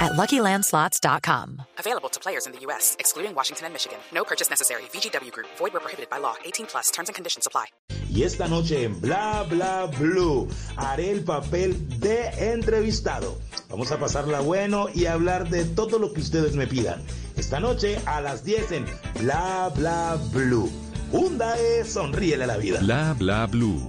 at LuckyLandSlots.com. Available to players in the U.S., excluding Washington and Michigan. No purchase necessary. VGW Group. Void where prohibited by law. 18 plus. Terms and conditions apply. Y esta noche en Bla Bla Blue haré el papel de entrevistado. Vamos a pasarla bueno y hablar de todo lo que ustedes me pidan. Esta noche a las 10 en Bla Bla Blue. Hyundai, sonríele a la vida. Bla bla blue,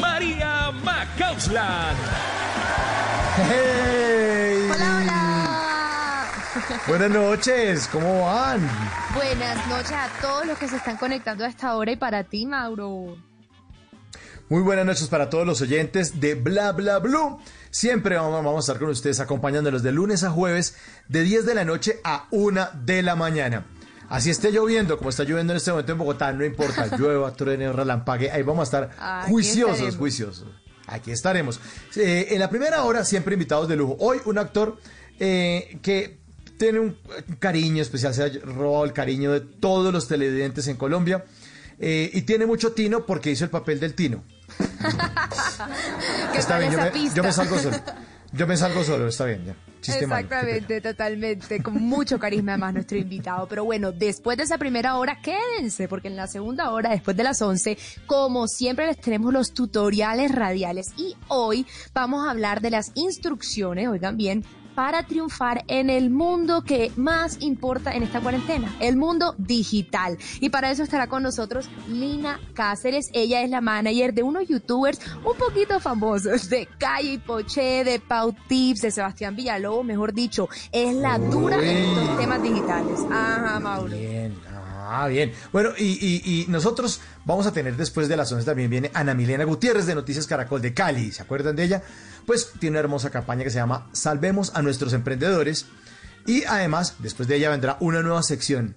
María Macausland. ¡Hey! Hola, hola. Buenas noches, ¿cómo van? Buenas noches a todos los que se están conectando a esta hora y para ti, Mauro. Muy buenas noches para todos los oyentes de Bla Bla Blue. Siempre vamos, vamos a estar con ustedes acompañándolos de lunes a jueves de 10 de la noche a 1 de la mañana. Así esté lloviendo, como está lloviendo en este momento en Bogotá, no importa, llueva, truene, relampague, ahí vamos a estar Aquí juiciosos, estaremos. juiciosos. Aquí estaremos. Eh, en la primera hora, siempre invitados de lujo. Hoy, un actor eh, que tiene un, cariño especial, se ha robado el cariño de todos los televidentes en Colombia. eh, y tiene mucho tino porque hizo el papel del tino. ¿Qué Está bien, me, yo me salgo solo. Yo me salgo solo, está bien, ya. Chiste malo. Exactamente, totalmente, con mucho carisma además nuestro invitado. Pero bueno, después de esa primera hora, quédense, porque en la segunda hora, después de las 11, como siempre les tenemos los tutoriales radiales y hoy vamos a hablar de las instrucciones, oigan bien, para triunfar en el mundo que más importa en esta cuarentena, el mundo digital. Y para eso estará con nosotros Lina Cáceres. Ella es la manager de unos youtubers un poquito famosos, de Calle y Poché, de Pau Tips, de Sebastián Villalobos, mejor dicho. Es la dura en estos temas digitales. Ajá, Mauro. Bien, ah, bien. Bueno, y, y- y nosotros vamos a tener después de las 11 también viene Ana Milena Gutiérrez de Noticias Caracol de Cali. ¿Se acuerdan de ella? Pues tiene una hermosa campaña que se llama Salvemos a nuestros emprendedores. Y además, después de ella vendrá una nueva sección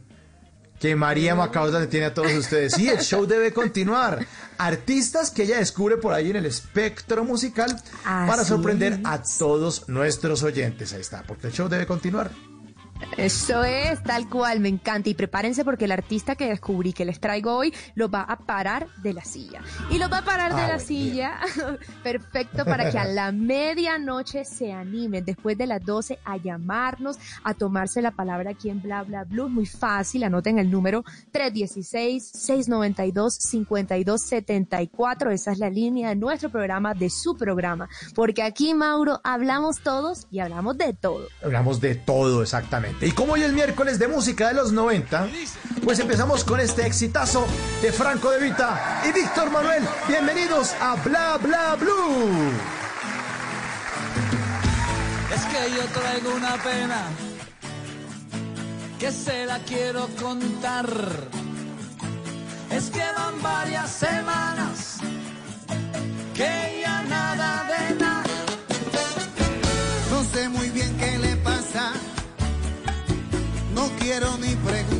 que María Macausa le tiene a todos ustedes. Sí, el show debe continuar. Artistas que ella descubre por ahí en el espectro musical para sorprender es. a todos nuestros oyentes. Ahí está, porque el show debe continuar. Eso es, tal cual, me encanta. Y prepárense porque el artista que descubrí que les traigo hoy lo va a parar de la silla. Y lo va a parar de Ah, la bueno, silla, perfecto, para que a la medianoche se animen después de las 12 a llamarnos, a tomarse la palabra aquí en Bla Bla Blue. Muy fácil, anoten el número 316-692-5274. Esa es la línea de nuestro programa, de su programa. Porque aquí, Mauro, hablamos todos y hablamos de todo. Hablamos de todo exactamente. Y como hoy es miércoles de música de los 90, pues empezamos con este exitazo de Franco De Vita y Víctor Manuel. Bienvenidos a Bla Bla Blue. Es que yo traigo una pena que se la quiero contar. Es que van varias semanas que ya No quiero ni preguntar.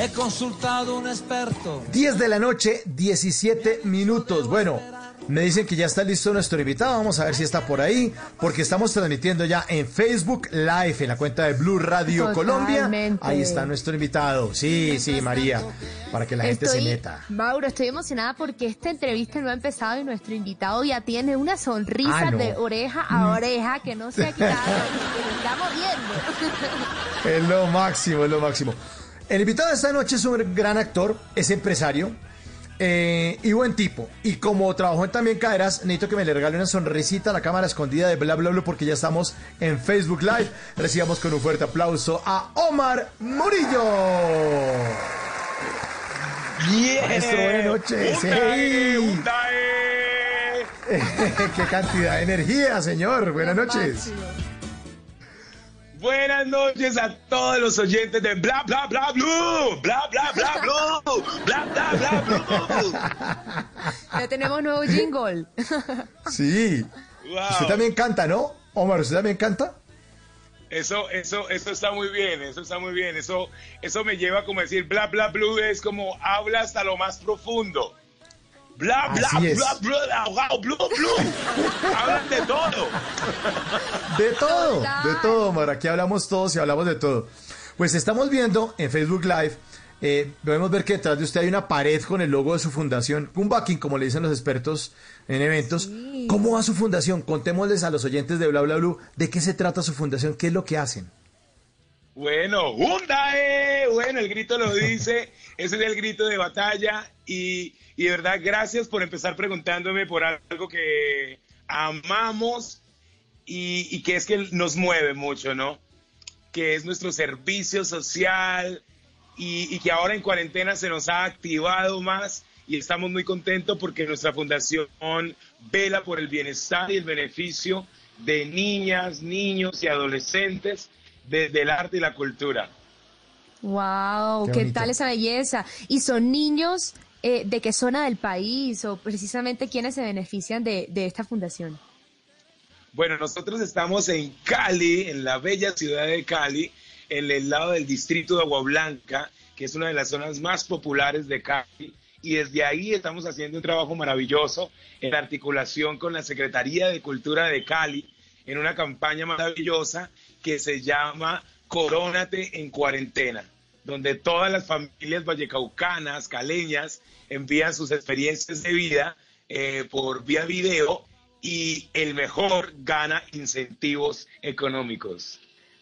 He consultado un experto. 10 de la noche, 17 minutos. Bueno, me dicen que ya está listo nuestro invitado. Vamos a ver si está por ahí, porque estamos transmitiendo ya en Facebook Live, en la cuenta de Blue Radio Colombia. Ahí está nuestro invitado. Sí, sí, María, para que la gente Estoy- se meta. Mauro, estoy emocionada porque esta entrevista no ha empezado y nuestro invitado ya tiene una sonrisa Ah, no. de oreja a oreja que no se ha quitado que lo viendo. Es lo máximo, es lo máximo. El invitado de esta noche es un gran actor, es empresario eh, y buen tipo. Y como trabajó en también caderas, necesito que me le regale una sonrisita a la cámara escondida de Bla Bla Bla porque ya estamos en Facebook Live. Recibamos con un fuerte aplauso a Omar Murillo. Maestro, buenas noches. Hey. Qué cantidad de energía, señor. Buenas noches. Buenas noches a todos los oyentes de Bla Bla Bla Blue, Bla Bla Bla Blue, Bla Bla Bla Blue. Ya tenemos nuevo jingle. Sí. Wow. Usted también canta, ¿no? Omar, ¿usted también canta? Eso, eso, eso está muy bien, eso está muy bien. Eso, eso me lleva como a decir Bla Bla Blue es como habla hasta lo más profundo. Bla bla Así es. bla bla bla blue blue. Hablan de todo. De todo, de todo, Omar. Aquí hablamos todos y hablamos de todo. Pues estamos viendo en Facebook Live, eh, podemos ver que detrás de usted hay una pared con el logo de su fundación, un backing, como le dicen los expertos en eventos. ¿Cómo va su fundación? Contémosles a los oyentes de Bla Bla Blue de qué se trata su fundación, qué es lo que hacen. Bueno, Hyundai, bueno, el grito lo dice, ese es el grito de batalla. Y, y de verdad gracias por empezar preguntándome por algo que amamos y, y que es que nos mueve mucho, ¿no? Que es nuestro servicio social y, y que ahora en cuarentena se nos ha activado más y estamos muy contentos porque nuestra fundación vela por el bienestar y el beneficio de niñas, niños y adolescentes desde el arte y la cultura. Wow, Qué tal esa belleza. ¿Y son niños eh, de qué zona del país o precisamente quiénes se benefician de, de esta fundación? Bueno, nosotros estamos en Cali, en la bella ciudad de Cali, en el lado del distrito de Agua Blanca, que es una de las zonas más populares de Cali. Y desde ahí estamos haciendo un trabajo maravilloso en articulación con la Secretaría de Cultura de Cali, en una campaña maravillosa que se llama Corónate en Cuarentena, donde todas las familias vallecaucanas, caleñas, envían sus experiencias de vida eh, por vía video y el mejor gana incentivos económicos.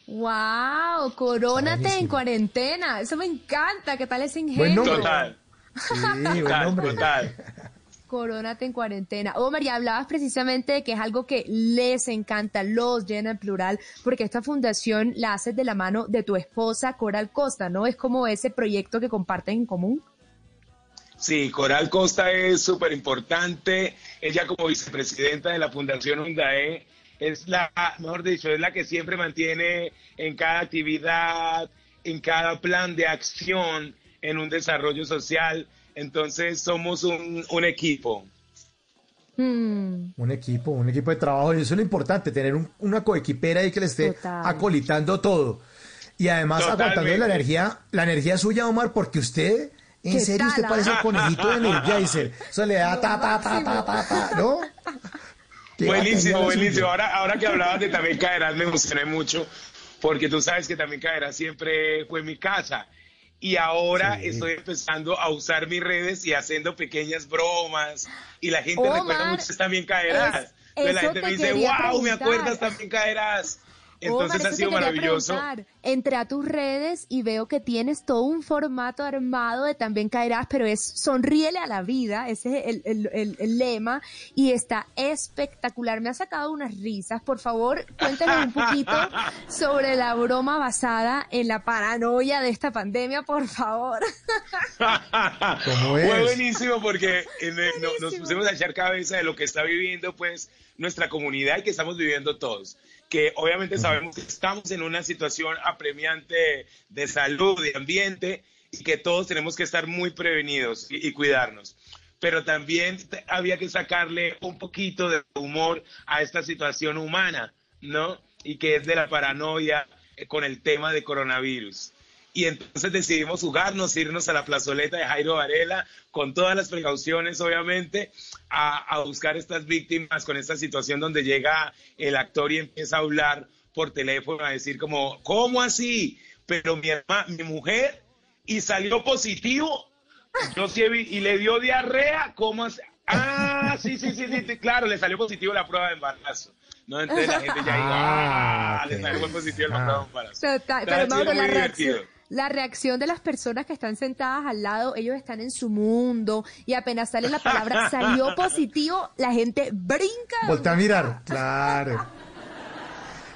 Wow, corónate en cuarentena. Eso me encanta. ¿Qué tal ese ingenio? Total. total, total. Corónate en cuarentena. Oh, María, hablabas precisamente de que es algo que les encanta, los llena en plural, porque esta fundación la haces de la mano de tu esposa, Coral Costa, ¿no? Es como ese proyecto que comparten en común. Sí, Coral Costa es súper importante. Ella como vicepresidenta de la Fundación UNDAE es la, mejor dicho, es la que siempre mantiene en cada actividad, en cada plan de acción, en un desarrollo social. Entonces somos un, un equipo. Hmm. Un equipo, un equipo de trabajo, y eso es lo importante, tener un- una coequipera ahí que le esté Total. acolitando todo. Y además aguantando la Totalmente. energía, la energía suya, Omar, porque usted, en ¿Qué serio, usted parece el ah? conejito de Energizer. Eso le da ta, ta, ta, ta, ta, ta, ¿no? Buenísimo, buenísimo. Ahora, ahora que hablabas de También Caerás, me emocioné mucho, porque tú sabes que También Caerás siempre fue mi casa. Y ahora estoy empezando a usar mis redes y haciendo pequeñas bromas. Y la gente Omar, recuerda mucho También Caerás. es- Entonces la gente te me dice, wow, me preguntar". acuerdas También Caerás. Entonces Omar, ha sido maravilloso. Entré a tus redes y veo que tienes todo un formato armado de También Caerás, pero es sonríele a la vida, ese es el, el- el- el lema, y está espectacular. Me ha sacado unas risas. Por favor, cuéntanos un poquito sobre la broma basada en la paranoia de esta pandemia, por favor. ¿Cómo Fue buenísimo porque eh, no- nos pusimos a echar cabeza de lo que está viviendo pues nuestra comunidad y que estamos viviendo todos. Que obviamente sabemos que estamos en una situación apremiante de salud, de ambiente y que todos tenemos que estar muy prevenidos y, y cuidarnos. Pero también había que sacarle un poquito de humor a esta situación humana, ¿no? Y que es de la paranoia eh, con el tema de coronavirus. Y entonces decidimos jugarnos, irnos a la plazoleta de Jairo Varela, con todas las precauciones, obviamente, a, a buscar estas víctimas con esta situación donde llega el actor y empieza a hablar por teléfono, a decir como, ¿cómo así? Pero mi, herma- mi mujer, y salió positivo, yo sí vi- y le dio diarrea, ¿cómo así? Ah, sí, sí, sí, sí, sí, claro, le salió positivo la prueba de embarazo. No, entonces la gente ya dijo, Ah, ah, le salió positivo la prueba de embarazo. Total, pero Mauro, la muy reacción, divertido. La reacción de las personas que están sentadas al lado, ellos están en su mundo y apenas sale la palabra salió positivo, la gente brinca. Voltea a mirar, claro.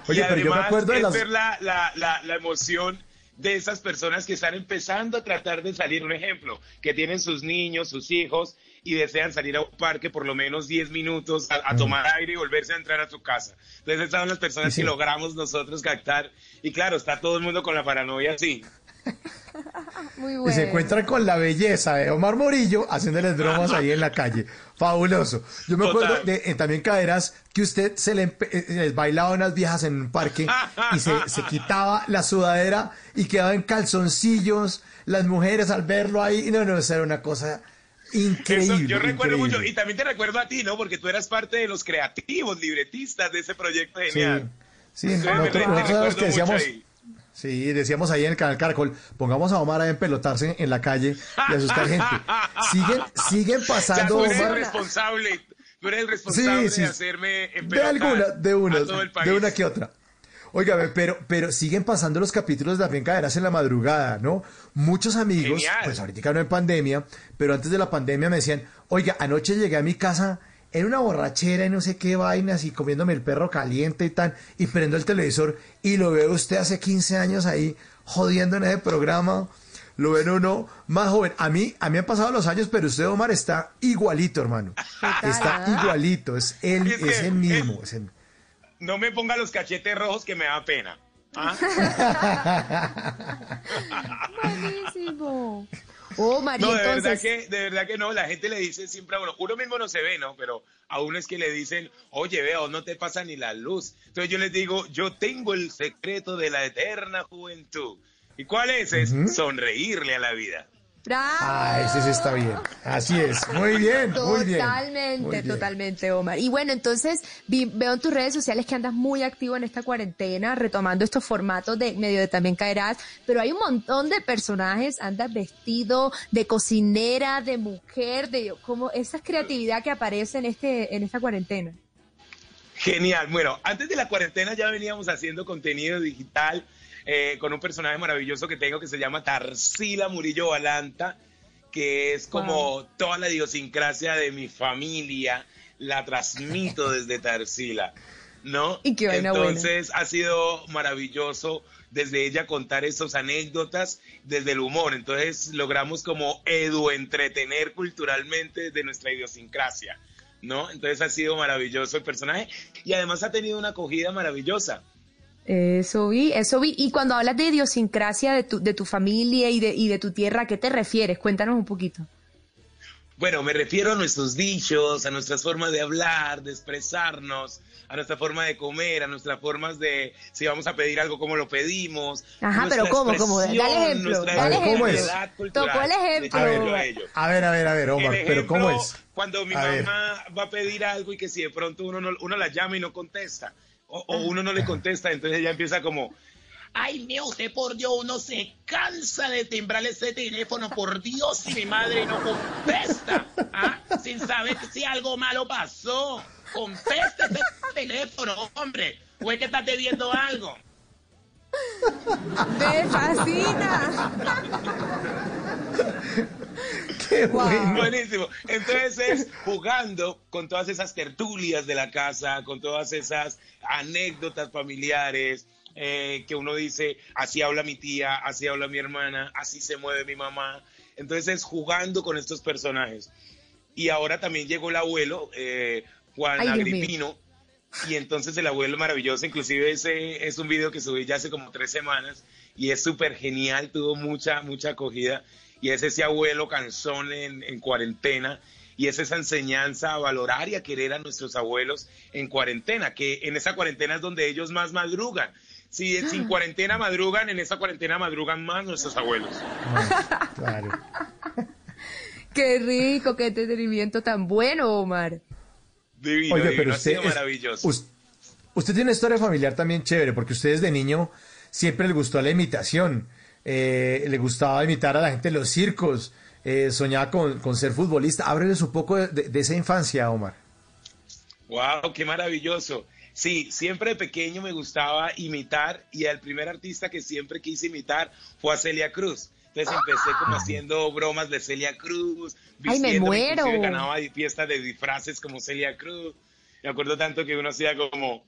Oye, y pero yo me acuerdo de es las... ver la, la, la, la emoción de esas personas que están empezando a tratar de salir. Un ejemplo, que tienen sus niños, sus hijos y desean salir a un parque por lo menos 10 minutos a, a tomar aire y volverse a entrar a su casa. Entonces esas son las personas Sí, sí. que logramos nosotros captar. Y claro, está todo el mundo con la paranoia así. Muy Y bueno. se encuentran con la belleza de Omar Morillo haciéndoles bromas ahí en la calle. Fabuloso. Yo me acuerdo de eh, también caerás que usted se le empe- eh, les bailaba a unas viejas en un parque y se, se quitaba la sudadera y quedaba en calzoncillos. Las mujeres al verlo ahí, no, no, eso era una cosa increíble. Eso, yo recuerdo increíble. mucho, y también te recuerdo a ti, ¿no? Porque tú eras parte de los creativos, libretistas de ese proyecto genial. Sí, nosotros, te- decíamos, ahí. sí, decíamos ahí en el canal Caracol, pongamos a Omar a empelotarse en la calle y asustar gente. Siguen, siguen Ya pasando, tú eres el Omar. responsable, tú eres el responsable Sí, sí. de hacerme De empelotar alguna, de una, el de una que otra. Óigame, pero, pero siguen pasando los capítulos de También Caerás en la madrugada, ¿no? Muchos amigos, Genial. pues ahorita no en pandemia, pero antes de la pandemia me decían, oiga, anoche llegué a mi casa en una borrachera y no sé qué vainas y comiéndome el perro caliente y tal, y prendo el televisor y lo veo usted hace 15 años ahí jodiendo en ese programa. Lo ven uno más joven. A mí, a mí han pasado los años, pero usted, Omar, está igualito, hermano. Está igualito, es él, es el mismo. es el- No me ponga los cachetes rojos que me da pena. ¿Ah? Buenísimo. Oh, María, No, de verdad que, de verdad que no, la gente le dice siempre a uno, uno mismo no se ve, ¿no? Pero a uno es que le dicen, oye, veo, no te pasa ni la luz. Entonces yo les digo, yo tengo el secreto de la eterna juventud. ¿Y cuál es? Es sonreírle a la vida. ¡Bravo! Ah, ese sí está bien. Así es. Muy bien, muy bien. Totalmente, Muy bien. totalmente, Omar. Y bueno, entonces vi- veo en tus redes sociales que andas muy activo en esta cuarentena, retomando estos formatos de medio de también caerás, pero hay un montón de personajes, andas vestido de cocinera, de mujer, de como esa creatividad que aparece en este en esta cuarentena. Genial. Bueno, antes de la cuarentena ya veníamos haciendo contenido digital eh, con un personaje maravilloso que tengo que se llama Tarsila Murillo Balanta, que es como toda la idiosincrasia de mi familia, la transmito desde Tarsila, ¿no? Y qué buena. Entonces ha sido maravilloso desde ella contar esas anécdotas desde el humor. Entonces logramos como edu entretener culturalmente de nuestra idiosincrasia. ¿No? Entonces ha sido maravilloso el personaje y además ha tenido una acogida maravillosa. Eso vi, eso vi. Y cuando hablas de idiosincrasia de tu, de tu familia y de, y de tu tierra, ¿a qué te refieres? Cuéntanos un poquito. Bueno, me refiero a nuestros dichos, a nuestras formas de hablar, de expresarnos, a nuestra forma de comer, a nuestras formas de si vamos a pedir algo, cómo lo pedimos. Ajá, pero ¿cómo? ¿Cómo? Dale ejemplo, dale ejemplo. Tocó el ejemplo. De A ver, a ver, a ver, a ver, Omar, pero ¿cómo es? Cuando mi A ver. mamá va a pedir algo y que si de pronto uno, no- uno la llama y no contesta, o, uno no le contesta, entonces ella empieza como, ay, mío, usted por Dios, uno se cansa de timbrarle ese teléfono, por Dios, si mi madre no contesta, ¿ah? sin saber si algo malo pasó. Contesta ese teléfono, hombre. ¿O es que estás viendo algo? Me fascina. Qué Wow. bueno. Buenísimo. Entonces es jugando con todas esas tertulias de la casa, con todas esas anécdotas familiares, eh, que uno dice, así habla mi tía, así habla mi hermana, así se mueve mi mamá. Entonces es jugando con estos personajes. Y ahora también llegó el abuelo, eh, Juan Ay, Dios mío. Agripino, y entonces el abuelo maravilloso, inclusive ese es un video que subí ya hace como tres semanas y es súper genial, tuvo mucha, mucha acogida y es ese abuelo cansón en, en cuarentena y es esa enseñanza a valorar y a querer a nuestros abuelos en cuarentena, que en esa cuarentena es donde ellos más madrugan. Si sin cuarentena madrugan, en esa cuarentena madrugan más nuestros abuelos. Claro. Qué rico, qué entretenimiento tan bueno, Omar. Divino, divino, pero ha usted, sido es- maravilloso. us- usted tiene una historia familiar también chévere, porque usted desde niño siempre le gustó la imitación, eh, le gustaba imitar a la gente en los circos, eh, soñaba con, con ser futbolista. Ábreles un poco de esa infancia, Omar. Wow, qué maravilloso. Sí, siempre de pequeño me gustaba imitar y el primer artista que siempre quise imitar fue a Celia Cruz. Entonces empecé como haciendo bromas de Celia Cruz, Ay, me muero. ganaba fiestas de disfraces como Celia Cruz. Me acuerdo tanto que uno hacía como,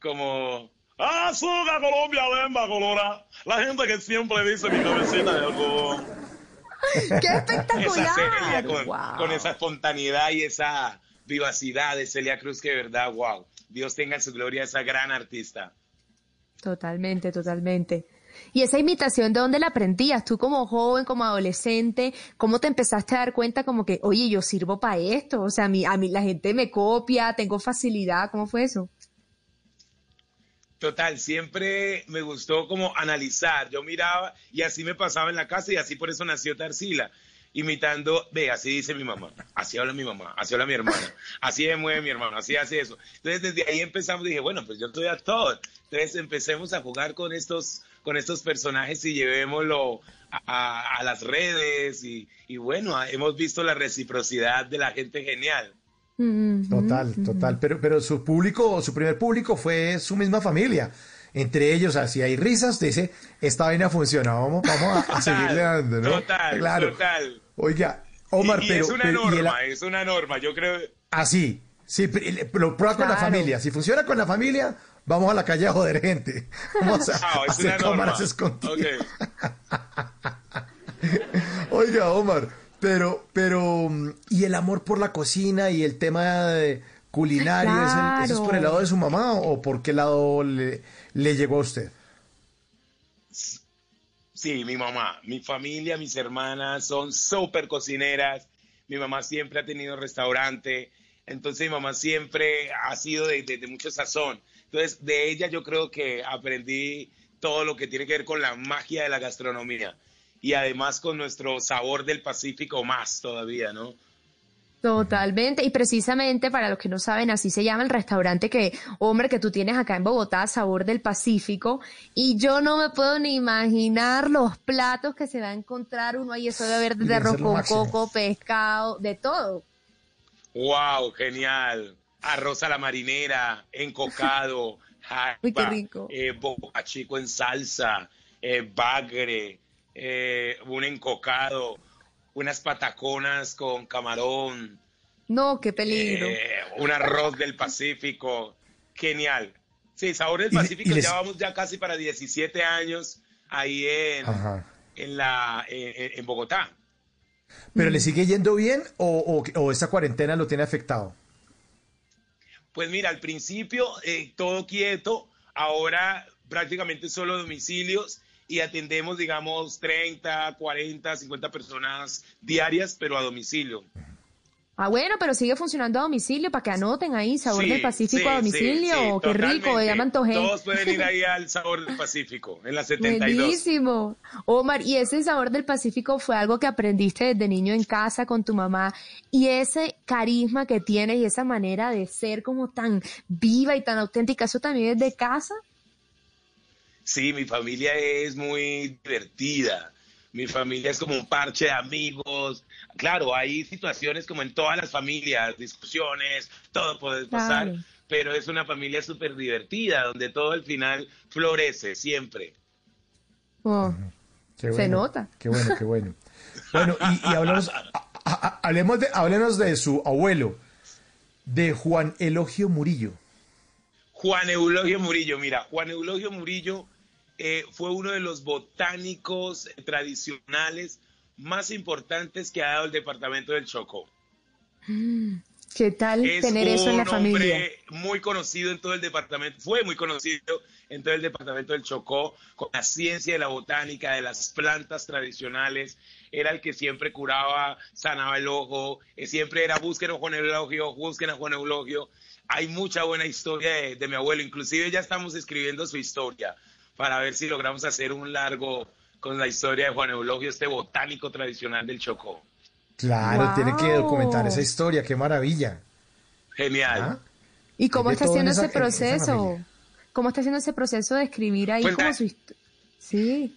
como, Azúcar Colombia, Bemba Colora. La gente que siempre dice mi cabecita de algodón. ¡Qué Esa espectacular! Celia con, Wow. con esa espontaneidad y esa vivacidad de Celia Cruz que de verdad, wow. Dios tenga en su gloria a esa gran artista. Totalmente, totalmente. Y esa imitación, ¿de dónde la aprendías? Tú como joven, como adolescente, ¿cómo te empezaste a dar cuenta como que, oye, yo sirvo para esto? O sea, a mí, a mí la gente me copia, tengo facilidad, ¿cómo fue eso? Total, siempre me gustó como analizar. Yo miraba y así me pasaba en la casa y así por eso nació Tarsila. Imitando, ve, así dice mi mamá, así habla mi mamá, así habla mi hermana, así se mueve mi hermano, así hace eso. Entonces desde ahí empezamos, dije, bueno, pues yo soy actor. Entonces empecemos a jugar con estos, con estos personajes y llevémoslo a, a- a las redes y, y bueno, hemos visto la reciprocidad de la gente genial. Total, total. Pero, pero su público, su primer público fue su misma familia. Entre ellos, así hay risas, dice, esta vaina funciona, vamos, vamos a, a seguirle dando, ¿no? Total, claro. total. Oiga, Omar, y, y pero, es una pero- y el- norma, es una norma. Yo creo, así, sí, pero el- lo prueba con la familia. Si funciona con la familia, vamos a la calle a joder gente. Vamos a, Ah, hacer cámaras escondidas. Oiga, Omar, pero, pero, mm, ¿y el amor por la cocina y el tema de culinario, ¿es el- ¿eso es por el lado de su mamá o por qué lado le, le llegó a usted? Sí, mi mamá, mi familia, mis hermanas son súper cocineras. Mi mamá siempre ha tenido restaurante. Entonces mi mamá siempre ha sido de, de- de mucho sazón. Entonces de ella yo creo que aprendí todo lo que tiene que ver con la magia de la gastronomía. Y además con nuestro sabor del Pacífico más todavía, ¿no? Totalmente, y precisamente para los que no saben, así se llama el restaurante que, hombre, que tú tienes acá en Bogotá, Sabor del Pacífico, y yo no me puedo ni imaginar los platos que se va a encontrar uno ahí, eso de haber de arroz con coco, pescado, de todo. ¡Wow! Genial. Arroz a la marinera, encocado, jaiba, rico. eh, boca chico en salsa, eh, bagre, eh, un encocado, unas pataconas con camarón, No, qué peligro. eh, un arroz del Pacífico. Genial. Sí, Sabor del Pacífico, y les- ya vamos ya casi para 17 años ahí en, en, la, en, en Bogotá. ¿Pero le sigue yendo bien o, o, o esta cuarentena lo tiene afectado? Pues mira, al principio eh, todo quieto, ahora prácticamente solo domicilios y atendemos, digamos, 30, 40, 50 personas diarias, pero a domicilio. Ah, bueno, pero sigue funcionando a domicilio para que anoten ahí, Sabor Sí, del Pacífico sí, a domicilio, sí, qué rico, ya me antojé. Todos pueden ir ahí al Sabor del Pacífico, en la 72. Buenísimo. Omar, y ese sabor del Pacífico fue algo que aprendiste desde niño en casa con tu mamá y ese carisma que tienes y esa manera de ser como tan viva y tan auténtica, ¿eso también es de casa? Sí, mi familia es muy divertida. Mi familia es como un parche de amigos. Claro, hay situaciones como en todas las familias, discusiones, todo puede pasar. Claro. pero es una familia súper divertida, donde todo al final florece siempre. Oh, Qué Se nota. Qué bueno, qué bueno. Bueno, y, y hablamos, hablemos de, háblenos de su abuelo, de Juan Elogio Murillo. Juan Eulogio Murillo, mira, Juan Eulogio Murillo eh, fue uno de los botánicos tradicionales más importantes que ha dado el departamento del Chocó. ¿Qué tal Es tener eso en la familia? muy conocido en todo el departamento, fue muy conocido en todo el departamento del Chocó, con la ciencia de la botánica, de las plantas tradicionales. Era el que siempre curaba, sanaba el ojo, eh, siempre era busquen a Juan Eulogio, busquen a Juan Eulogio. Hay mucha buena historia de, de mi abuelo, inclusive ya estamos escribiendo su historia para ver si logramos hacer un largo con la historia de Juan Eulogio, este botánico tradicional del Chocó. Claro, Wow. tiene que documentar esa historia, qué maravilla. Genial. ¿Ah? ¿Y cómo está haciendo esa- ese proceso? ¿Cómo está haciendo ese proceso de escribir ahí Pues como la- su historia? Sí.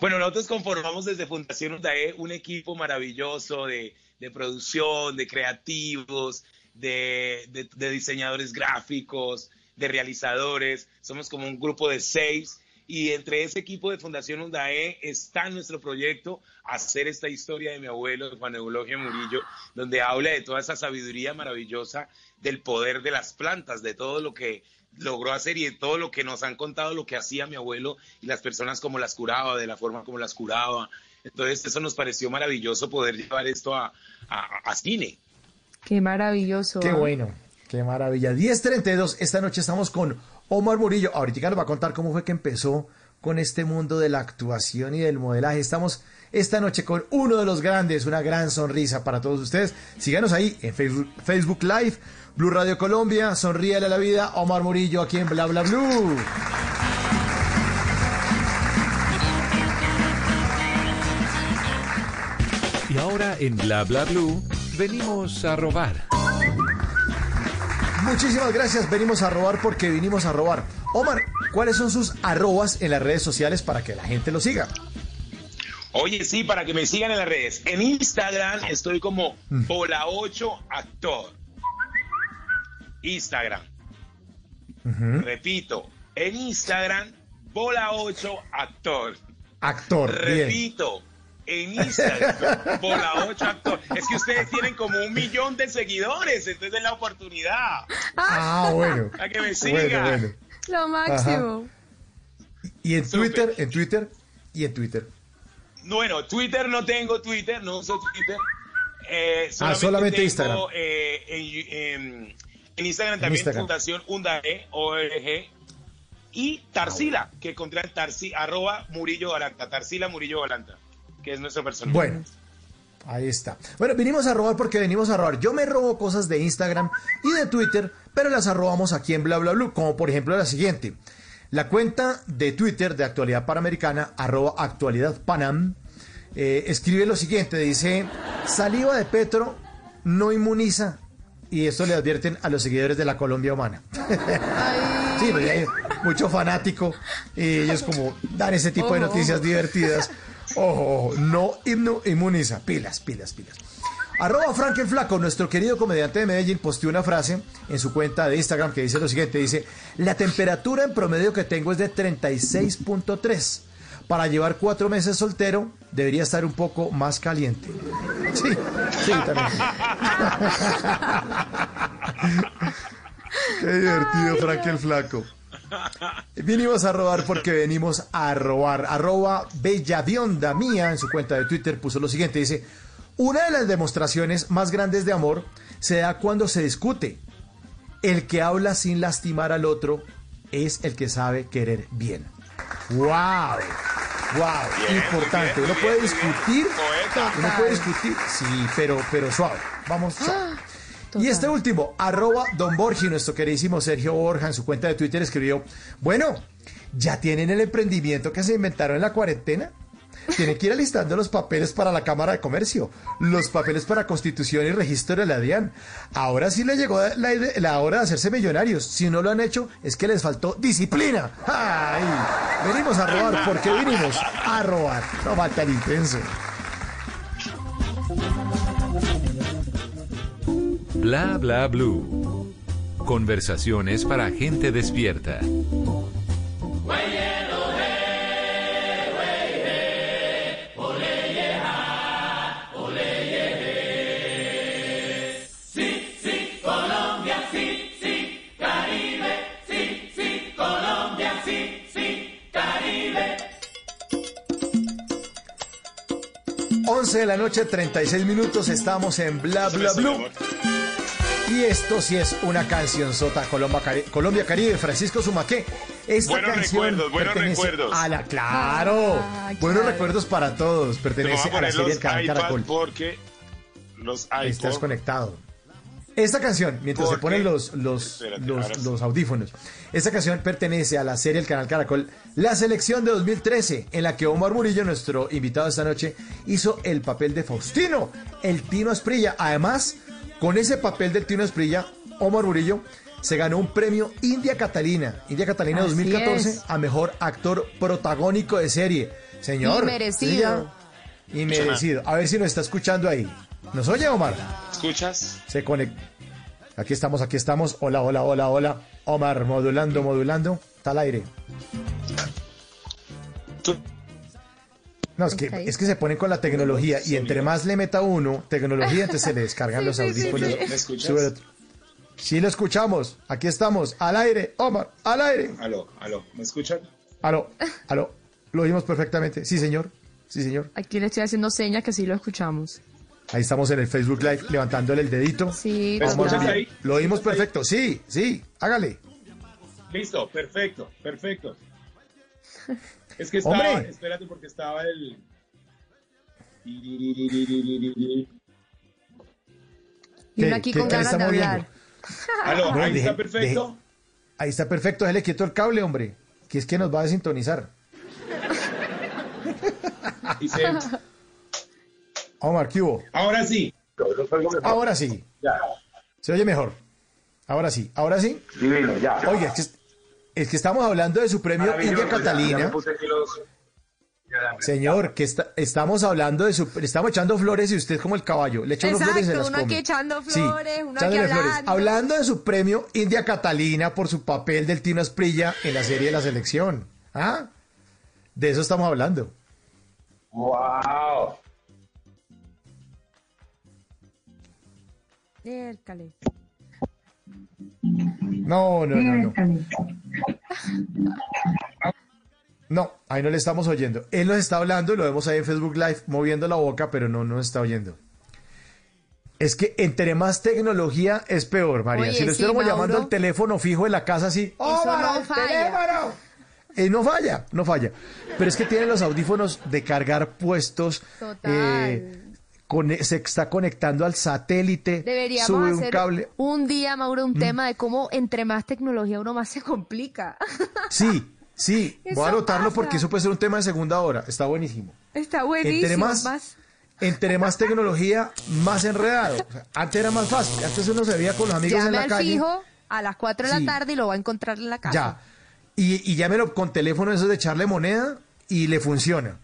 Bueno, nosotros conformamos desde Fundación UNDAE un equipo maravilloso de, de producción, de creativos, de, de- de diseñadores gráficos, de realizadores. Somos como un grupo de seis y entre ese equipo de Fundación UNDAE está nuestro proyecto hacer esta historia de mi abuelo, de Juan Eulogio Murillo, donde habla de toda esa sabiduría maravillosa del poder de las plantas, de todo lo que logró hacer y de todo lo que nos han contado lo que hacía mi abuelo y las personas como las curaba, de la forma como las curaba. Entonces eso nos pareció maravilloso poder llevar esto a, a- a cine. Qué maravilloso. Qué ¿ah? bueno, qué maravilla. 10.32, esta noche estamos con Omar Murillo. Ahorita nos va a contar cómo fue que empezó con este mundo de la actuación y del modelaje. Estamos esta noche con uno de los grandes, una gran sonrisa para todos ustedes. Síganos ahí en Facebook, Live, Blue Radio Colombia, Sonríale a la Vida, Omar Murillo aquí en Bla Bla Blue. Y ahora en Bla Bla Blue venimos a robar. Muchísimas gracias, venimos a robar porque vinimos a robar. Omar, ¿cuáles son sus arrobas en las redes sociales para que la gente lo siga? Oye, sí, para que me sigan en las redes. En Instagram estoy como Bola 8 Actor. Instagram. Repito, en Instagram, Bola 8 Actor. Bien. En Instagram, Bola 8 Actor. Es que ustedes tienen como un millón de seguidores, entonces es la oportunidad. Ah, bueno. A que me sigan. bueno. Lo máximo. Y en. Twitter, en Twitter y en Twitter. Bueno, Twitter no tengo Twitter, no uso Twitter. Eh, Ah, solamente tengo, Instagram. eh, en, en- en Instagram también Instagram. Fundación UNDAE, ORG. Y Tarsila, que encontré en Tarsi, arroba Murillo Galanta, Tarsila Murillo Galanta, que es nuestro personaje. Bueno, ahí está. Bueno, vinimos a robar porque venimos a robar. Yo me robo cosas de Instagram y de Twitter, pero las arrobamos aquí en Bla Bla Blue, como por ejemplo la siguiente. La cuenta de Twitter de Actualidad Panamericana, arroba actualidad panam, eh, escribe lo siguiente, dice, saliva de Petro no inmuniza. Y esto le advierten a los seguidores de la Colombia Humana. Sí, pues hay mucho fanático y ellos como dan ese tipo de noticias divertidas. Ojo, ojo, no inmu- inmuniza. Pilas, pilas, pilas. Arroba Frank el Flaco, nuestro querido comediante de Medellín, posteó una frase en su cuenta de Instagram que dice lo siguiente, dice, la temperatura en promedio que tengo es de 36.3. Para llevar cuatro meses soltero, debería estar un poco más caliente. Sí, sí, también. Qué divertido, Frank el Flaco. Vinimos a robar porque venimos a robar. Arroba Bellavionda Mía en su cuenta de Twitter puso lo siguiente. Dice, una de las demostraciones más grandes de amor se da cuando se discute. El que habla sin lastimar al otro es el que sabe querer bien. ¡Wow! ¡Wow! Bien, Importante. Uno bien, puede discutir. Uno puede discutir. Sí, pero, pero suave. Vamos suave. Y este último, arroba Don Borgi, nuestro queridísimo Sergio Borja, en su cuenta de Twitter escribió, bueno, ¿ya tienen el emprendimiento que se inventaron en la cuarentena? Tienen que ir alistando los papeles para la Cámara de Comercio, los papeles para Constitución y Registro de la DIAN. Ahora sí le llegó la hora de hacerse millonarios. Si no lo han hecho, es que les faltó disciplina. ¡Ay! Venimos a robar porque vinimos a robar. No falta el intenso. Bla Bla Blue. Conversaciones para gente despierta. Sí, sí, Colombia, sí, sí, Caribe, sí, sí, Colombia, sí, sí, Caribe. 11 de la noche, 36 minutos, estamos en Bla Bla Blue. Y esto sí es una canción sota Colombia, Cari- Colombia Caribe, Francisco Sumaqué. Esta Buenos canción recuerdos, buenos pertenece recuerdos. A la, claro, Ah, buenos claro. recuerdos para todos. Pertenece a a la serie El Canal Caracol. porque los Estás conectado. Esta canción, mientras se ponen los, los, Espérate, los, ahora sí. los audífonos, esta canción pertenece a la serie El Canal Caracol, La Selección de 2013, en la que Omar Murillo, nuestro invitado esta noche, hizo el papel de Faustino, el Tino Asprilla. Además, con ese papel del Tino Asprilla, Omar Murillo se ganó un premio India Catalina, India Catalina Así 2014, es. a mejor actor protagónico de serie. Señor. Y merecido. Y. A ver si nos está escuchando ahí. ¿Nos oye, Omar? ¿Escuchas? Se conecta. Aquí estamos, aquí estamos. Hola, hola, hola, hola. Omar, modulando, modulando. Está al aire. No, es que, es que se ponen con la tecnología y entre más le meta uno tecnología, entonces se le descargan Sí, los sí, sí, audífonos. sí. ¿Me escuchas? Sube otro. Sí lo escuchamos. Aquí estamos. Al aire. Omar, al aire. Aló, aló, ¿me escuchan? Aló, aló. Lo oímos perfectamente. Sí, señor. Sí, señor. Aquí le estoy haciendo señas que sí lo escuchamos. Ahí estamos en el Facebook Live levantándole el dedito. Sí, ¿Me Omar escuchas total. Murillo. ahí? Lo oímos perfecto. Sí, sí. Hágale. Listo, perfecto, perfecto. Es que estaba, Hombre. espérate porque estaba el... Y ¿Qué? uno aquí ¿Qué- con ganas de hablar. Aló, ahí deje- está perfecto. Ahí está perfecto, déjale quieto el cable, hombre. Que es que nos va a desintonizar. Dice, Omar, ¿qué hubo? ahora sí. Ahora sí. Ya. Se oye mejor. Ahora sí. Ahora sí. Divino, ya. Oiga, es que, es que estamos hablando de su premio India Catalina. Señor, que está- estamos hablando de su... Estamos echando flores y usted como el caballo. Le echa unos flores y se Exacto, las uno aquí come. echando Sí, uno aquí echándole flores. hablando. Hablando de su premio India Catalina por su papel del Tino Asprilla en la serie de la selección. ¿Ah? De eso estamos hablando. Wow. Ércale. No, no, no, no. No, ahí no le estamos oyendo. Él nos está hablando, lo vemos ahí en Facebook Live, moviendo la boca, pero no nos está oyendo. Es que entre más tecnología es peor, María. Oye, si le sí, estuviéramos Mauro. llamando al teléfono fijo en la casa así, ¡Oh, no teléfono! Eh, no falla, no falla. Pero es que tiene los audífonos de cargar puestos. Total. eh, con- se está conectando al satélite. Deberíamos sube un cable. Mm. un día, Mauro, un tema de cómo entre más tecnología uno más se complica. Sí, sí, Eso voy a anotarlo pasa. porque eso puede ser un tema de segunda hora. Está buenísimo. Está Entre buenísimo. más, más- entre más tecnología, más enredado. O sea, antes era más fácil. Antes uno se veía con los amigos en la al calle. fijo a las 4 de Sí. la tarde y lo va a encontrar en la casa. Ya. Y, y llámelo con teléfono esos de echarle moneda y le funciona.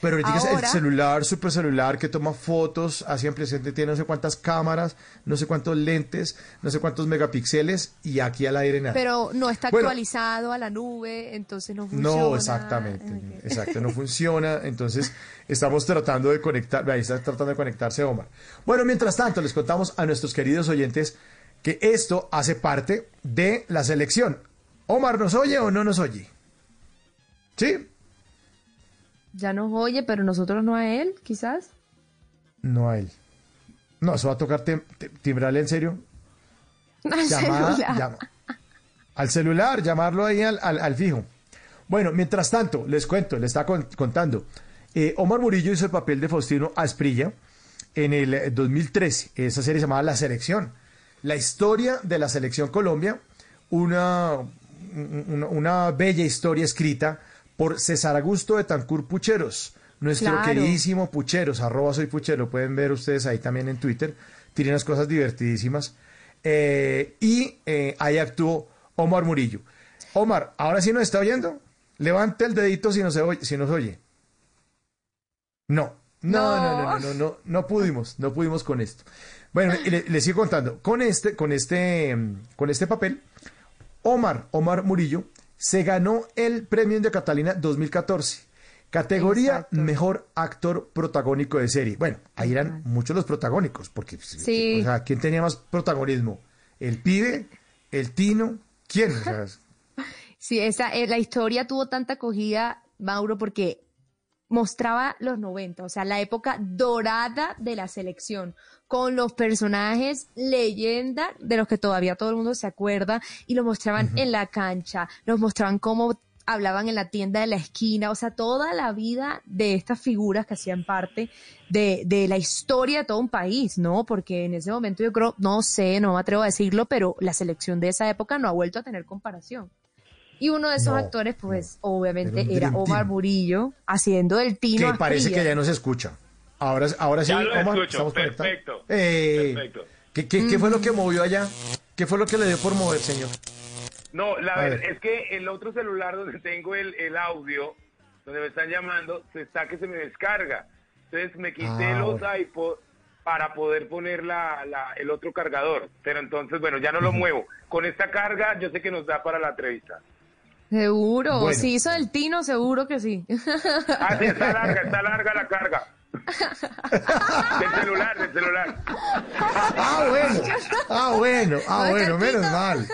Pero ahorita es el celular, super celular que toma fotos, así en presente tiene no sé cuántas cámaras, no sé cuántos lentes, no sé cuántos megapíxeles y aquí al aire nada. Pero no está Bueno. actualizado a la nube, entonces no funciona. No, exactamente, exacto, no funciona, entonces estamos tratando de conectar, ahí está tratando de conectarse Omar. Bueno, mientras tanto, les contamos a nuestros queridos oyentes que esto hace parte de la selección. Omar, ¿nos oye o no nos oye? ¿Sí? Ya nos oye, pero nosotros no a él, quizás. No a él. No, eso va a tocar tim- tim- timbrarle en serio. Al Llamada- celular. llama- al celular, llamarlo ahí al, al- al fijo. Bueno, mientras tanto, les cuento, les está con- contando. Eh, Omar Murillo hizo el papel de Faustino Asprilla en el eh, 2013. Esa serie se llamaba La Selección. La historia de la Selección Colombia, una, una, una bella historia escrita por César Augusto de Tancur Pucheros, nuestro Claro. queridísimo Pucheros, arroba soy Puchero, pueden ver ustedes ahí también en Twitter, tiene unas cosas divertidísimas. Eh, y eh, ahí actuó Omar Murillo. Omar, ¿ahora sí nos está oyendo? Levante el dedito si nos oye. Si nos oye. No, No, no, no, no, no, no, no pudimos, no pudimos con esto. Bueno, y le, sigo contando. Con este, con este, con este papel, Omar, Omar Murillo, se ganó el premio de Catalina 2014. Categoría Exacto. Mejor Actor Protagónico de Serie. Bueno, ahí eran muchos los protagónicos, porque, pues, Sí. o sea, ¿quién tenía más protagonismo? ¿El pibe? ¿El tino? ¿Quién? O sea, Sí, esa, eh, la historia tuvo tanta acogida, Mauro, porque mostraba los 90, o sea, la época dorada de la selección, con los personajes leyenda de los que todavía todo el mundo se acuerda, y los mostraban en la cancha, los mostraban cómo hablaban en la tienda de la esquina, o sea, toda la vida de estas figuras que hacían parte de, de la historia de todo un país, ¿no? Porque en ese momento yo creo, no sé, no me atrevo a decirlo, pero la selección de esa época no ha vuelto a tener comparación. Y uno de esos No, actores, pues, obviamente Era Omar. Murillo, haciendo el que tino. parece que ya no se escucha. Ahora, ahora sí, Ya lo Omar, escucho, estamos conectados. perfecto, Eh, perfecto. ¿qué, qué, qué fue lo que movió allá? ¿Qué fue lo que le dio por mover, señor? No, la A verdad ver. es que el otro celular donde tengo el, el audio, donde me están llamando, se está que se me descarga. Entonces me quité Ah, los bueno. iPods para poder poner la, la- el otro cargador. Pero entonces, bueno, ya no lo muevo. Con esta carga yo sé que nos da para la entrevista. Seguro, Bueno. si hizo el tino, seguro que sí. Ah, sí, está larga, está larga la carga. Del celular, del celular. Ah, bueno, ah, bueno, ah, bueno, menos mal.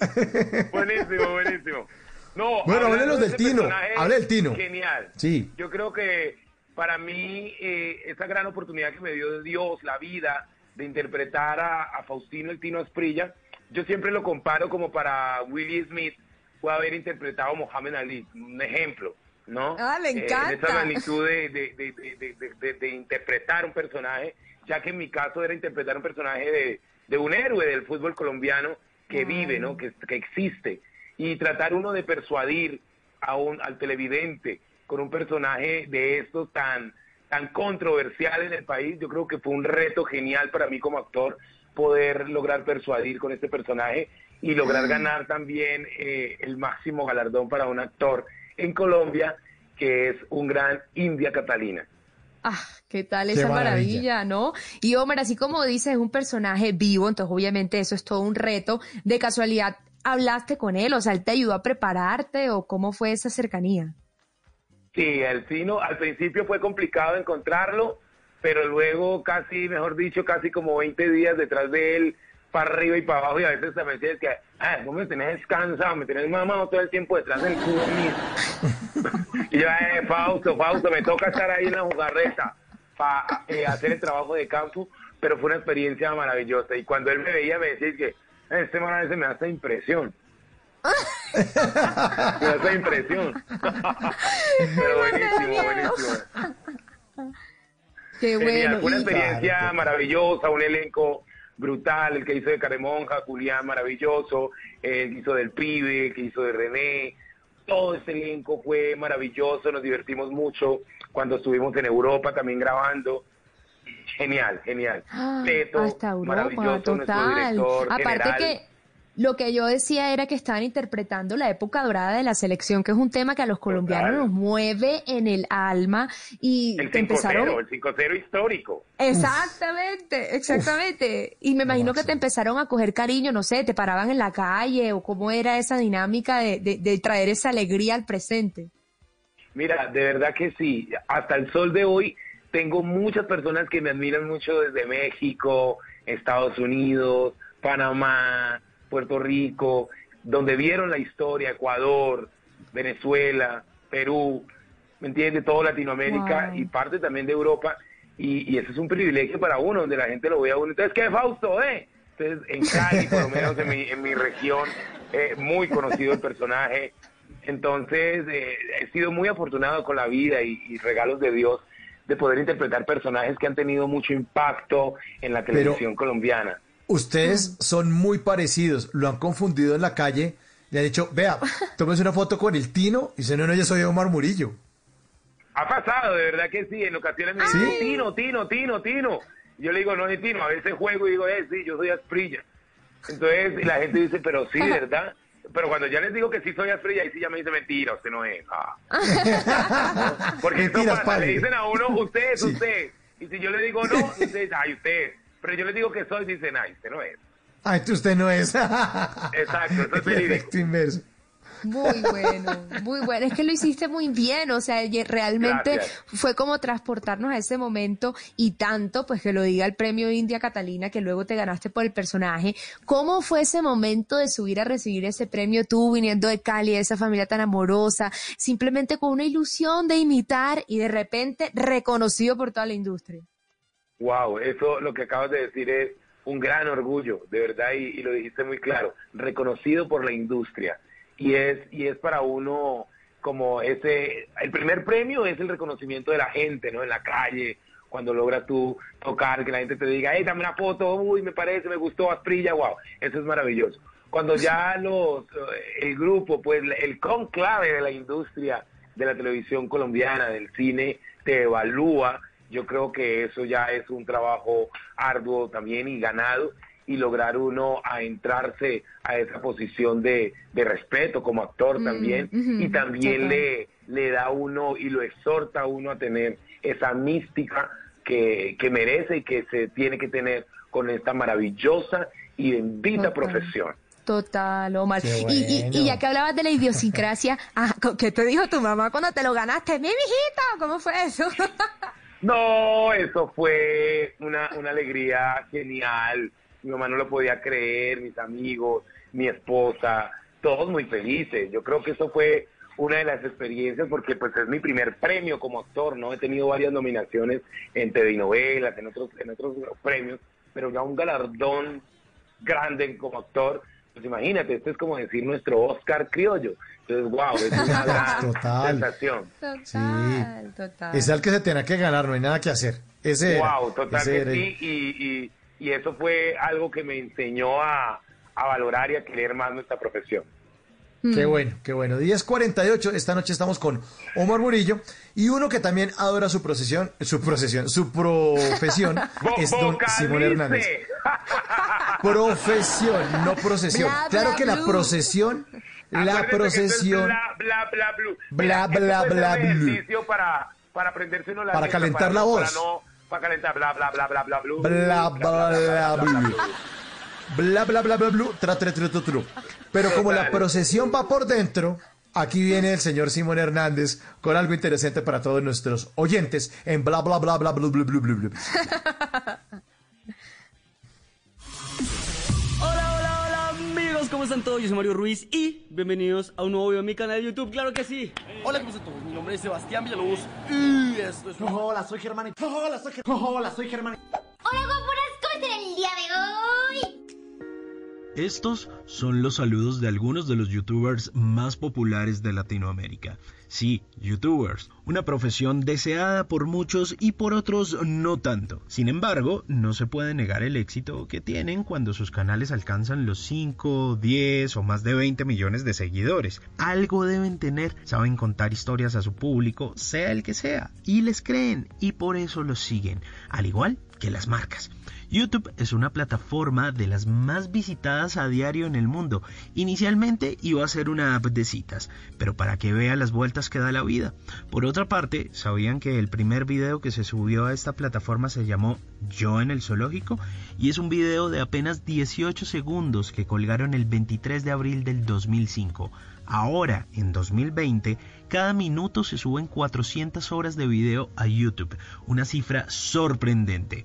Buenísimo, buenísimo. No, Bueno, de del Tino, hable del Tino. Genial. Sí. Yo creo que para mí eh, esa gran oportunidad que me dio Dios, la vida, de interpretar a, a Faustino el Tino Asprilla, yo siempre lo comparo como para Willie Smith puede haber interpretado a Mohamed Ali, un ejemplo, ¿no? Ah, me Eh, en encanta. esa magnitud de, interpretar un personaje, ya que en mi caso era interpretar un personaje de, un héroe del fútbol colombiano que vive, ¿no? Que, que existe. Y tratar uno de persuadir a un, al televidente con un personaje de estos tan, tan controversial en el país, yo creo que fue un reto genial para mí como actor poder lograr persuadir con este personaje y lograr ganar también eh, el máximo galardón para un actor en Colombia, que es un gran India Catalina. Ah, qué tal Qué esa maravilla. maravilla, ¿no? Y Omar, así como dices, es un personaje vivo, entonces obviamente eso es todo un reto. De casualidad, ¿hablaste con él? O sea, ¿él te ayudó a prepararte o cómo fue esa cercanía? Sí, el Tino al principio fue complicado encontrarlo, pero luego casi, mejor dicho, casi como 20 días detrás de él, para arriba y para abajo, y a veces me decía que, ah, vos me tenés descansado, me tenés mamado todo el tiempo detrás del cubo mío. y yo, eh, Fausto, Fausto, me toca estar ahí en la jugarreta para hacer el trabajo de campo, pero fue una experiencia maravillosa. Y cuando él me veía, me decía que, "Eh, este man a veces me hace impresión. me hace impresión. pero buenísimo, buenísimo. Qué bueno. fue una experiencia maravillosa, un elenco brutal, el que hizo de Caremonja, Julián maravilloso, el que hizo del pibe, el que hizo de René, todo ese elenco fue maravilloso, nos divertimos mucho cuando estuvimos en Europa también grabando. Genial, genial. Ah, Teto, hasta Europa, maravilloso, nuestro total. director Aparte general. que lo que yo decía era que estaban interpretando la época dorada de la selección, que es un tema que a los colombianos Total. nos mueve en el alma y El te 5-0, empezaron el 5-0 histórico. Exactamente, exactamente. Y me imagino que te empezaron a coger cariño, no sé, te paraban en la calle o cómo era esa dinámica de, de, de traer esa alegría al presente. Mira, de verdad que sí. Hasta el sol de hoy tengo muchas personas que me admiran mucho desde México, Estados Unidos, Panamá, Puerto Rico, donde vieron la historia, Ecuador, Venezuela, Perú, ¿me entiendes? Todo Latinoamérica Wow. y parte también de Europa. Y, y eso es un privilegio para uno, donde la gente lo ve a uno. Entonces, ¿qué Fausto, eh? Entonces, en Cali, por lo menos en mi, en mi región, eh, muy conocido el personaje. Entonces, eh, he sido muy afortunado con la vida y, y regalos de Dios de poder interpretar personajes que han tenido mucho impacto en la Pero- televisión colombiana. Ustedes son muy parecidos, lo han confundido en la calle, le han dicho, vea, tómese una foto con el Tino, y dice, no, no, yo soy Omar Murillo. Ha pasado, de verdad que sí. En ocasiones me dicen, Tino, Tino, Tino, Tino. Y yo le digo, no es Tino. A veces juego y digo, eh, sí, yo soy Asprilla. Entonces la gente dice, pero sí, ¿verdad? pero cuando ya les digo que sí soy Alfred, ahí sí ya me dice mentira, usted no es. Ah. Porque eso Mentiras, pasa, le dicen a uno, usted es Sí. usted. Y si yo le digo no, usted dice, ay, usted. Pero yo les digo que soy, dicen, ay, usted no es. Ay, tú- usted no es. Exacto, eso es El efecto inverso. Muy bueno, muy bueno. Es que lo hiciste muy bien, o sea, realmente Gracias. fue como transportarnos a ese momento y tanto, pues que lo diga el premio India Catalina, que luego te ganaste por el personaje. ¿Cómo fue ese momento de subir a recibir ese premio tú viniendo de Cali, de esa familia tan amorosa, simplemente con una ilusión de imitar y de repente reconocido por toda la industria? Wow, eso lo que acabas de decir es un gran orgullo, de verdad, y, lo dijiste muy claro, reconocido por la industria. Y es, y es para uno como ese, el primer premio es el reconocimiento de la gente, ¿no? En la calle, cuando logras tú tocar, que la gente te diga, hey, dame una foto, uy, me parece, me gustó, Asprilla, wow, eso es maravilloso. Cuando ya los, eh, el grupo, pues el conclave de la industria de la televisión colombiana, del cine, te evalúa, yo creo que eso ya es un trabajo arduo también y ganado y lograr uno a entrarse a esa posición de, de respeto como actor Mm, también y también le, le da uno y lo exhorta a uno a tener esa mística que, que merece y que se tiene que tener con esta maravillosa y bendita profesión. Total, Omar. Qué Y, y- y bueno. ya que hablabas de la idiosincrasia, ah, ¿qué te dijo tu mamá cuando te lo ganaste? ¡Mi mijita! ¿Cómo fue eso? No, eso fue una, una alegría genial. Mi mamá no lo podía creer, mis amigos, mi esposa, todos muy felices. Yo creo que eso fue una de las experiencias porque pues es mi primer premio como actor, ¿no? He tenido varias nominaciones en telenovelas, en otros, en otros premios, pero ya un galardón grande como actor, pues imagínate, esto es como decir nuestro Oscar criollo. Entonces, wow, es una gran Total. sensación. Total, total. Es el que se tenía que ganar, no hay nada que hacer. Ese era. Wow, total ese que era el- sí, y, y, y eso fue algo que me enseñó a, a valorar y a querer más nuestra profesión. Qué bueno, qué bueno. 10.48, esta noche estamos con Omar Murillo y uno que también adora su procesión, su procesión, su profesión es don vocalice. Simón Hernández. Profesión, no procesión. Bla, claro que la procesión, la procesión, Bla, bla, bla. Bla, bla, bla, ejercicio para, para aprenderse uno la Para calentar para la voz. Para, no, para calentar bla, bla, bla, bla, bla, bla, bla. Bla, bla, bla, bla, blue, tra, tra, tra, tra, tru. Pero como la procesión va por dentro, aquí viene el señor Simón Hernández con algo interesante para todos nuestros oyentes en bla, bla, bla, bla, bla, bla, bla, bla, bla. Amigos, ¿cómo están todos? Yo soy Mario Ruiz y bienvenidos a un nuevo video en mi canal de YouTube, claro que sí. Hola, ¿cómo están todos? Mi nombre es Sebastián Villalobos y esto es... Hola, soy Germán. Hola, soy Germán. Hola, soy Germán. Hola, guapuras, ¿cómo están el día de hoy? Estos son los saludos de algunos de los youtubers más populares de Latinoamérica. Sí, youtubers, una profesión deseada por muchos y por otros no tanto. Sin embargo, no se puede negar el éxito que tienen cuando sus canales alcanzan los 5, 10 o más de 20 millones de seguidores. Algo deben tener, saben contar historias a su público, sea el que sea, y les creen y por eso los siguen, al igual que las marcas. YouTube es una plataforma de las más visitadas a diario en el mundo. Inicialmente iba a ser una app de citas, pero para que vea las vueltas que da la vida. Por otra parte, ¿sabían que el primer video que se subió a esta plataforma se llamó Yo en el zoológico? Y es un video de apenas 18 segundos que colgaron el 23 de abril del 2005. Ahora, en 2020, cada minuto se suben 400 horas de video a YouTube, una cifra sorprendente.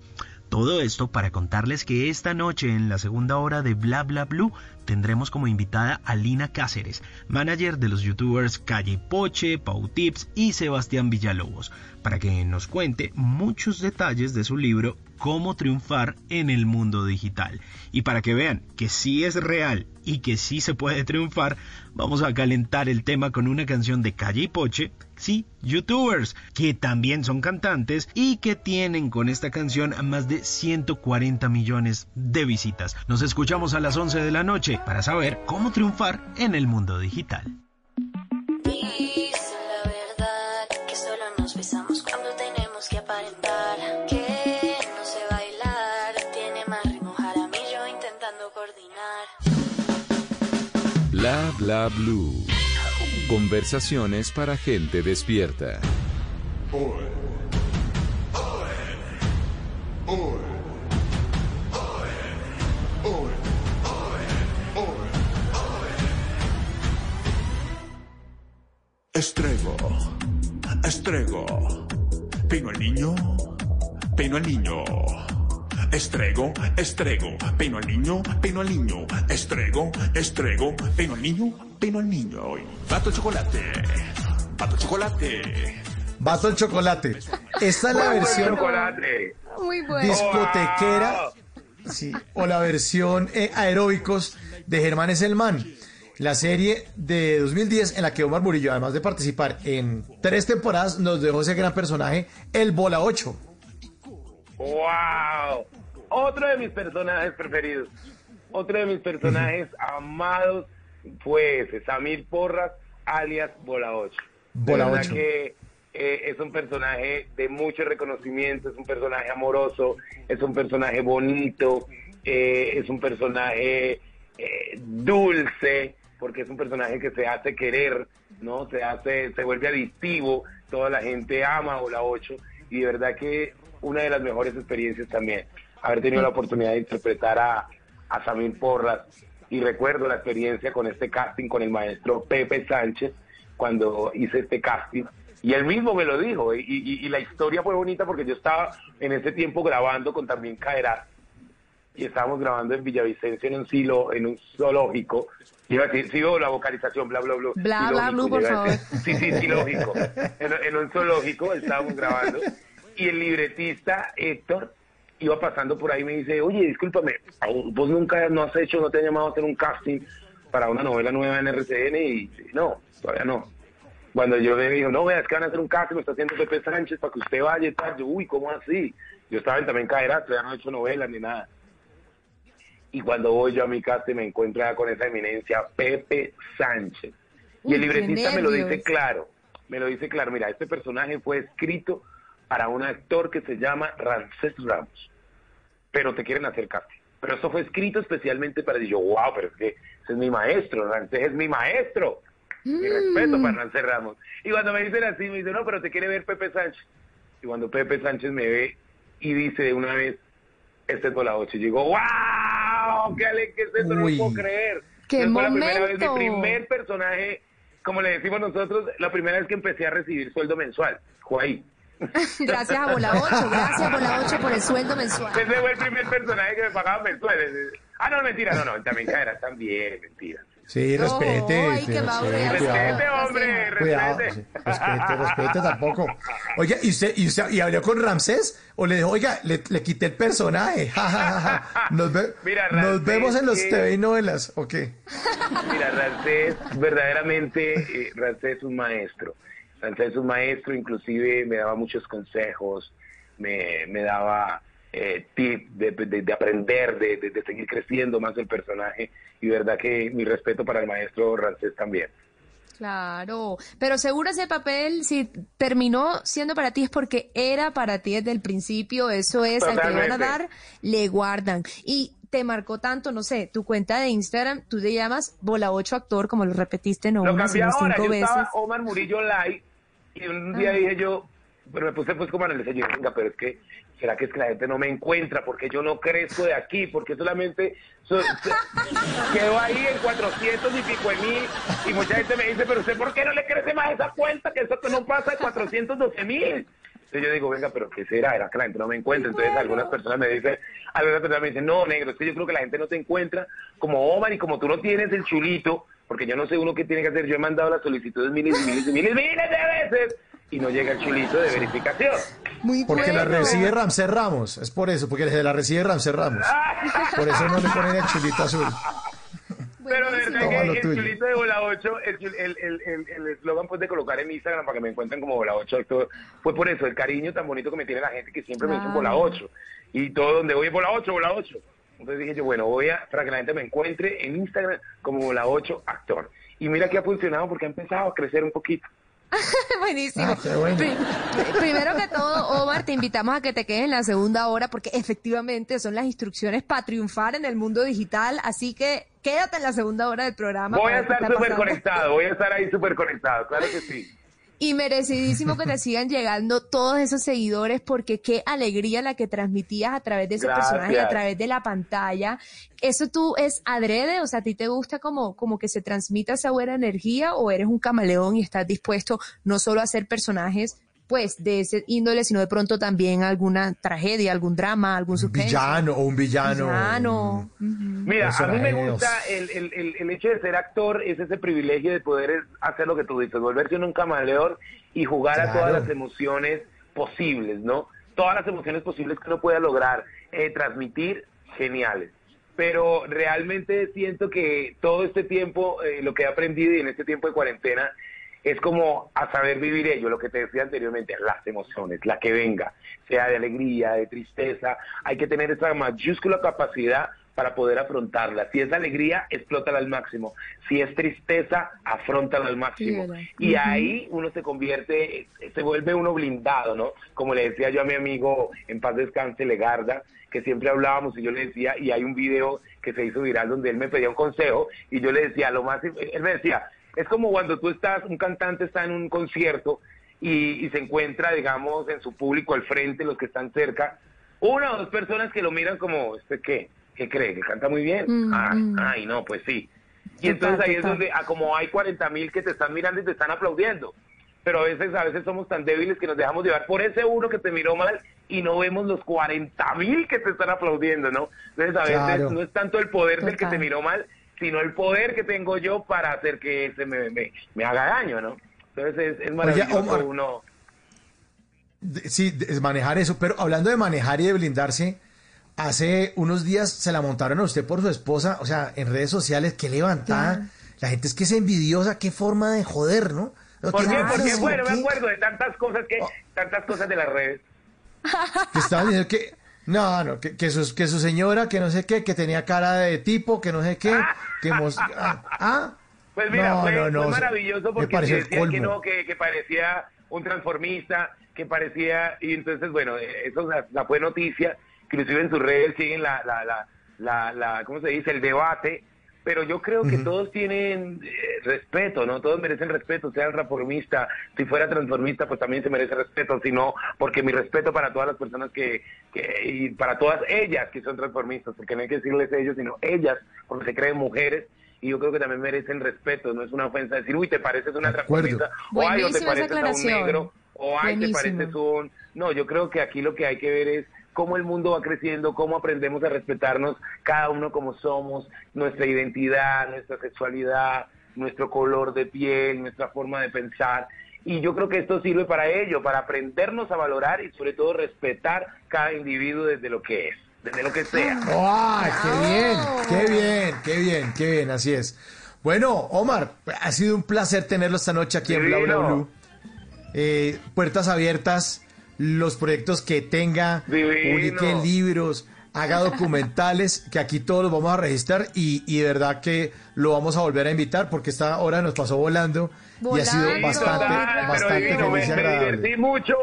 Todo esto para contarles que esta noche en la segunda hora de Bla Bla Blue tendremos como invitada a Lina Cáceres, manager de los youtubers Calle Poche, Pau Tips y Sebastián Villalobos, para que nos cuente muchos detalles de su libro Cómo triunfar en el mundo digital. Y para que vean que sí es real y que sí se puede triunfar, vamos a calentar el tema con una canción de Calle Poche, sí, youtubers, que también son cantantes y que tienen con esta canción más de 140 millones de visitas. Nos escuchamos a las 11 de la noche para saber cómo triunfar en el mundo digital. Dice la verdad que solo nos besamos cuando tenemos que aparentar que no sé bailar. Tiene más ritmo jaramillo intentando coordinar. Bla bla blue. Conversaciones para gente despierta. Estrego, estrego, pino al niño, pino al niño. Estrego, estrego, pino al niño, pino al niño. Estrego, estrego, pino al niño, pino al niño. Bato el chocolate, bato el chocolate. Vaso el chocolate. Esta es la versión Muy bueno. discotequera sí, o la versión eh, aeróbicos de Germán es el man. La serie de 2010 en la que Omar Murillo, además de participar en tres temporadas, nos dejó ese gran personaje, el Bola 8. ¡Wow! Otro de mis personajes preferidos. Otro de mis personajes amados fue ese, Samir Porras, alias Bola 8. Bola De verdad 8. que eh, es un personaje de mucho reconocimiento, es un personaje amoroso, es un personaje bonito, eh, es un personaje eh, dulce, porque es un personaje que se hace querer, ¿no? Se hace, se vuelve adictivo, toda la gente ama Bola 8 y de verdad que una de las mejores experiencias también, haber tenido la oportunidad de interpretar a, a Samir Porras y recuerdo la experiencia con este casting con el maestro Pepe Sánchez cuando hice este casting y él mismo me lo dijo y, y- y la historia fue bonita porque yo estaba en ese tiempo grabando con también Caerá y estábamos grabando en Villavicencio en un silo, en un zoológico. Iba a decir, sigo la vocalización, bla, bla, bla. Bla, bla, blu, por favor. Sí, sí, sí, lógico. En, en un zoológico estábamos grabando y el libretista Héctor iba pasando por ahí y me dice, oye, discúlpame, ¿aún vos nunca no has hecho, no te han llamado a hacer un casting para una novela nueva en RCN y no, todavía no. Cuando yo le digo, no, vea, es que van a hacer un casting, me está haciendo Pepe Sánchez para que usted vaya y tal. Yo, uy, ¿cómo así? Yo estaba en también caerá, todavía no he hecho novelas ni nada. Y cuando voy yo a mi casa me encuentro ya con esa eminencia, Pepe Sánchez. Y Uy, el libretista me lo dice claro, me lo dice claro, mira, este personaje fue escrito para un actor que se llama Rancés Ramos, pero te quieren hacer casting. Pero esto fue escrito especialmente para yo, wow, pero es que ese es mi maestro, Rancés es mi maestro. Mi respeto para Rancés Ramos. Y cuando me dicen así, me dicen, no, pero te quiere ver Pepe Sánchez. Y cuando Pepe Sánchez me ve y dice de una vez, este es Bola 8, y digo, wow, qué ale, qué es esto, no lo puedo creer. ¡Qué Entonces, fue la primera vez, mi momento! primer personaje, como le decimos nosotros, la primera vez que empecé a recibir sueldo mensual. Fue ahí. Gracias a Bola 8, gracias Bola 8 por el sueldo mensual. Ese fue el primer personaje que me pagaba mensual. Ah, no, mentira, no, no, también caerá también, mentira. Sí, respete. ay, sí, qué sí, Respete, hombre, Cuidado, respete. sí, respete, respete tampoco. Oiga, ¿y usted, y usted y habló con Ramsés? ¿O le dijo, oiga, le, le quité el personaje? Ja, ja, ja, ja. Nos, ve- Mira, nos Ramsés, vemos en los que- TV y novelas, ¿o qué? Mira, Rancés, verdaderamente, eh, Rancés es un maestro. Rancés es un maestro, inclusive me daba muchos consejos, me, me daba eh, tips de, de- de aprender, de, seguir creciendo más el personaje. Y verdad que mi respeto para el maestro Rancés también. Claro, pero seguro ese papel, si terminó siendo para ti, es porque era para ti desde el principio. Eso es, al que le van a dar, le guardan. Y te marcó tanto, no sé, tu cuenta de Instagram, tú te llamas Bola 8 Actor, como lo repetiste no Lo una, cambié sino ahora, cinco yo veces. estaba Omar Murillo Live y un día dije yo, pero me puse pues como en el diseño, venga, pero es que, ¿será que es que la gente no me encuentra? Porque yo no crezco de aquí, porque solamente so- so- quedo ahí en 400 y pico de mil y mucha gente me dice, pero usted ¿por qué no le crece más esa cuenta? Que eso que no pasa de 412 mil. Entonces yo digo, venga, pero ¿qué será? Era que la gente no me encuentra. Entonces algunas personas me dicen, algunas personas me dicen, no, negro, es que yo creo que la gente no te encuentra como Omar y como tú no tienes el chulito, porque yo no sé uno qué tiene que hacer. Yo he mandado las solicitudes miles y miles y miles, miles de veces y no llega el chulito de verificación. Muy Porque la recibe Ramsés Ramos, es por eso, porque la recibe Ramsés Ramos. Por eso no le ponen el chulito azul. Pero de verdad Toma que el tuyo. chulito de Bola 8, el chul- el el- el- el eslogan pues de colocar en mi Instagram para que me encuentren como Bola 8, actor, fue por eso, el cariño tan bonito que me tiene la gente que siempre me dice. Bola 8. Y todo donde voy es Bola 8, Bola 8. Entonces dije yo, bueno, voy a, para que la gente me encuentre en Instagram como Bola 8 actor. Y mira que ha funcionado porque ha empezado a crecer un poquito. Buenísimo. Ah, bueno. Primero que todo, Omar, te invitamos a que te quedes en la segunda hora porque efectivamente son las instrucciones para triunfar en el mundo digital. Así que quédate en la segunda hora del programa. Voy a estar súper conectado, voy a estar ahí súper conectado, claro que sí. Y merecidísimo que te sigan llegando todos esos seguidores porque qué alegría la que transmitías a través de ese Gracias. personaje a través de la pantalla. ¿Eso tú es adrede? O sea, ¿a ti te gusta como, como que se transmita esa buena energía o eres un camaleón y estás dispuesto no solo a hacer personajes pues de ese índole, sino de pronto también alguna tragedia, algún drama, algún suspense? Villano o un villano. Villano. Mira, a mí me gusta el, el, el, el hecho de ser actor, es ese privilegio de poder hacer lo que tú dices, volverse un camaleón y jugar a todas las emociones posibles, ¿no? Todas las emociones posibles que uno pueda lograr eh, transmitir, geniales. Pero realmente siento que todo este tiempo, eh, lo que he aprendido y en este tiempo de cuarentena, es como a saber vivir ello, lo que te decía anteriormente, las emociones, la que venga, sea de alegría, de tristeza, hay que tener esa mayúscula capacidad para poder afrontarla. Si es alegría, explótala al máximo. Si es tristeza, afrontala al máximo. Y ahí uno se convierte, se vuelve uno blindado, ¿no? Como le decía yo a mi amigo, en paz descanse, Legarda, que siempre hablábamos y yo le decía, y hay un video que se hizo viral donde él me pedía un consejo y yo le decía, lo más, él me decía, es como cuando tú estás, un cantante está en un concierto y, y se encuentra, digamos, en su público al frente, los que están cerca, una o dos personas que lo miran como, ¿este qué? ¿Qué cree? ¿Que canta muy bien? Mm, ah, mm. ay, no, pues sí. Y entonces ahí es donde, ah, como hay 40 mil que te están mirando y te están aplaudiendo. Pero a veces, a veces somos tan débiles que nos dejamos llevar por ese uno que te miró mal y no vemos los 40 mil que te están aplaudiendo, ¿no? Entonces a veces Claro. no es tanto el poder del que te miró mal, sino el poder que tengo yo para hacer que ese me, me, me haga daño, ¿no? Entonces es, es maravilloso Omar. uno... Sí, es manejar eso. Pero hablando de manejar y de blindarse, hace unos días se la montaron a usted por su esposa, o sea, en redes sociales, qué levantada. La gente es que es envidiosa, qué forma de joder, ¿no? No ¿Por qué? Porque bueno, me acuerdo de tantas cosas que, tantas cosas de las redes. Estaban diciendo que, no, no, que, que, su, que su señora, que no sé qué, que tenía cara de tipo, que no sé qué, que mos- ah, ah. Pues mira, No, fue, no, no, fue maravilloso porque decían que no, que, que parecía un transformista, que parecía, y entonces, bueno, eh, eso la, la fue noticia, inclusive en sus redes siguen la, la, la, la, la- ¿cómo se dice?, el debate, pero yo creo que todos tienen eh, respeto, ¿no? Todos merecen respeto, sea el transformista, si fuera transformista, pues también se merece respeto, si no, porque mi respeto para todas las personas que, que, y para todas ellas que son transformistas, porque no hay que decirles ellos, sino ellas, porque se creen mujeres, y yo creo que también merecen respeto, no es una ofensa decir, uy, te pareces una transformista, o ay, o te pareces a un negro, o ay, te pareces un... No, yo creo que aquí lo que hay que ver es cómo el mundo va creciendo, cómo aprendemos a respetarnos cada uno como somos, nuestra identidad, nuestra sexualidad, nuestro color de piel, nuestra forma de pensar. Y yo creo que esto sirve para ello, para aprendernos a valorar y sobre todo respetar cada individuo desde lo que es, desde lo que sea. ¡Ay, qué bien! ¡Qué bien! ¡Qué bien! ¡Qué bien! Así es. Bueno, Omar, ha sido un placer tenerlo esta noche aquí en Bla Bla. Blue. Eh, puertas abiertas, los proyectos que tenga, Divino. publique libros, haga documentales, que aquí todos los vamos a registrar y, y de verdad que lo vamos a volver a invitar porque esta hora nos pasó volando, y ha sido Volando. bastante, Total, bastante divino, feliz y me divertí mucho,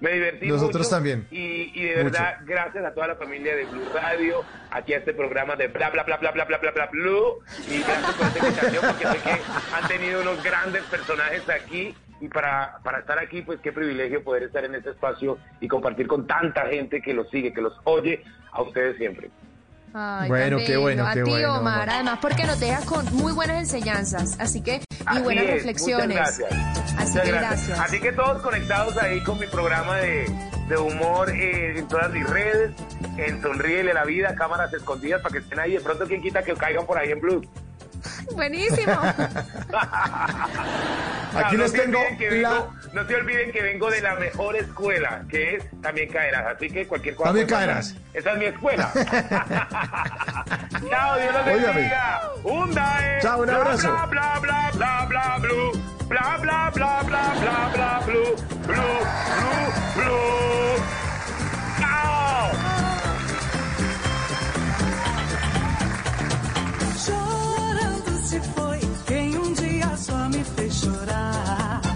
me divertí Nosotros mucho. también. Y, y de verdad, gracias a toda la familia de Blue Radio, aquí a este programa de bla bla bla bla bla bla bla bla Blue, y gracias por esta invitación porque sé que han tenido unos grandes personajes aquí y para, para estar aquí, pues qué privilegio poder estar en este espacio y compartir con tanta gente que los sigue, que los oye, a ustedes siempre. Ay, Bueno, qué bueno, A qué ti, bueno, Omar. Omar. Además, porque nos dejas con muy buenas enseñanzas. Así que, y Así buenas es, reflexiones. Muchas gracias. Así Muchas que gracias. Así que todos conectados ahí con mi programa de, de humor eh, en todas mis redes, en Sonríele la Vida, cámaras escondidas para que estén ahí. De pronto, quien quita que caigan por ahí en Blue. Buenísimo. Aquí no les se tengo la- vengo- no se olviden que vengo de la mejor escuela, que es También Caerás. Así que cualquier cosa. También pasar. Esa es mi escuela. Chao, Dios los bendiga. Un dae. Chao, un Bla, abrazo. Bla, bla, bla, bla, bla, blue. Bla, bla, bla, bla, bla, bla, blue. Blue, blue, blue. Chao. Se foi quem um dia só me fez chorar.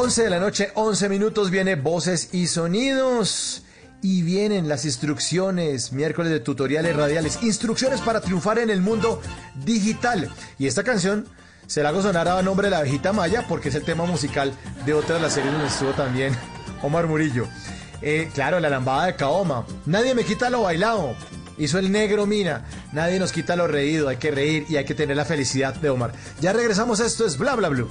11 de la noche, 11 minutos, viene Voces y Sonidos. Y vienen las instrucciones, miércoles de tutoriales radiales, instrucciones para triunfar en el mundo digital. Y esta canción se la hago sonar a nombre de la abejita Maya porque es el tema musical de otra de las series donde estuvo también Omar Murillo. Eh, claro, la lambada de Kaoma. Nadie me quita lo bailado. Hizo el negro Mina. Nadie nos quita lo reído. Hay que reír y hay que tener la felicidad de Omar. Ya regresamos. Esto es Bla Bla Blue.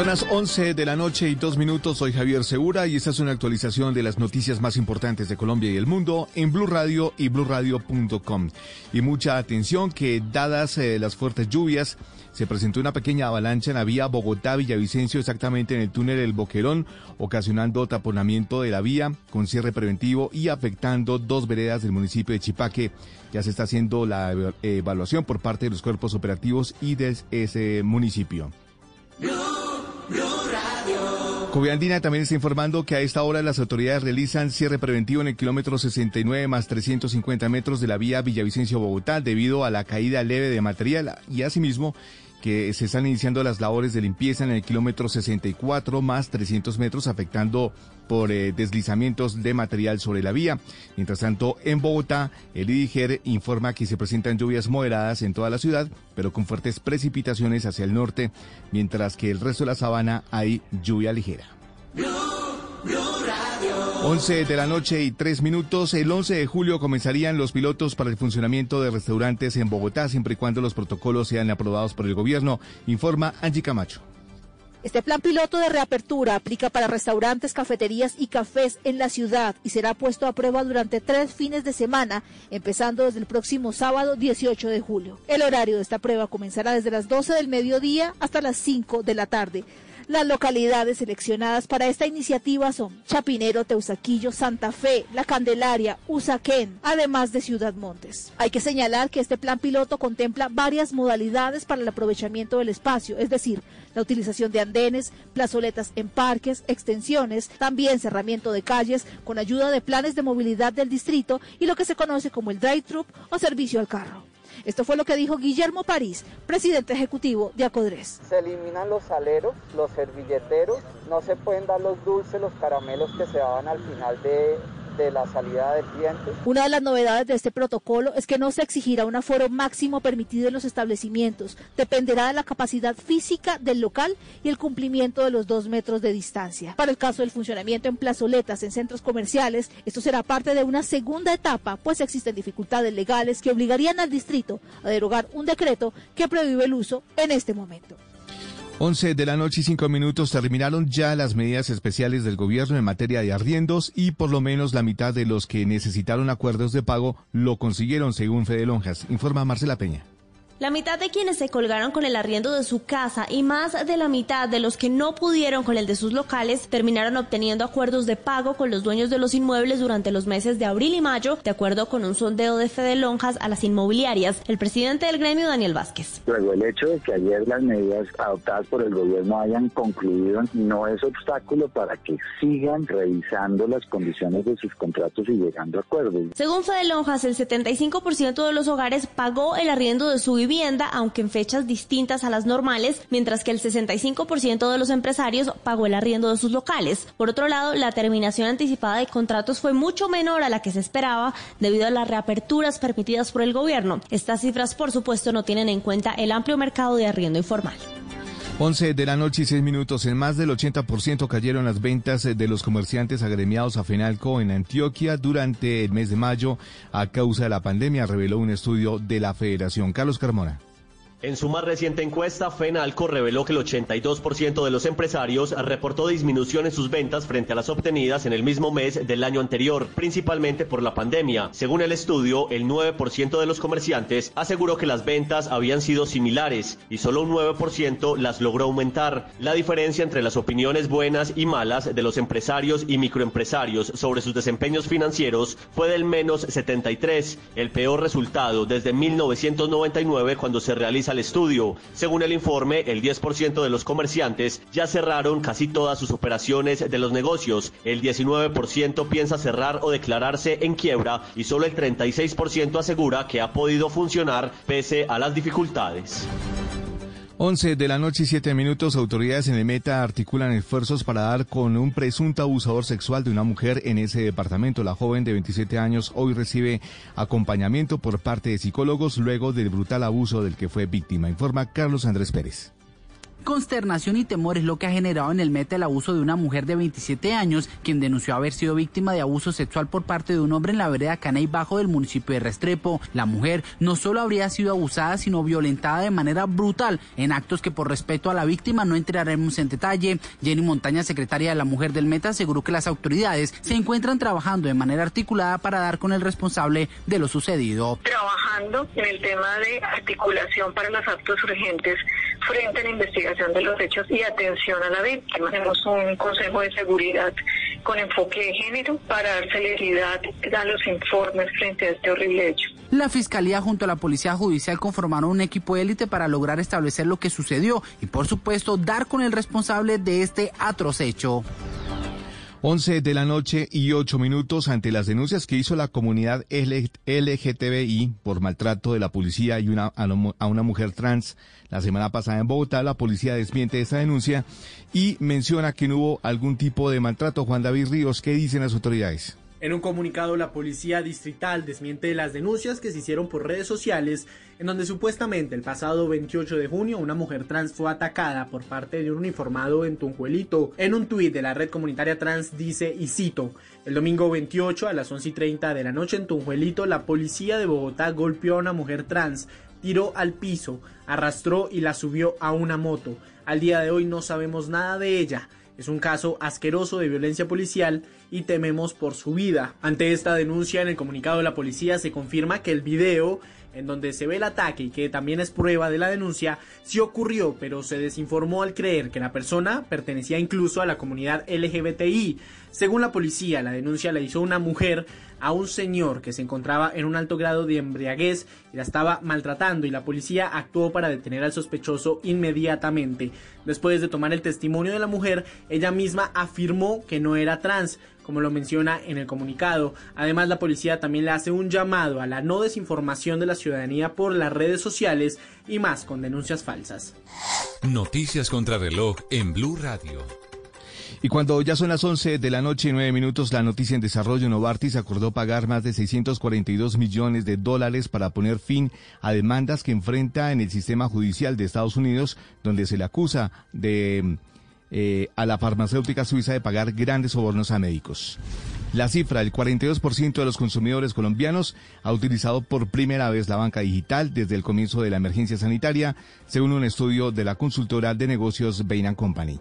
Son las 11 de la noche y dos minutos. Soy Javier Segura y esta es una actualización de las noticias más importantes de Colombia y el mundo en Blue Radio y bluradio.com. Y mucha atención que dadas eh, las fuertes lluvias, se presentó una pequeña avalancha en la vía Bogotá-Villavicencio, exactamente en el túnel El Boquerón, ocasionando taponamiento de la vía con cierre preventivo y afectando dos veredas del municipio de Chipaque. Ya se está haciendo la evaluación por parte de los cuerpos operativos y de ese municipio. Coviandina también está informando que a esta hora las autoridades realizan cierre preventivo en el kilómetro 69 más 350 metros de la vía Villavicencio-Bogotá debido a la caída leve de material y asimismo que se están iniciando las labores de limpieza en el kilómetro 64 más 300 metros afectando por eh, deslizamientos de material sobre la vía. Mientras tanto, en Bogotá, el IDIGER informa que se presentan lluvias moderadas en toda la ciudad, pero con fuertes precipitaciones hacia el norte, mientras que el resto de la sabana hay lluvia ligera. 11 de la noche y 3 minutos. El 11 de julio comenzarían los pilotos para el funcionamiento de restaurantes en Bogotá, siempre y cuando los protocolos sean aprobados por el gobierno, informa Angie Camacho. Este plan piloto de reapertura aplica para restaurantes, cafeterías y cafés en la ciudad y será puesto a prueba durante tres fines de semana, empezando desde el próximo sábado 18 de julio. El horario de esta prueba comenzará desde las 12 del mediodía hasta las 5 de la tarde. Las localidades seleccionadas para esta iniciativa son Chapinero, Teusaquillo, Santa Fe, La Candelaria, Usaquén, además de Ciudad Montes. Hay que señalar que este plan piloto contempla varias modalidades para el aprovechamiento del espacio, es decir, la utilización de andenes, plazoletas en parques, extensiones, también cerramiento de calles con ayuda de planes de movilidad del distrito y lo que se conoce como el drive-thru o servicio al carro. Esto fue lo que dijo Guillermo París, presidente ejecutivo de Acodres. Se eliminan los aleros, los servilleteros, no se pueden dar los dulces, los caramelos que se daban al final de, de la salida del cliente. Una de las novedades de este protocolo es que no se exigirá un aforo máximo permitido en los establecimientos. Dependerá de la capacidad física del local y el cumplimiento de los dos metros de distancia. Para el caso del funcionamiento en plazoletas en centros comerciales, esto será parte de una segunda etapa, pues existen dificultades legales que obligarían al distrito a derogar un decreto que prohíbe el uso en este momento. 11 de la noche y 5 minutos terminaron ya las medidas especiales del gobierno en materia de arriendos y por lo menos la mitad de los que necesitaron acuerdos de pago lo consiguieron según Fede Lonjas, informa Marcela Peña. La mitad de quienes se colgaron con el arriendo de su casa y más de la mitad de los que no pudieron con el de sus locales terminaron obteniendo acuerdos de pago con los dueños de los inmuebles durante los meses de abril y mayo, de acuerdo con un sondeo de Fede Lonjas a las inmobiliarias. El presidente del gremio, Daniel Vázquez. Luego, el hecho de que ayer las medidas adoptadas por el gobierno hayan concluido no es obstáculo para que sigan revisando las condiciones de sus contratos y llegando a acuerdos. Según Fede Lonjas, el 75% de los hogares pagó el arriendo de su vivienda aunque en fechas distintas a las normales, mientras que el 65% de los empresarios pagó el arriendo de sus locales. Por otro lado, la terminación anticipada de contratos fue mucho menor a la que se esperaba debido a las reaperturas permitidas por el gobierno. Estas cifras, por supuesto, no tienen en cuenta el amplio mercado de arriendo informal. 11 de la noche y 6 minutos. En más del 80% cayeron las ventas de los comerciantes agremiados a Fenalco en Antioquia durante el mes de mayo a causa de la pandemia, reveló un estudio de la Federación. Carlos Carmona. En su más reciente encuesta, FENALCO reveló que el 82% de los empresarios reportó disminución en sus ventas frente a las obtenidas en el mismo mes del año anterior, principalmente por la pandemia. Según el estudio, el 9% de los comerciantes aseguró que las ventas habían sido similares y solo un 9% las logró aumentar. La diferencia entre las opiniones buenas y malas de los empresarios y microempresarios sobre sus desempeños financieros fue del menos 73, el peor resultado desde 1999 cuando se realiza al estudio. Según el informe, el 10% de los comerciantes ya cerraron casi todas sus operaciones de los negocios, el 19% piensa cerrar o declararse en quiebra y solo el 36% asegura que ha podido funcionar pese a las dificultades. 11 de la noche y 7 minutos, autoridades en el Meta articulan esfuerzos para dar con un presunto abusador sexual de una mujer en ese departamento. La joven de 27 años hoy recibe acompañamiento por parte de psicólogos luego del brutal abuso del que fue víctima, informa Carlos Andrés Pérez. Consternación y temor es lo que ha generado en el Meta el abuso de una mujer de 27 años, quien denunció haber sido víctima de abuso sexual por parte de un hombre en la vereda Canay Bajo del municipio de Restrepo. La mujer no solo habría sido abusada, sino violentada de manera brutal en actos que por respeto a la víctima no entraremos en detalle. Jenny Montaña, secretaria de la Mujer del Meta, aseguró que las autoridades se encuentran trabajando de manera articulada para dar con el responsable de lo sucedido. Trabajando en el tema de articulación para los actos urgentes frente a la investigación de los hechos y atención a la víctima. Tenemos un Consejo de Seguridad con enfoque de género para dar celeridad a los informes frente a este horrible hecho. La Fiscalía junto a la Policía Judicial conformaron un equipo élite para lograr establecer lo que sucedió y por supuesto dar con el responsable de este atroz hecho. 11 de la noche y 8 minutos ante las denuncias que hizo la comunidad LGTBI por maltrato de la policía y una, a una mujer trans la semana pasada en Bogotá. La policía desmiente esa denuncia y menciona que no hubo algún tipo de maltrato. Juan David Ríos, ¿qué dicen las autoridades? En un comunicado, la policía distrital desmiente las denuncias que se hicieron por redes sociales, en donde supuestamente el pasado 28 de junio una mujer trans fue atacada por parte de un uniformado en Tunjuelito. En un tuit de la red comunitaria trans dice, y cito, el domingo 28 a las 11 y 30 de la noche en Tunjuelito, la policía de Bogotá golpeó a una mujer trans, tiró al piso, arrastró y la subió a una moto. Al día de hoy no sabemos nada de ella. Es un caso asqueroso de violencia policial y tememos por su vida. Ante esta denuncia en el comunicado de la policía se confirma que el video en donde se ve el ataque y que también es prueba de la denuncia, sí ocurrió, pero se desinformó al creer que la persona pertenecía incluso a la comunidad LGBTI. Según la policía, la denuncia la hizo una mujer a un señor que se encontraba en un alto grado de embriaguez y la estaba maltratando y la policía actuó para detener al sospechoso inmediatamente. Después de tomar el testimonio de la mujer, ella misma afirmó que no era trans, como lo menciona en el comunicado. Además, la policía también le hace un llamado a la no desinformación de la ciudadanía por las redes sociales y más con denuncias falsas. Noticias contra reloj en Blue Radio. Y cuando ya son las 11 de la noche y 9 minutos, la noticia en desarrollo, Novartis acordó pagar más de 642 millones de dólares para poner fin a demandas que enfrenta en el sistema judicial de Estados Unidos, donde se le acusa de eh, a la farmacéutica suiza de pagar grandes sobornos a médicos. La cifra, el 42% de los consumidores colombianos ha utilizado por primera vez la banca digital desde el comienzo de la emergencia sanitaria, según un estudio de la consultora de negocios Bain Company.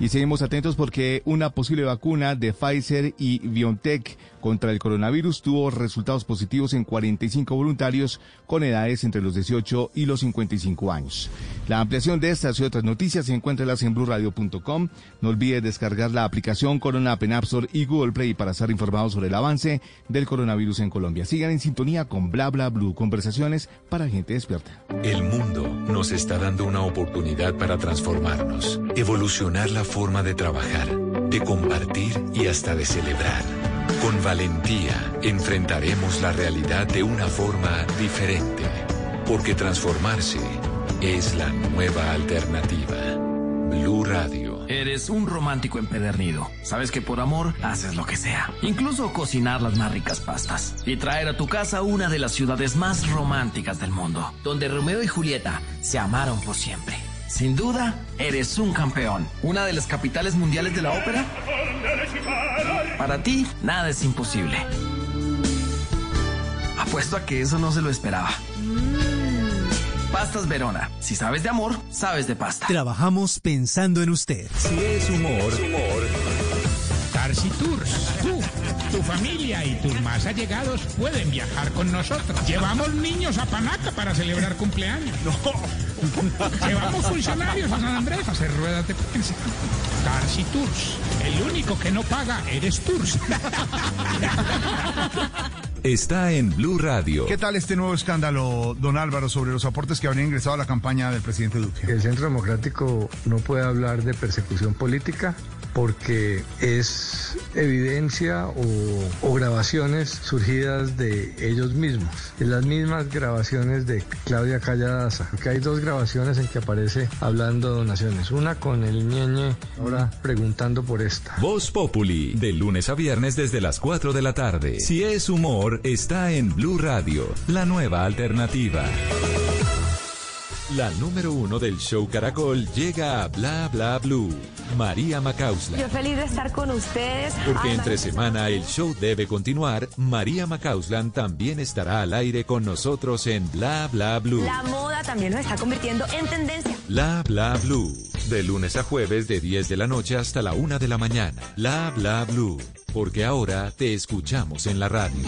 Y seguimos atentos porque una posible vacuna de Pfizer y BioNTech contra el coronavirus tuvo resultados positivos en 45 voluntarios con edades entre los 18 y los 55 años. La ampliación de estas y otras noticias se encuentra en blurradio.com. No olvide descargar la aplicación Corona App y Google Play para estar informados sobre el avance del coronavirus en Colombia. Sigan en sintonía con Bla Bla Blue, conversaciones para gente despierta. El mundo nos está dando una oportunidad para transformarnos, evolucionar la forma de trabajar, de compartir y hasta de celebrar. Con valentía enfrentaremos la realidad de una forma diferente, porque transformarse es la nueva alternativa. Blue Radio. Eres un romántico empedernido. Sabes que por amor haces lo que sea. Incluso cocinar las más ricas pastas. Y traer a tu casa una de las ciudades más románticas del mundo. Donde Romeo y Julieta se amaron por siempre Sin duda, eres un campeón. Una de las capitales mundiales de la ópera. Para ti, nada es imposible. Apuesto a que eso no se lo esperaba. Pastas Verona. Si sabes de amor, sabes de pasta. Trabajamos pensando en usted. Si es humor, humor. Tarsi Tours. Tú, tu familia y tus más allegados pueden viajar con nosotros. Llevamos niños a Panaca para celebrar cumpleaños. No. Llevamos funcionarios a San Andrés a hacer ruedas de prensa. Tarsi Tours. El único que no paga eres Tours. Está en Blue Radio. ¿Qué tal este nuevo escándalo, don Álvaro, sobre los aportes que habrían ingresado a la campaña del presidente Duque? El Centro Democrático no puede hablar de persecución política porque es evidencia o, grabaciones surgidas de ellos mismos. Las mismas grabaciones de Claudia Calladaza, que hay dos grabaciones en que aparece hablando de donaciones. Una con el ñeñe, ahora preguntando por esta. Voz Populi, de lunes a viernes desde las 4 de la tarde. Si es humor, está en Blue Radio, la nueva alternativa. La número uno del show Caracol llega a Bla Bla Blue. María Macausla. Yo feliz de estar con ustedes. Porque Ay, entre semana el show debe continuar, María Macauslan también estará al aire con nosotros en Bla Bla Blue. La moda también nos está convirtiendo en tendencia. Bla Bla Blue. De lunes a jueves de 10 de la noche hasta la 1 de la mañana. Bla Bla Blue. Porque ahora te escuchamos en la radio.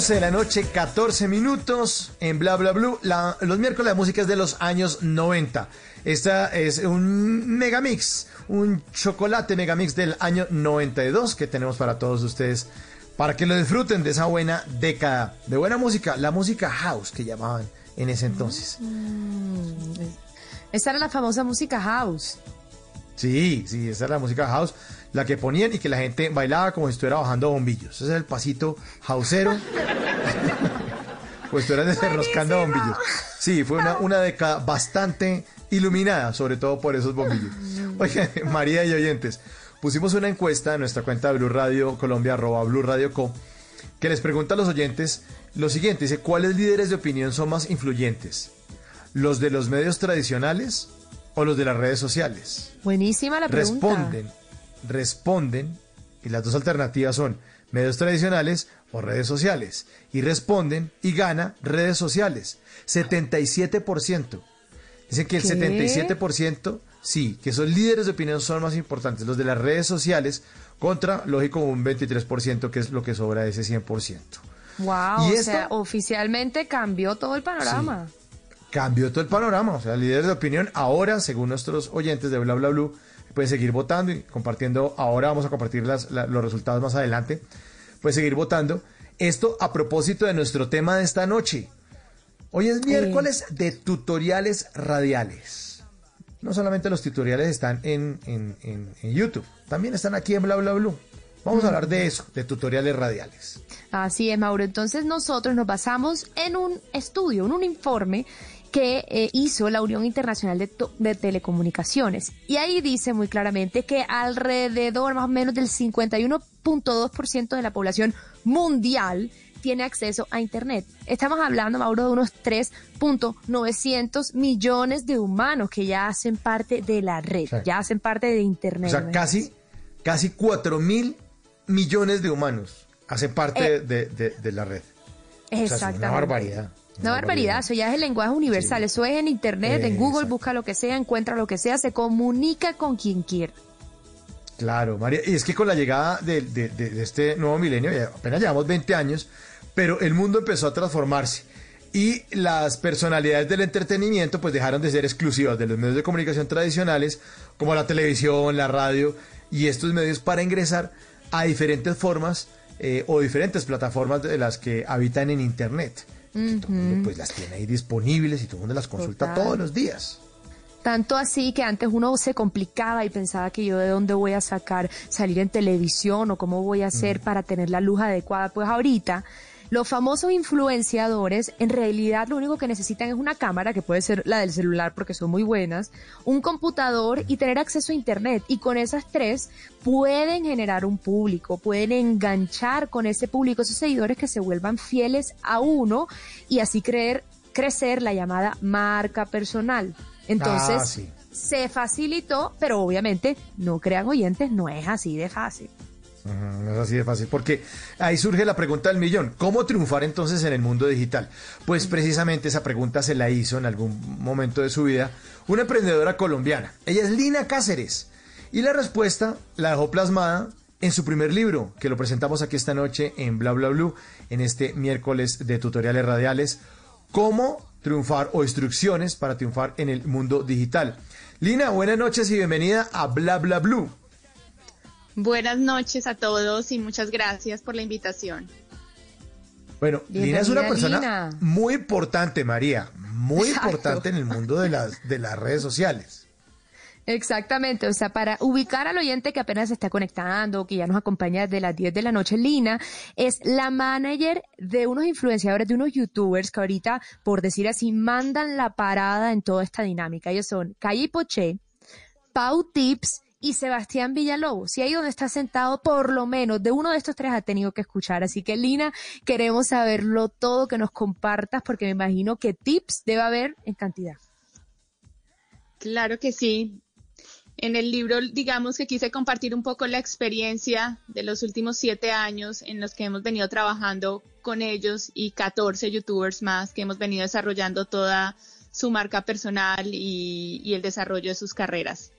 11 de la noche, 14 minutos en Bla Bla Blue. La- los miércoles la música es de los años 90. Esta es un megamix, un chocolate megamix del año 92 que tenemos para todos ustedes. Para que lo disfruten de esa buena década de buena música, la música house que llamaban en ese entonces. Mm, Esta era la famosa música house. Sí, sí, esa es la música house, la que ponían y que la gente bailaba como si estuviera bajando bombillos. Ese es el pasito houseero. pues estuvieran desenroscando bombillos. Sí, fue una, una década bastante iluminada, sobre todo por esos bombillos. Oigan, María y oyentes, pusimos una encuesta en nuestra cuenta de Blue Radio Colombia, arroba Blue Radio Co, que les pregunta a los oyentes lo siguiente, dice, ¿cuáles líderes de opinión son más influyentes? ¿Los de los medios tradicionales o los de las redes sociales? Buenísima la pregunta. responden, responden, y las dos alternativas son medios tradicionales o redes sociales. Y responden y gana redes sociales. 77%. Dicen que el ¿Qué? 77% sí, que son líderes de opinión son más importantes los de las redes sociales contra, lógico, un 23% que es lo que sobra de ese 100%. Wow, ¿Y o esto? sea, oficialmente cambió todo el panorama. Cambió todo el panorama. O sea, líderes de opinión ahora, según nuestros oyentes de Bla Bla Blue, pueden seguir votando y compartiendo. Ahora vamos a compartir las- la- los resultados más adelante. Pueden seguir votando. Esto a propósito de nuestro tema de esta noche. Hoy es miércoles de tutoriales radiales. No solamente los tutoriales están en, en- en- en YouTube, también están aquí en Bla Bla Blue. Vamos a hablar de eso, de tutoriales radiales. Así es, Mauro. Entonces nosotros nos basamos en un estudio, en un informe que eh, hizo la Unión Internacional de, de Telecomunicaciones. Y ahí dice muy claramente que alrededor más o menos del 51.2% de la población mundial tiene acceso a Internet. Estamos hablando, Mauro, de unos 3.900 millones de humanos que ya hacen parte de la red, Sí. ya hacen parte de Internet. O sea, casi, casi 4 mil millones de humanos hacen parte Eh. de, de- de la red. O sea, es Exactamente. una barbaridad. Una barbaridad, eso ya es el lenguaje universal, eso es en internet, en Google, busca lo que sea, encuentra lo que sea, se comunica con quien quiera. Claro, María. Y es que con la llegada de, de- de- de este nuevo milenio, ya apenas llevamos 20 años, pero el mundo empezó a transformarse. Y las personalidades del entretenimiento pues dejaron de ser exclusivas de los medios de comunicación tradicionales, como la televisión, la radio y estos medios para ingresar a diferentes formas eh, o diferentes plataformas de las que habitan en Internet. Ujú. Pues las tiene ahí disponibles y todo el mundo las consulta Total. todos los días. Tanto así que antes uno se complicaba y pensaba que yo de dónde voy a sacar salir en televisión o cómo voy a hacer para tener la luz adecuada. Pues ahorita los famosos influenciadores en realidad lo único que necesitan es una cámara, que puede ser la del celular porque son muy buenas, un computador y tener acceso a internet. Y con esas tres pueden generar un público, pueden enganchar con ese público, esos seguidores que se vuelvan fieles a uno y así creer, crecer la llamada marca personal. Entonces, Ah, sí. se facilitó, pero obviamente no crean oyentes, no es así de fácil. No es así de fácil, porque ahí surge la pregunta del millón. ¿Cómo triunfar entonces en el mundo digital? Pues precisamente esa pregunta se la hizo en algún momento de su vida una emprendedora colombiana. Ella es Lina Cáceres. Y la respuesta la dejó plasmada en su primer libro, que lo presentamos aquí esta noche en Bla Bla Blue, en este miércoles de tutoriales radiales. ¿Cómo triunfar o instrucciones para triunfar en el mundo digital? Lina, buenas noches y bienvenida a Bla Bla Blue. Buenas noches a todos y muchas gracias por la invitación. Bueno, Lina es una persona Lina. muy importante, María, muy Exacto. importante en el mundo de las, de las redes sociales. Exactamente, o sea, para ubicar al oyente que apenas se está conectando, que ya nos acompaña desde las 10 de la noche, Lina es la manager de unos influenciadores, de unos youtubers que ahorita, por decir así, mandan la parada en toda esta dinámica. Ellos son Calle Poché, Pau Tips y Sebastián Villalobos. Y ahí donde está sentado, por lo menos de uno de estos tres ha tenido que escuchar. Así que, Lina, queremos saberlo todo, que nos compartas, porque me imagino que tips debe haber en cantidad. Claro que sí. En el libro, digamos que quise compartir un poco la experiencia de los últimos siete años en los que hemos venido trabajando con ellos y 14 youtubers más que hemos venido desarrollando toda su marca personal y, y el desarrollo de sus carreras.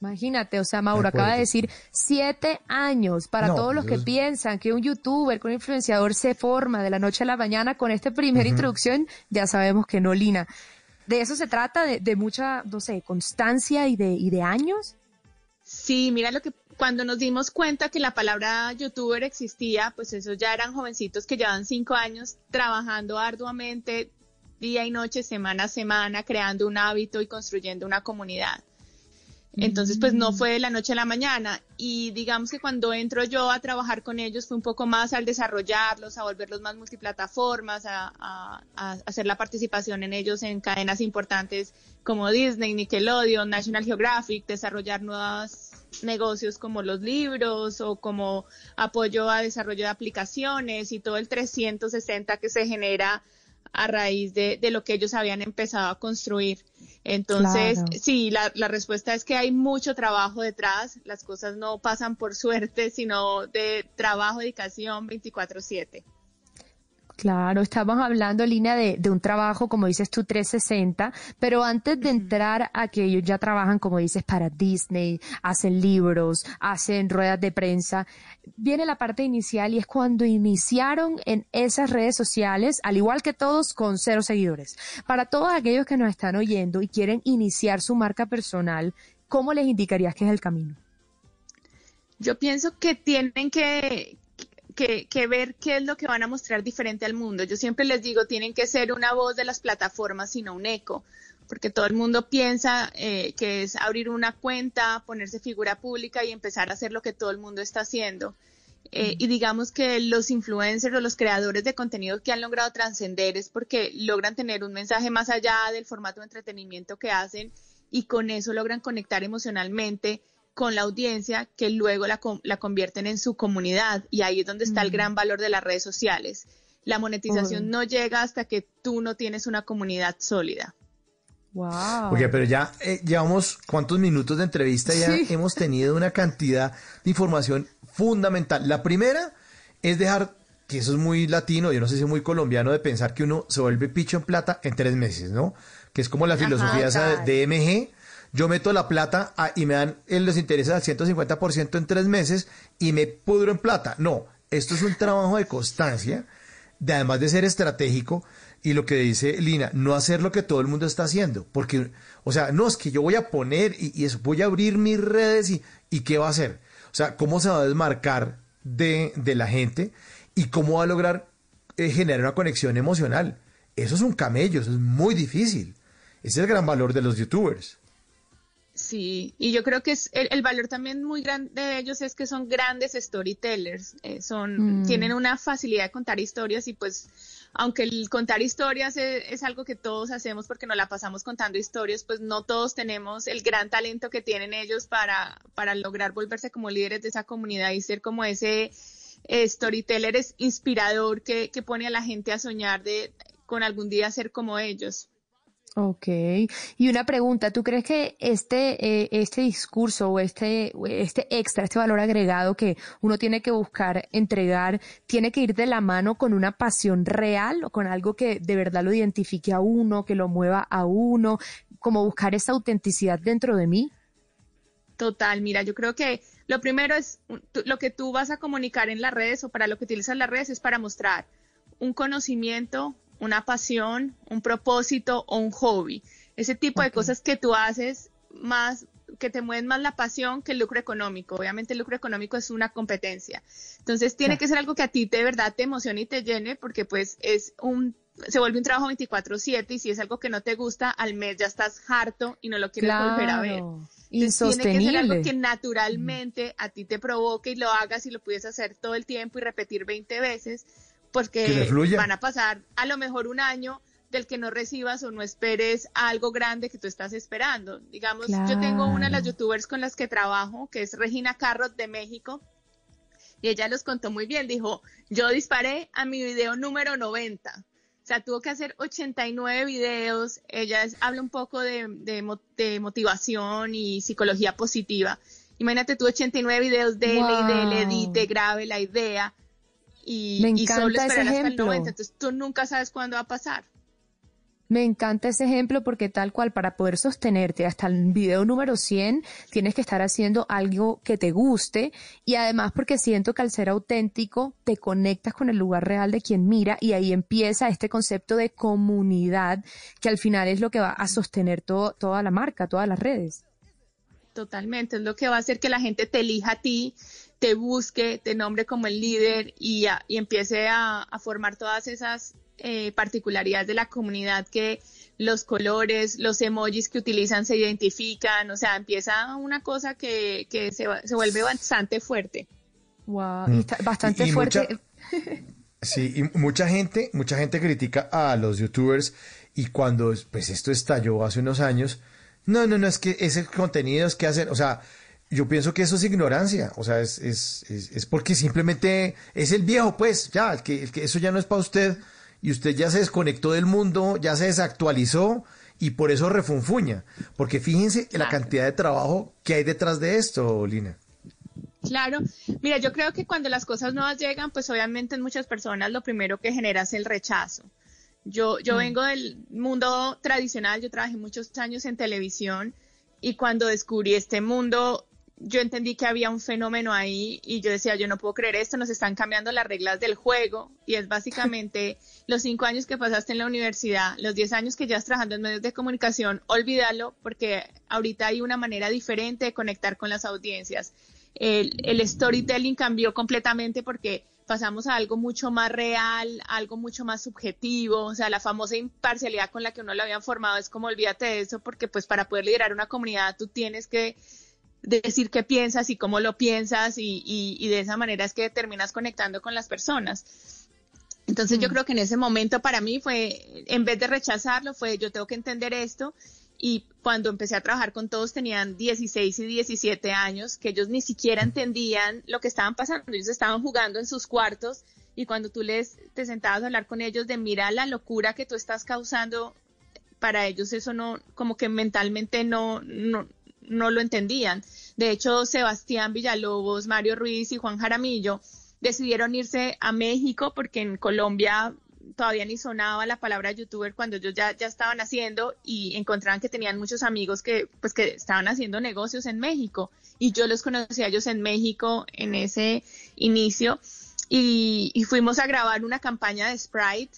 Imagínate, o sea, Mauro acaba de decir siete años para No, todos los que es- piensan que un youtuber, que un influenciador se forma de la noche a la mañana con esta primera introducción, ya sabemos que no, Lina. De eso se trata, de, de mucha, no sé, constancia y de, y de años. Sí, mira lo que cuando nos dimos cuenta que la palabra youtuber existía, pues esos ya eran jovencitos que llevan cinco años trabajando arduamente día y noche, semana a semana, creando un hábito y construyendo una comunidad. Entonces, pues no fue de la noche a la mañana. Y digamos que cuando entro yo a trabajar con ellos fue un poco más al desarrollarlos, a volverlos más multiplataformas, a, a- a hacer la participación en ellos en cadenas importantes como Disney, Nickelodeon, National Geographic, desarrollar nuevos negocios como los libros o como apoyo a desarrollo de aplicaciones y todo el 360 que se genera a raíz de, de lo que ellos habían empezado a construir. Entonces, Claro. sí, la, la respuesta es que hay mucho trabajo detrás. Las cosas no pasan por suerte, sino de trabajo, dedicación 24/7. Claro, estamos hablando, Lina, de, de un trabajo, como dices tú, 360, pero antes de entrar a que ellos ya trabajan, como dices, para Disney, hacen libros, hacen ruedas de prensa, viene la parte inicial y es cuando iniciaron en esas redes sociales, al igual que todos, con cero seguidores. Para todos aquellos que nos están oyendo y quieren iniciar su marca personal, ¿cómo les indicarías que es el camino? Yo pienso que tienen que, que, que ver qué es lo que van a mostrar diferente al mundo. Yo siempre les digo, tienen que ser una voz de las plataformas, sino un eco, porque todo el mundo piensa eh, que es abrir una cuenta, ponerse figura pública y empezar a hacer lo que todo el mundo está haciendo. Eh, y digamos que los influencers o los creadores de contenido que han logrado trascender es porque logran tener un mensaje más allá del formato de entretenimiento que hacen y con eso logran conectar emocionalmente con la audiencia que luego la, la convierten en su comunidad y ahí es donde está el Mm. gran valor de las redes sociales. La monetización no llega hasta que tú no tienes una comunidad sólida. Wow. Oye, pero ya eh, llevamos cuántos minutos de entrevista, ya Sí. hemos tenido una cantidad de información fundamental. La primera es dejar, que eso es muy latino, yo no sé si es muy colombiano, de pensar que uno se vuelve picho en plata en tres meses, ¿no? Que es como la Ajá, filosofía esa de, de MG. Yo meto la plata y me dan eh, los intereses al 150% en tres meses y me pudro en plata. No, esto es un trabajo de constancia, de además de ser estratégico, y lo que dice Lina, no hacer lo que todo el mundo está haciendo, porque, o sea, no es que yo voy a poner y, eso, voy a abrir mis redes y, ¿qué va a hacer? O sea, ¿cómo se va a desmarcar de, de la gente y cómo va a lograr eh, generar una conexión emocional? Eso es un camello, eso es muy difícil. Ese es el gran valor de los youtubers. Sí, y yo creo que es el, el valor también muy grande de ellos es que son grandes storytellers, eh, son Mm. tienen una facilidad de contar historias y pues aunque el contar historias es, es algo que todos hacemos porque nos la pasamos contando historias, pues no todos tenemos el gran talento que tienen ellos para para lograr volverse como líderes de esa comunidad y ser como ese eh, storyteller es inspirador que, que pone a la gente a soñar de con algún día ser como ellos. Ok. Y una pregunta, ¿tú crees que este, eh, este discurso o este, este extra, este valor agregado que uno tiene que buscar entregar, tiene que ir de la mano con una pasión real o con algo que de verdad lo identifique a uno, que lo mueva a uno, como buscar esa autenticidad dentro de mí? Total, mira, yo creo que lo primero es lo que tú vas a comunicar en las redes o para lo que utilizas las redes es para mostrar un conocimiento, una pasión, un propósito o un hobby. Ese tipo de cosas que tú haces más que te mueven más la pasión que el lucro económico. Obviamente el lucro económico es una competencia. Entonces tiene que ser algo que a ti de verdad te emocione y te llene porque pues es un se vuelve un trabajo 24/7 y si es algo que no te gusta, al mes ya estás harto y no lo quieres volver a ver. Entonces, Tiene que ser algo que naturalmente a ti te provoque y lo hagas y lo puedes hacer todo el tiempo y repetir 20 veces, porque fluya. van a pasar a lo mejor un año del que no recibas o no esperes algo grande que tú estás esperando. Digamos, yo tengo una de las youtubers con las que trabajo, que es Regina Carrot de México, y ella los contó muy bien. Dijo, yo disparé a mi video número 90. O sea, tuvo que hacer 89 videos. Ella es- habla un poco de, de mo- de motivación y psicología positiva. Imagínate tú 89 videos, dele y dele, Wow. edite, grabe la idea y, Me y solo encanta ese esperar hasta el ejemplo. 90. Entonces tú nunca sabes cuándo va a pasar. Me encanta ese ejemplo porque tal cual para poder sostenerte hasta el video número 100 tienes que estar haciendo algo que te guste y además porque siento que al ser auténtico te conectas con el lugar real de quien mira y ahí empieza este concepto de comunidad que al final es lo que va a sostener todo, toda la marca, todas las redes. Totalmente, es lo que va a hacer que la gente te elija a ti, te busque, te nombre como el líder y, a- y empiece a, a formar todas esas eh, particularidades de la comunidad que los colores, los emojis que utilizan se identifican, o sea, empieza una cosa que, que se, se vuelve bastante fuerte. Wow, Mm. y está bastante Y- y fuerte. mucha- Sí, y mucha gente, mucha gente critica a los youtubers y cuando pues esto estalló hace unos años, no, no, no, es que ese contenido es que hacen, o sea, yo pienso que eso es ignorancia, o sea, es, es, es, es porque simplemente es el viejo, pues, ya, el que, el que eso ya no es para usted y usted ya se desconectó del mundo, ya se desactualizó y por eso refunfuña, porque fíjense la cantidad de trabajo que hay detrás de esto, Lina. Claro, mira, yo creo que cuando las cosas nuevas llegan, pues obviamente en muchas personas lo primero que genera es el rechazo. Yo, yo Mm. vengo del mundo tradicional, yo trabajé muchos años en televisión y cuando descubrí este mundo, yo entendí que había un fenómeno ahí y yo decía, yo no puedo creer esto, nos están cambiando las reglas del juego y es básicamente los cinco años que pasaste en la universidad, los diez años que llevas trabajando en medios de comunicación, olvídalo porque ahorita hay una manera diferente de conectar con las audiencias. El, el storytelling cambió completamente porque pasamos a algo mucho más real, algo mucho más subjetivo, o sea, la famosa imparcialidad con la que uno lo habían formado es como olvídate de eso, porque pues para poder liderar una comunidad tú tienes que decir qué piensas y cómo lo piensas y, y- y de esa manera es que terminas conectando con las personas. Entonces yo creo que en ese momento para mí fue, en vez de rechazarlo, fue yo tengo que entender esto. Y cuando empecé a trabajar con todos tenían 16 y 17 años, que ellos ni siquiera entendían lo que estaban pasando, ellos estaban jugando en sus cuartos y cuando tú les te sentabas a hablar con ellos de mira la locura que tú estás causando, para ellos eso no, como que mentalmente no, no, no lo entendían. De hecho, Sebastián Villalobos, Mario Ruiz y Juan Jaramillo decidieron irse a México porque en Colombia todavía ni sonaba la palabra youtuber cuando ellos ya, ya estaban haciendo y encontraban que tenían muchos amigos que pues que estaban haciendo negocios en México. Y yo los conocí a ellos en México en ese inicio. Y, y fuimos a grabar una campaña de Sprite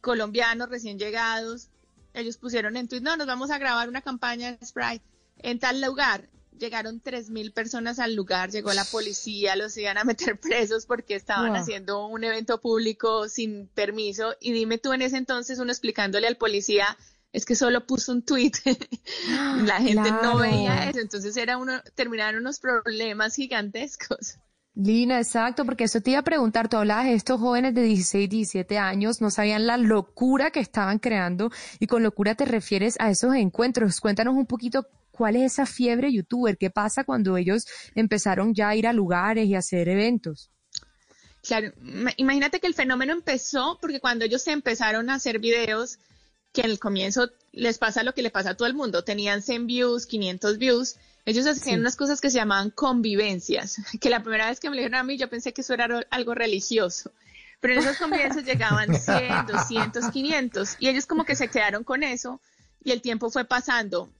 colombianos recién llegados. Ellos pusieron en Twitter, no, nos vamos a grabar una campaña de Sprite en tal lugar. Llegaron tres mil personas al lugar, llegó la policía, los iban a meter presos porque estaban Wow. haciendo un evento público sin permiso. Y dime tú en ese entonces uno explicándole al policía, es que solo puso un tweet. la gente no veía eso. Entonces era uno, terminaron unos problemas gigantescos. Lina, exacto, porque eso te iba a preguntar, tú hablabas de estos jóvenes de 16, 17 años, no sabían la locura que estaban creando y con locura te refieres a esos encuentros. Cuéntanos un poquito cuál es esa fiebre youtuber, qué pasa cuando ellos empezaron ya a ir a lugares y a hacer eventos. Claro, ima- imagínate que el fenómeno empezó porque cuando ellos empezaron a hacer videos, que en el comienzo les pasa lo que le pasa a todo el mundo, tenían 100 views, 500 views, ellos hacían Sí. unas cosas que se llamaban convivencias, que la primera vez que me lo dijeron a mí yo pensé que eso era algo religioso, pero en esas convivencias llegaban 100, 200, 500 y ellos como que se quedaron con eso y el tiempo fue pasando.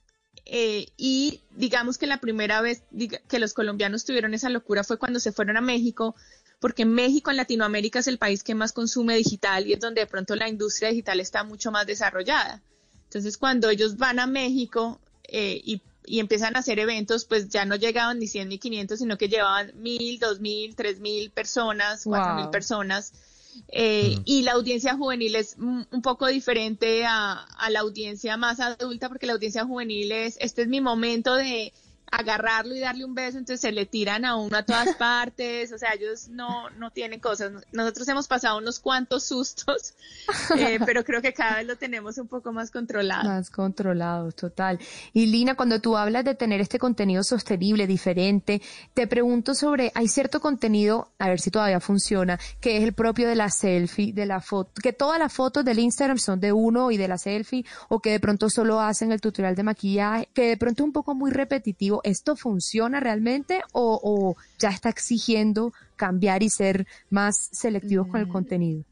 Eh, y digamos que la primera vez que los colombianos tuvieron esa locura fue cuando se fueron a México, porque México en Latinoamérica es el país que más consume digital y es donde de pronto la industria digital está mucho más desarrollada. Entonces, cuando ellos van a México eh, y, y empiezan a hacer eventos, pues ya no llegaban ni 100 ni 500, sino que llevaban 1000, 2000, 3000 personas, 4000 Wow. personas. Eh, Y la audiencia juvenil es un un poco diferente a, a la audiencia más adulta, porque la audiencia juvenil es, este es mi momento de agarrarlo y darle un beso, entonces se le tiran a uno a todas partes, o sea, ellos no, no tienen cosas. Nosotros hemos pasado unos cuantos sustos, eh, pero creo que cada vez lo tenemos un poco más controlado. Más controlados, total. Y Lina, cuando tú hablas de tener este contenido sostenible, diferente, te pregunto sobre, hay cierto contenido, a ver si todavía funciona, que es el propio de la selfie, de la foto, que todas las fotos del Instagram son de uno y de la selfie, o que de pronto solo hacen el tutorial de maquillaje, que de pronto es un poco muy repetitivo. ¿Esto funciona realmente o, o ya está exigiendo cambiar y ser más selectivos con el contenido?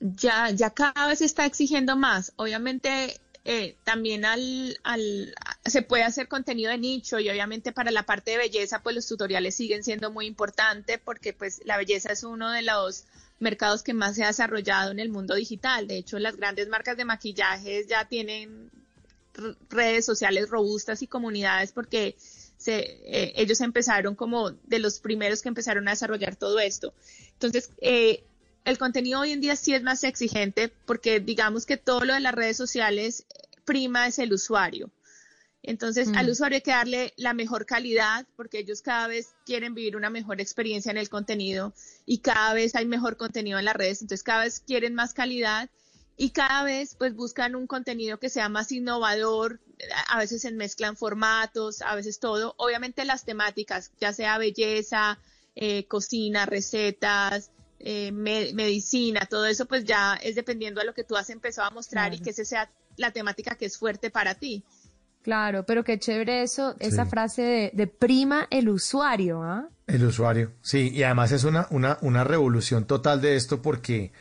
ya, ya cada vez se está exigiendo más. Obviamente, eh, también al, al, se puede hacer contenido de nicho y obviamente para la parte de belleza, pues los tutoriales siguen siendo muy importantes porque pues la belleza es uno de los mercados que más se ha desarrollado en el mundo digital. De hecho, las grandes marcas de maquillajes ya tienen redes sociales robustas y comunidades porque se, eh, ellos empezaron como de los primeros que empezaron a desarrollar todo esto. Entonces, eh, el contenido hoy en día sí es más exigente porque digamos que todo lo de las redes sociales eh, prima es el usuario. Entonces, Mm. al usuario hay que darle la mejor calidad porque ellos cada vez quieren vivir una mejor experiencia en el contenido y cada vez hay mejor contenido en las redes, entonces cada vez quieren más calidad y cada vez pues buscan un contenido que sea más innovador, a veces se mezclan formatos, a veces todo, obviamente las temáticas, ya sea belleza, eh, cocina, recetas, eh, me- medicina, todo eso pues ya es dependiendo a lo que tú has empezado a mostrar y que esa sea la temática que es fuerte para ti. Claro, pero qué chévere eso, esa frase de, de prima el usuario, ¿ah? El usuario, sí, y además es una, una, una revolución total de esto porque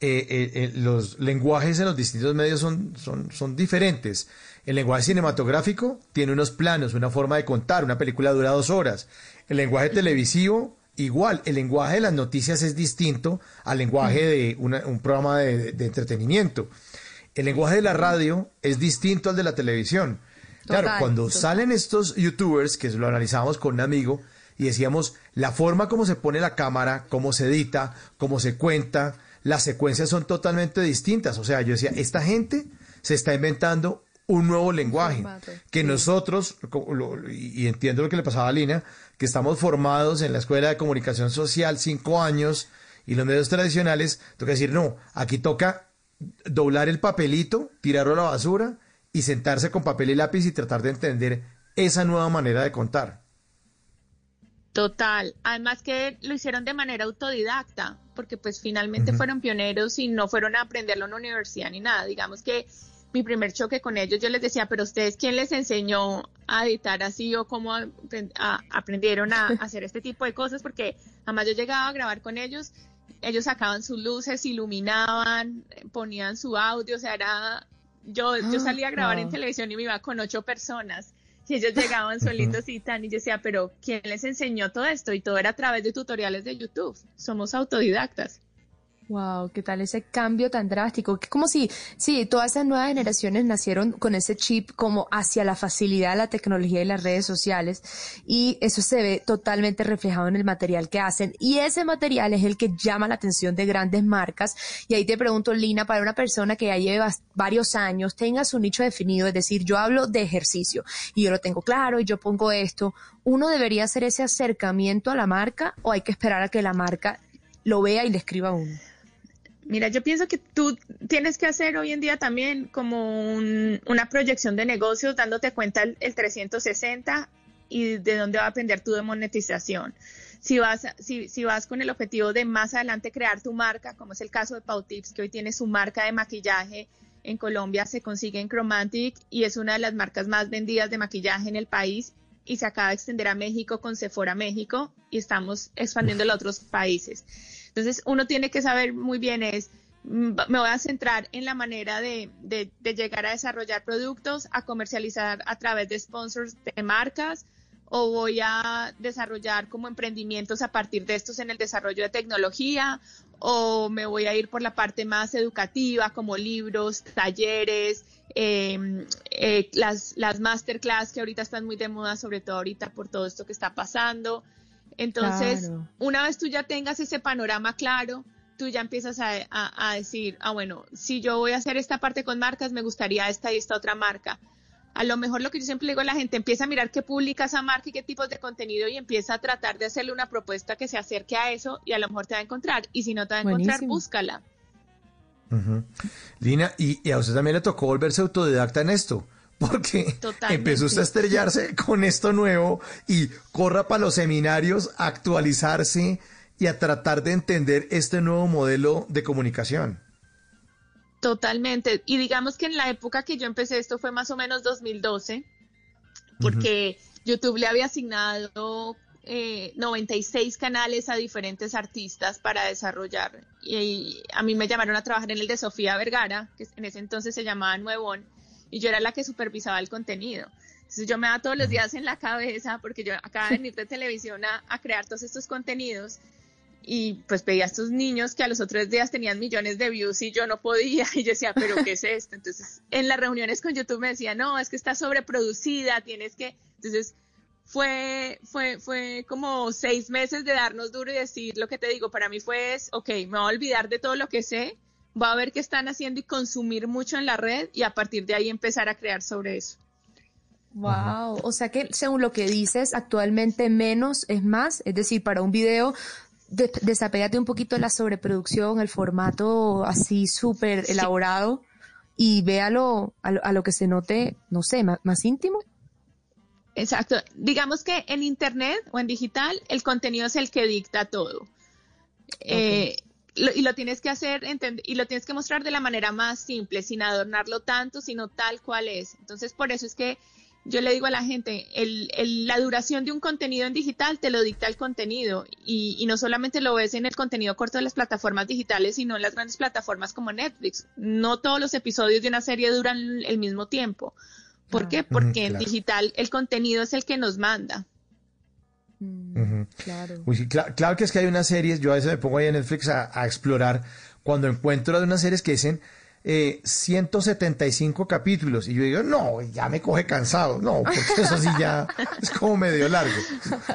eh, eh, eh, los lenguajes en los distintos medios son, son, son diferentes. El lenguaje cinematográfico tiene unos planos, una forma de contar, una película dura dos horas. El lenguaje televisivo, igual, el lenguaje de las noticias es distinto al lenguaje de una- un programa de, de entretenimiento. El lenguaje de la radio es distinto al de la televisión. Claro, cuando total. salen estos youtubers, que lo analizamos con un amigo, y decíamos, la forma como se pone la cámara, cómo se edita, cómo se cuenta, las secuencias son totalmente distintas. O sea, yo decía, esta gente se está inventando un nuevo lenguaje formato, que sí. nosotros, y entiendo lo que le pasaba a Lina, que estamos formados en la Escuela de Comunicación Social cinco años y los medios tradicionales, toca decir, no, aquí toca doblar el papelito, tirarlo a la basura y sentarse con papel y lápiz y tratar de entender esa nueva manera de contar. Total. Además que lo hicieron de manera autodidacta, porque pues finalmente fueron pioneros y no fueron a aprenderlo en la universidad ni nada. Digamos que mi primer choque con ellos, yo les decía, pero ustedes, ¿quién les enseñó a editar así o cómo a- aprendieron a hacer este tipo de cosas? Porque además yo llegaba a grabar con ellos, ellos sacaban sus luces, iluminaban, ponían su audio, o sea, era... Yo, yo Ah, salía a grabar en televisión y me iba con ocho personas. Y ellos llegaban solitos y tan, y yo decía, pero ¿quién les enseñó todo esto? Y todo era a través de tutoriales de YouTube. Somos autodidactas. Wow, ¿qué tal ese cambio tan drástico? Que como si, sí, todas esas nuevas generaciones nacieron con ese chip como hacia la facilidad de la tecnología y las redes sociales y eso se ve totalmente reflejado en el material que hacen y ese material es el que llama la atención de grandes marcas y ahí te pregunto, Lina, para una persona que ya lleva varios años, tenga su nicho definido, es decir, yo hablo de ejercicio y yo lo tengo claro y yo pongo esto, ¿uno debería hacer ese acercamiento a la marca o hay que esperar a que la marca lo vea y le escriba a uno? Mira, yo pienso que tú tienes que hacer hoy en día también como un- una proyección de negocios, dándote cuenta el, el 360 y de dónde va a depender tu monetización. Si vas, si, si vas con el objetivo de más adelante crear tu marca, como es el caso de Pau Tips, que hoy tiene su marca de maquillaje en Colombia, se consigue en Chromantic y es una de las marcas más vendidas de maquillaje en el país y se acaba de extender a México con Sephora México y estamos expandiéndolo a otros países. Entonces, uno tiene que saber muy bien es, mm, me voy a centrar en la manera de, de- de llegar a desarrollar productos, a comercializar a través de sponsors de marcas, o voy a desarrollar como emprendimientos a partir de estos en el desarrollo de tecnología, o me voy a ir por la parte más educativa, como libros, talleres, eh, eh, las, las masterclass que ahorita están muy de moda, sobre todo ahorita por todo esto que está pasando. Entonces, Claro. una vez tú ya tengas ese panorama claro, tú ya empiezas a, a- a decir, ah, bueno, si yo voy a hacer esta parte con marcas, me gustaría esta y esta otra marca. A lo mejor lo que yo siempre digo a la gente, empieza a mirar qué publica esa marca y qué tipos de contenido y empieza a tratar de hacerle una propuesta que se acerque a eso y a lo mejor te va a encontrar. Y si no te va a encontrar, Buenísimo. búscala. Lina, y, y a usted también le tocó volverse autodidacta en esto, porque Totalmente. empezó usted a estrellarse con esto nuevo y corra para los seminarios a actualizarse y a tratar de entender este nuevo modelo de comunicación. Totalmente. Y digamos que en la época que yo empecé esto fue más o menos 2012, porque YouTube le había asignado eh, 96 canales a diferentes artistas para desarrollar. Y, a mí me llamaron a trabajar en el de Sofía Vergara, que en ese entonces se llamaba Nuevón, y yo era la que supervisaba el contenido. Entonces yo me daba todos los días en la cabeza, porque yo acababa de venir de televisión a, a crear todos estos contenidos y pues veía a estos niños que a los otros días tenían millones de views y yo no podía y yo decía, pero ¿qué es esto? Entonces en las reuniones con YouTube me decía, no, es que está sobreproducida, tienes que... Entonces fue, fue, fue como seis meses de darnos duro y decir lo que te digo, para mí fue, es, ok, me voy a olvidar de todo lo que sé, voy a ver qué están haciendo y consumir mucho en la red y a partir de ahí empezar a crear sobre eso. Wow, o sea que según lo que dices, actualmente menos es más, es decir, para un video de- un poquito de la sobreproducción, el formato así súper elaborado y véalo a lo, a lo que se note, no sé, más, más íntimo. Exacto. Digamos que en Internet o en digital el contenido es el que dicta todo. Eh, lo- y lo tienes que hacer y lo tienes que mostrar de la manera más simple, sin adornarlo tanto, sino tal cual es. Entonces, por eso es que yo le digo a la gente, el- el- la duración de un contenido en digital te lo dicta el contenido y, y no solamente lo ves en el contenido corto de las plataformas digitales, sino en las grandes plataformas como Netflix. No todos los episodios de una serie duran el mismo tiempo. ¿Por qué? Porque en claro. digital el contenido es el que nos manda. Ujú. Claro. Uy, claro que es que hay unas series, yo a veces me pongo ahí en Netflix a, a explorar, cuando encuentro de unas series que dicen, eh, 175 capítulos. Y yo digo, no, ya me coge cansado. No, porque eso sí ya es como medio largo.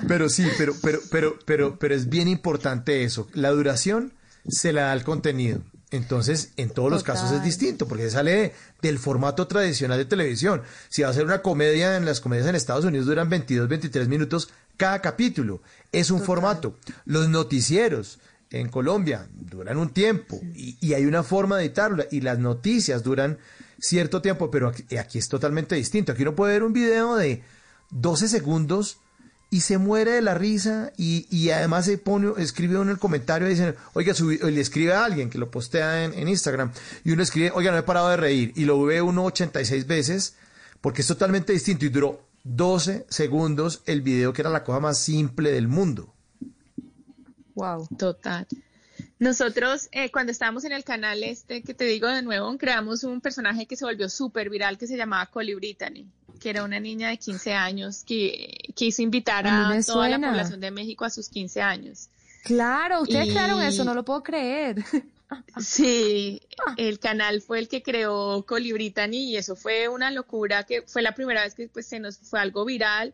Pero sí, pero, pero, pero, pero, pero es bien importante eso. La duración se la da el contenido. Entonces, en todos los casos es distinto, porque se sale de- del formato tradicional de televisión. Si va a ser una comedia, en las comedias en Estados Unidos duran 22, 23 minutos cada capítulo. Es un formato. Los noticieros en Colombia duran un tiempo y, hay una forma de editarlo. Y las noticias duran cierto tiempo, pero aquí, es totalmente distinto. Aquí uno puede ver un video de 12 segundos y se muere de la risa y, además se pone, escribe uno en el comentario y dice, oiga, o le escribe a alguien que lo postea en, en Instagram y uno escribe, oiga, no he parado de reír y lo ve uno 86 veces porque es totalmente distinto y duró 12 segundos el video que era la cosa más simple del mundo. Wow. Total. Nosotros, eh, cuando estábamos en el canal este, que te digo de nuevo, creamos un personaje que se volvió súper viral que se llamaba Coli Brittany, que era una niña de 15 años que quiso invitar A toda la población de México a sus 15 años. Claro, ustedes Y- crearon eso, no lo puedo creer. Sí, el canal fue el que creó Coli Brittany y eso fue una locura, que fue la primera vez que pues, se nos fue algo viral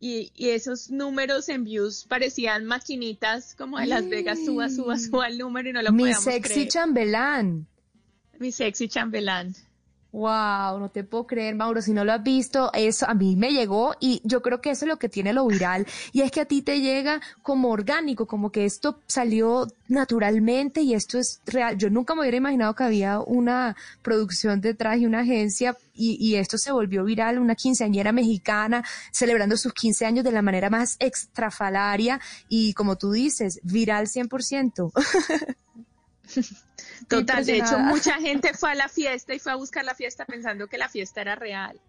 y, y esos números en views parecían maquinitas como de Las Vegas, suba, suba, suba el número y no lo Mi podíamos sexy creer. chambelán. Mi sexy chambelán. Wow, no te puedo creer, Mauro, si no lo has visto, eso a mí me llegó y yo creo que eso es lo que tiene lo viral y es que a ti te llega como orgánico, como que esto salió naturalmente y esto es real. Yo nunca me hubiera imaginado que había una producción detrás y una agencia y, y esto se volvió viral, una quinceañera mexicana celebrando sus 15 años de la manera más extrafalaria y como tú dices, viral 100%. Total, de hecho mucha gente fue a la fiesta y fue a buscar la fiesta pensando que la fiesta era real.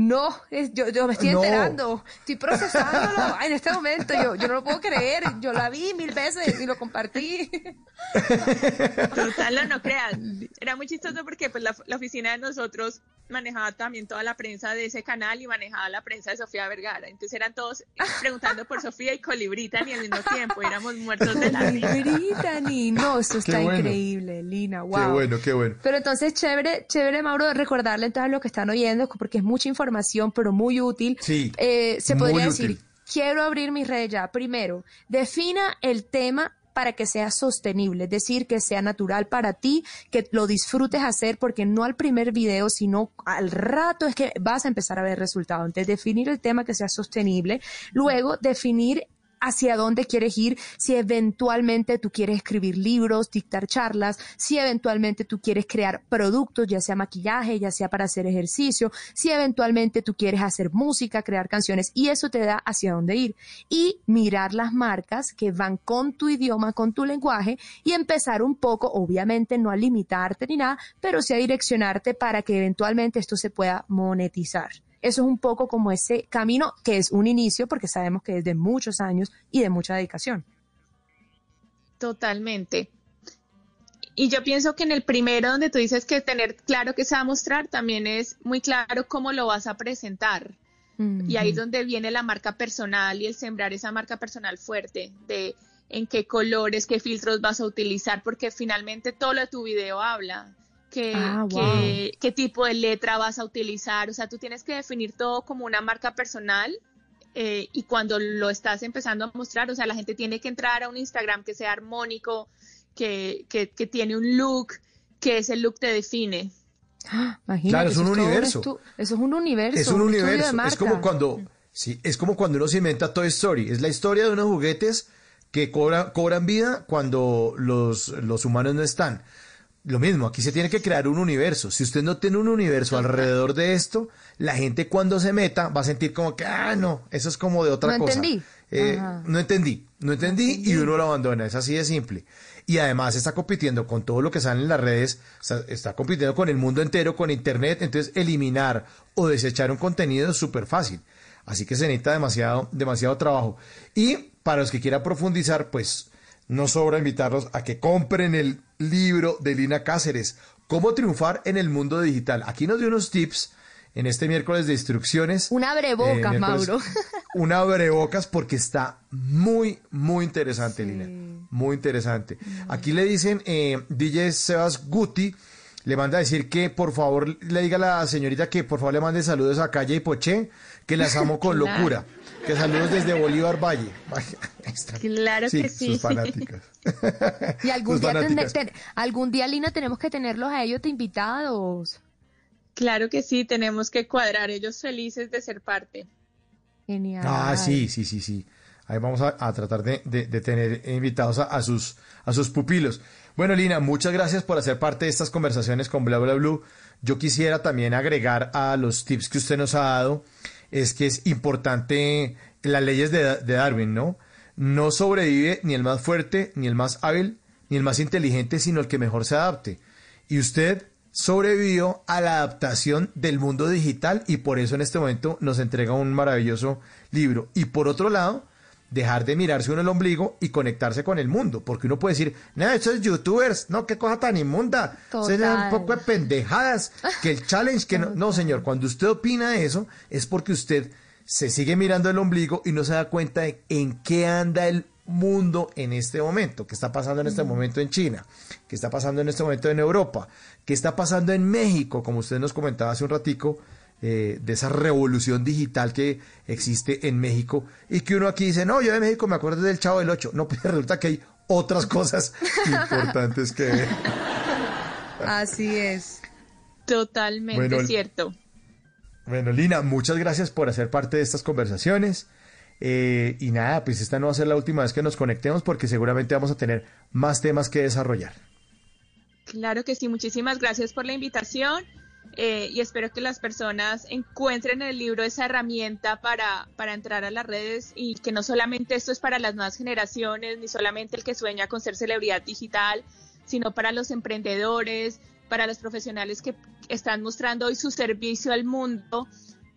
No, es- yo, yo me estoy No. enterando, estoy procesándolo en este momento, yo, yo no lo puedo creer, yo la vi mil veces y lo compartí. Total, no, no creas. Era muy chistoso porque pues, la, la oficina de nosotros manejaba también toda la prensa de ese canal y manejaba la prensa de Sofía Vergara. Entonces eran todos preguntando por Sofía y Colibrita y al mismo tiempo. Éramos muertos de la risa. Brittany, no, esto está bueno. increíble, Lina, wow. Qué bueno, qué bueno. Pero entonces, chévere, chévere, Mauro, recordarle entonces a los que están oyendo, porque es mucha información, pero muy útil. Sí, Eh, se podría decir, útil. quiero abrir mi red ya. Primero, defina el tema para que sea sostenible, es decir, que sea natural para ti, que lo disfrutes hacer, porque no al primer video, sino al rato es que vas a empezar a ver resultados. Entonces, definir el tema que sea sostenible. Luego, definir hacia dónde quieres ir, si eventualmente tú quieres escribir libros, dictar charlas, si eventualmente tú quieres crear productos, ya sea maquillaje, ya sea para hacer ejercicio, si eventualmente tú quieres hacer música, crear canciones, y eso te da hacia dónde ir. Y mirar las marcas que van con tu idioma, con tu lenguaje, y empezar un poco, obviamente no a limitarte ni nada, pero sí a direccionarte para que eventualmente esto se pueda monetizar. Eso es un poco como ese camino que es un inicio porque sabemos que es de muchos años y de mucha dedicación. Totalmente. Y yo pienso que en el primero donde tú dices que tener claro qué se va a mostrar, también es muy claro cómo lo vas a presentar. Y ahí es donde viene la marca personal y el sembrar esa marca personal fuerte de en qué colores, qué filtros vas a utilizar, porque finalmente todo lo de tu video habla. Qué, Ah, qué- qué tipo de letra vas a utilizar. O sea, tú tienes que definir todo como una marca personal eh, y cuando lo estás empezando a mostrar, o sea, la gente tiene que entrar a un Instagram que sea armónico, que, que, que tiene un look, que ese look te define. Imagínate, Claro, es eso un universo. estu- eso es un universo. Es un universo. Es como cuando, sí, es como cuando uno se inventa Toy Story. Es la historia de unos juguetes que cobra- cobran vida cuando los, los humanos no están. Lo mismo, aquí se tiene que crear un universo. Si usted no tiene un universo alrededor de esto, la gente cuando se meta va a sentir como que, ah, no, eso es como de otra No cosa. entendí. Eh, Ajá. no entendí, no entendí y uno lo abandona, es así de simple. Y además está compitiendo con todo lo que sale en las redes, está, está compitiendo con el mundo entero, con internet, entonces eliminar o desechar un contenido es súper fácil. Así que se necesita demasiado, demasiado trabajo. Y para los que quieran profundizar, pues no sobra invitarlos a que compren el libro de Lina Cáceres, Cómo triunfar en el mundo digital. Aquí nos dio unos tips en este miércoles de instrucciones. Un abrebocas, Eh, Mauro. un abrebocas porque está muy, muy interesante, Lina. Muy interesante. Aquí le dicen, eh, DJ Sebas Guti, le manda a decir que por favor le diga a la señorita que por favor le mande saludos a Calle y Poché, que las amo con Claro. locura. Que saludos desde Bolívar Valle. Claro que sí. Sus fanáticas. Y algún Sus día, ten- algún día, Lina, tenemos que tenerlos a ellos de invitados. Claro que sí, tenemos que cuadrar, ellos felices de ser parte. Genial. Ah, sí, sí, sí, sí. Ahí vamos a, tratar de, tener invitados a, a sus, a sus pupilos. Bueno, Lina, muchas gracias por hacer parte de estas conversaciones con Bla Bla Blue. Yo quisiera también agregar a los tips que usted nos ha dado, es que es importante las leyes de, de Darwin, ¿no? No sobrevive ni el más fuerte, ni el más hábil, ni el más inteligente, sino el que mejor se adapte. Y usted sobrevivió a la adaptación del mundo digital y por eso en este momento nos entrega un maravilloso libro. Y por otro lado, dejar de mirarse uno el ombligo y conectarse con el mundo, porque uno puede decir, no, esos youtubers, no, qué cosa tan inmunda, son un poco de pendejadas, que el challenge, que no, no, señor, cuando usted opina eso, es porque usted se sigue mirando el ombligo y no se da cuenta de en qué anda el mundo en este momento, qué está pasando en este momento en China, qué está pasando en este momento en Europa, qué está pasando en México, como usted nos comentaba hace un ratico, eh, de esa revolución digital que existe en México y que uno aquí dice, no, yo de México me acuerdo del Chavo del Ocho. No, pues resulta que hay otras cosas importantes que ver. Así es. Totalmente Bueno, cierto. Bueno, Lina, muchas gracias por hacer parte de estas conversaciones. Eh, y nada, pues esta no va a ser la última vez que nos conectemos porque seguramente vamos a tener más temas que desarrollar. Claro que sí, muchísimas gracias por la invitación eh, y espero que las personas encuentren en el libro esa herramienta para, para entrar a las redes y que no solamente esto es para las nuevas generaciones, ni solamente el que sueña con ser celebridad digital, sino para los emprendedores, para los profesionales que están mostrando hoy su servicio al mundo.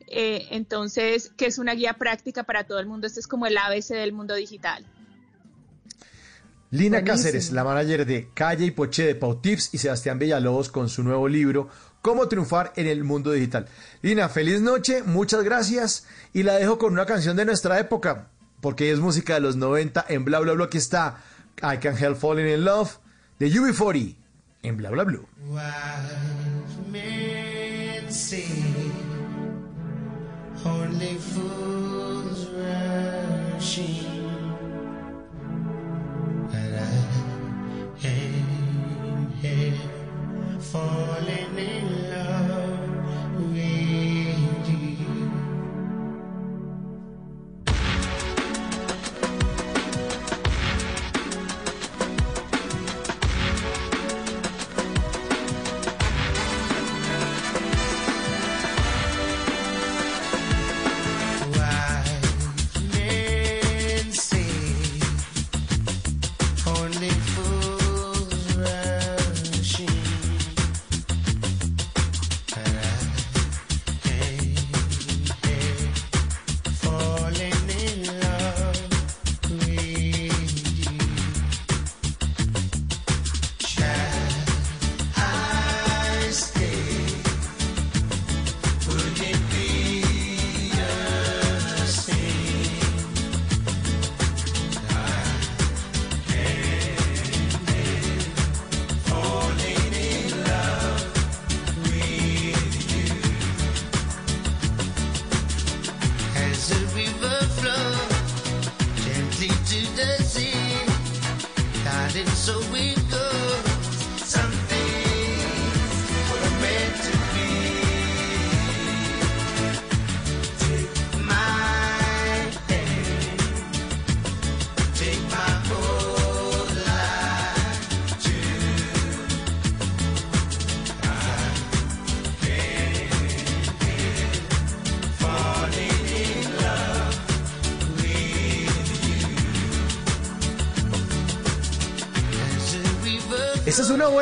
Eh, entonces, que es una guía práctica para todo el mundo. Este es como el ABC del mundo digital. Lina Buenísimo. Cáceres, la manager de Calle y Poché de Pau Tips y Sebastián Villalobos con su nuevo libro Cómo triunfar en el mundo digital. Lina, feliz noche, muchas gracias y la dejo con una canción de nuestra época, porque es música de los 90 en Bla Bla Bla. Aquí está I Can Help Falling in Love de UB40 en Bla Bla here falling in love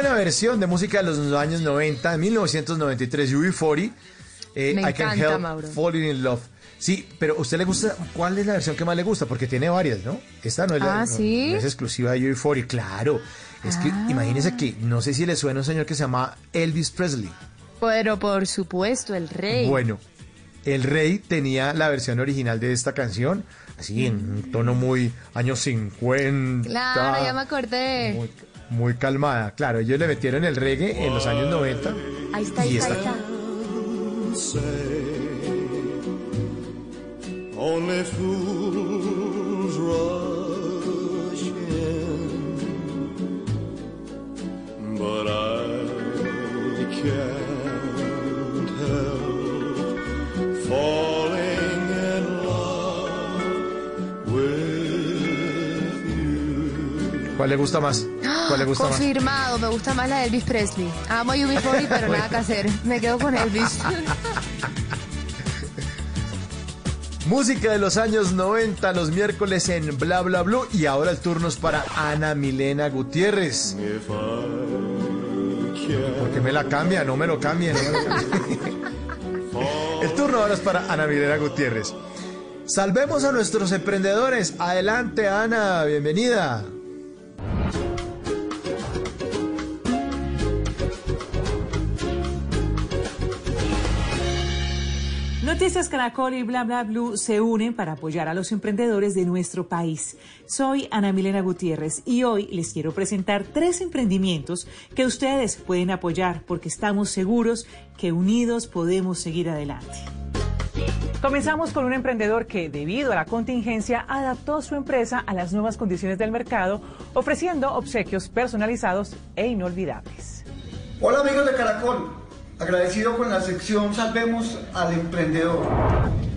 buena versión de música de los años 90, de 1993, UB40. eh, Me I Can encanta, Help Mauro. Falling in Love. Sí, pero ¿a usted le gusta? ¿Cuál es la versión que más le gusta? Porque tiene varias, ¿no? Esta no es, la, Ah, ¿sí? no es exclusiva de UB40, claro. Es que Ah. imagínese que, no sé si le suena un señor que se llama Elvis Presley. Pero por supuesto, el rey. Bueno, el rey tenía la versión original de esta canción, así en un tono muy años 50. Claro, ya me acordé. Muy- Muy calmada. Claro, ellos le metieron el reggae en los años 90. Ahí está, ahí Y está. ¿Cuál le gusta más? ¿Cuál le gusta más? Confirmado, me gusta más la de Elvis Presley. Amo a UB40, pero nada que hacer. Me quedo con Elvis. Música de los años 90, los miércoles en Bla Bla Blue. Y ahora el turno es para Ana Milena Gutiérrez. ¿Por qué me la cambia? No me lo cambien. no me lo cambien. el turno ahora es para Ana Milena Gutiérrez. Salvemos a nuestros emprendedores. Adelante, Ana. Bienvenida. Noticias Caracol y Bla se unen para apoyar a los emprendedores de nuestro país. Soy Ana Milena Gutiérrez y hoy les quiero presentar tres emprendimientos que ustedes pueden apoyar porque estamos seguros que unidos podemos seguir adelante. Comenzamos con un emprendedor que, debido a la contingencia, adaptó su empresa a las nuevas condiciones del mercado, ofreciendo obsequios personalizados e inolvidables. Hola amigos de Caracol, agradecido con la sección Salvemos al Emprendedor.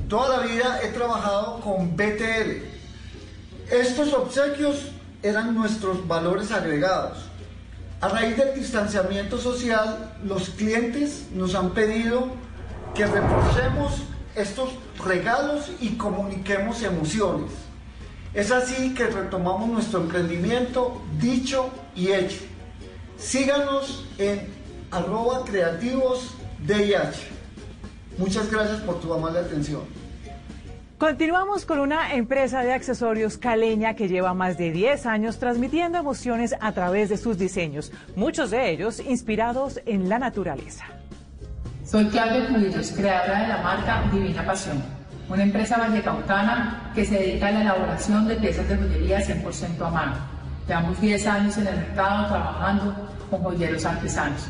Toda la vida he trabajado con BTL. Estos obsequios eran nuestros valores agregados. A raíz del distanciamiento social, los clientes nos han pedido que reforcemos estos regalos y comuniquemos emociones. Es así que retomamos nuestro emprendimiento dicho y hecho. Síganos en arroba creativos DIH. Muchas gracias por tu amable atención. Continuamos con una empresa de accesorios caleña que lleva más de 10 años transmitiendo emociones a través de sus diseños, muchos de ellos inspirados en la naturaleza. Soy Claudia Cubillos, creadora de la marca Divina Pasión, una empresa vallecaucana que se dedica a la elaboración de piezas de joyería 100% a mano. Llevamos 10 años en el mercado trabajando con joyeros artesanos.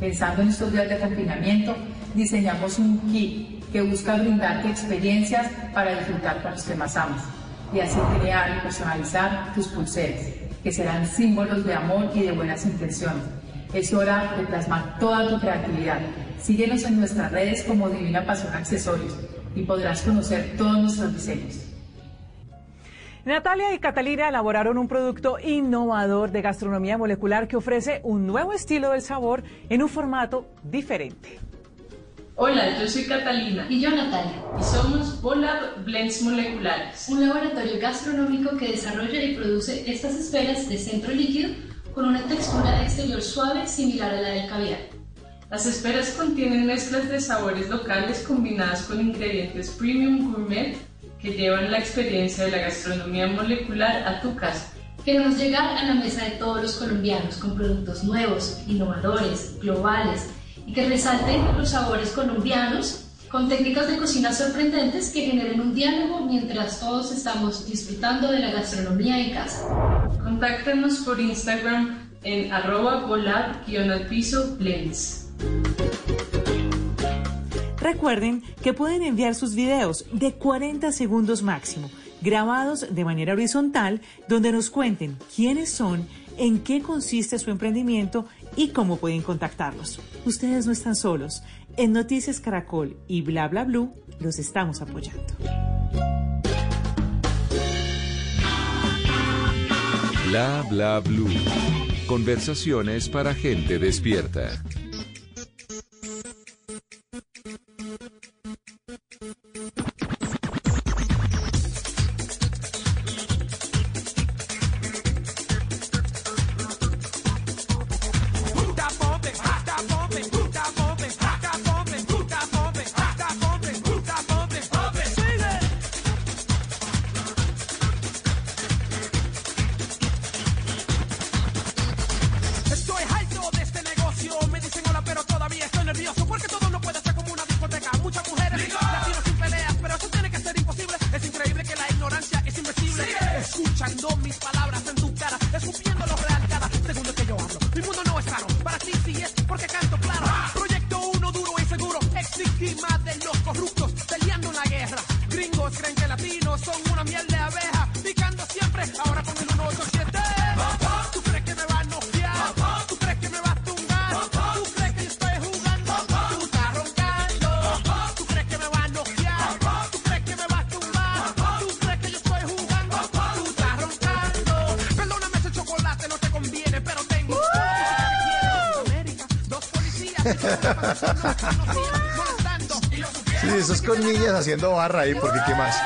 Pensando en estos días de confinamiento, diseñamos un kit que busca brindarte experiencias para disfrutar con los que más amas y así crear y personalizar tus pulseras, que serán símbolos de amor y de buenas intenciones. Es hora de plasmar toda tu creatividad. Síguenos en nuestras redes como Divina Pasión Accesorios y podrás conocer todos nuestros diseños. Natalia y Catalina elaboraron un producto innovador de gastronomía molecular que ofrece un nuevo estilo del sabor en un formato diferente. Hola, yo soy Catalina. Y yo, Natalia. Y somos Bolab Blends Moleculares. Un laboratorio gastronómico que desarrolla y produce estas esferas de centro líquido con una textura exterior suave similar a la del caviar. Las esferas contienen mezclas de sabores locales combinadas con ingredientes premium gourmet que llevan la experiencia de la gastronomía molecular a tu casa. Queremos llegar a la mesa de todos los colombianos con productos nuevos, innovadores, globales y que resalten los sabores colombianos con técnicas de cocina sorprendentes que generen un diálogo mientras todos estamos disfrutando de la gastronomía en casa. Contáctanos por Instagram en arroba volab-piso blends. Recuerden que pueden enviar sus videos de 40 segundos máximo, grabados de manera horizontal, donde nos cuenten quiénes son, en qué consiste su emprendimiento y cómo pueden contactarlos. Ustedes no están solos. En Noticias Caracol y Bla Bla Blue los estamos apoyando. Bla bla blue. Conversaciones para gente despierta. Haciendo barra ahí, porque ¿qué más?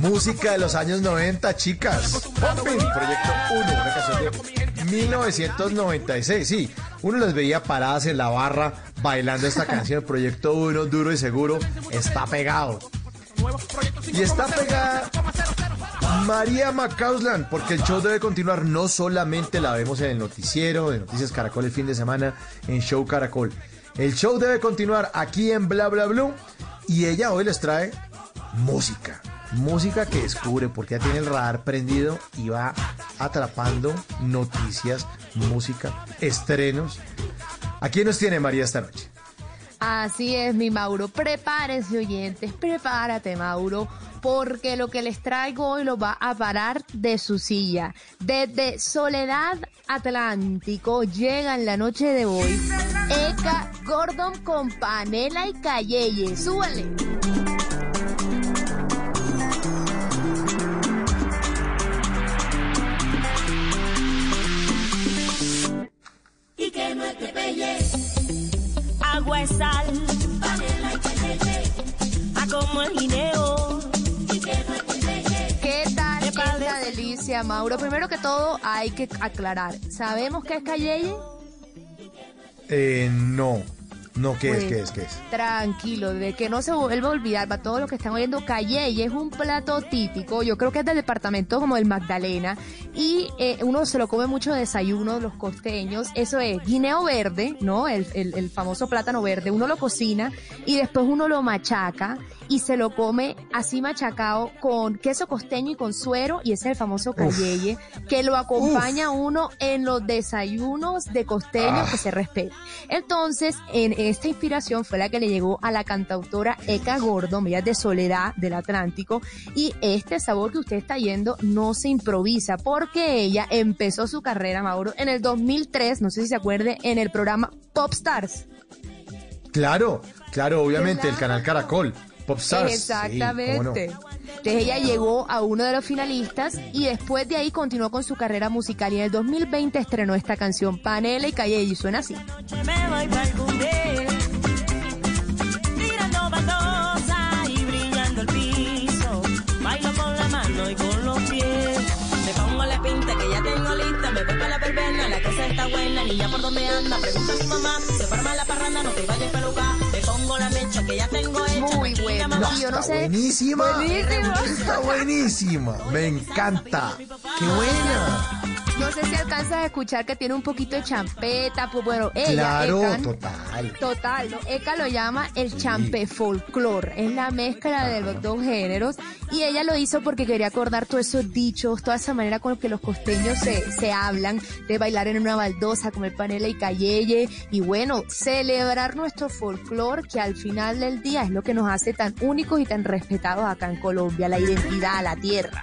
Música de los años 90, chicas. Popping, Proyecto 1, una canción de 1996. Sí, uno las veía paradas en la barra bailando esta canción. Proyecto 1, duro y seguro, está pegado. Y está pegada María Macausland, porque el show debe continuar. No solamente la vemos en el noticiero de Noticias Caracol el fin de semana en Show Caracol. El show debe continuar aquí en Bla Bla Blue. Y ella hoy les trae música. Música que descubre porque ya tiene el radar prendido y va atrapando noticias, música, estrenos. ¿A quién nos tiene María esta noche? Así es, mi Mauro. Prepárese, oyentes. Prepárate, Mauro. Porque lo que les traigo hoy lo va a parar de su silla. Desde Soledad Atlántico llega en la noche de hoy Eka Gordon con Panela y Cayeye. Súbale. Y que no te pelle. Agua es sal. Panela y cayeye. A como el guineo. Y que no te pelle. ¿Qué tal esta delicia, Mauro? Primero que todo, hay que aclarar. ¿Sabemos qué es Cayeye? Eh, no. No, ¿qué es? Pues, ¿Qué es? ¿Qué es? Tranquilo, de que no se vuelva a olvidar para todos los que están oyendo, Cayeye es un plato típico, yo creo que es del departamento como el Magdalena, y eh, uno se lo come mucho de desayuno, los costeños, eso es guineo verde, ¿no? El, el- el famoso plátano verde, uno lo cocina y después uno lo machaca y se lo come así machacado con queso costeño y con suero, y ese es el famoso Cayeye, que lo acompaña uno en los desayunos de costeños que se respeten. Entonces, en esta inspiración fue la que le llegó a la cantautora Eka Gordon, ella de Soledad del Atlántico, y este sabor que usted está yendo no se improvisa, porque ella empezó su carrera, Mauro, en el 2003, no sé si se acuerde, en el programa Pop Stars. Claro, claro, obviamente, el canal Caracol. Popstars. Exactamente. no. Entonces ella llegó a uno de los finalistas y después de ahí continuó con su carrera musical y en el 2020 estrenó esta canción Panela y Calle y suena así. La cosa está buena. Niña, ¿por dónde anda? Pregunta a su mamá. Se forma la parranda, no te vayas a pelucar. Me pongo la mecha que ya tengo hecha. Muy mamá. Y yo no Está sé. buenísima. Buenísima. Está buenísima. Me encanta. Qué buena. No sé si alcanzas a escuchar que tiene un poquito de champeta, pues bueno, ella, Claro, total. Total, ¿no? Eka lo llama el champe folclore, es la mezcla de los dos géneros y ella lo hizo porque quería acordar todos esos dichos, toda esa manera con que los costeños se, se hablan, de bailar en una baldosa, comer panela y cayeye y bueno, celebrar nuestro folclore que al final del día es lo que nos hace tan únicos y tan respetados acá en Colombia, la identidad, la tierra.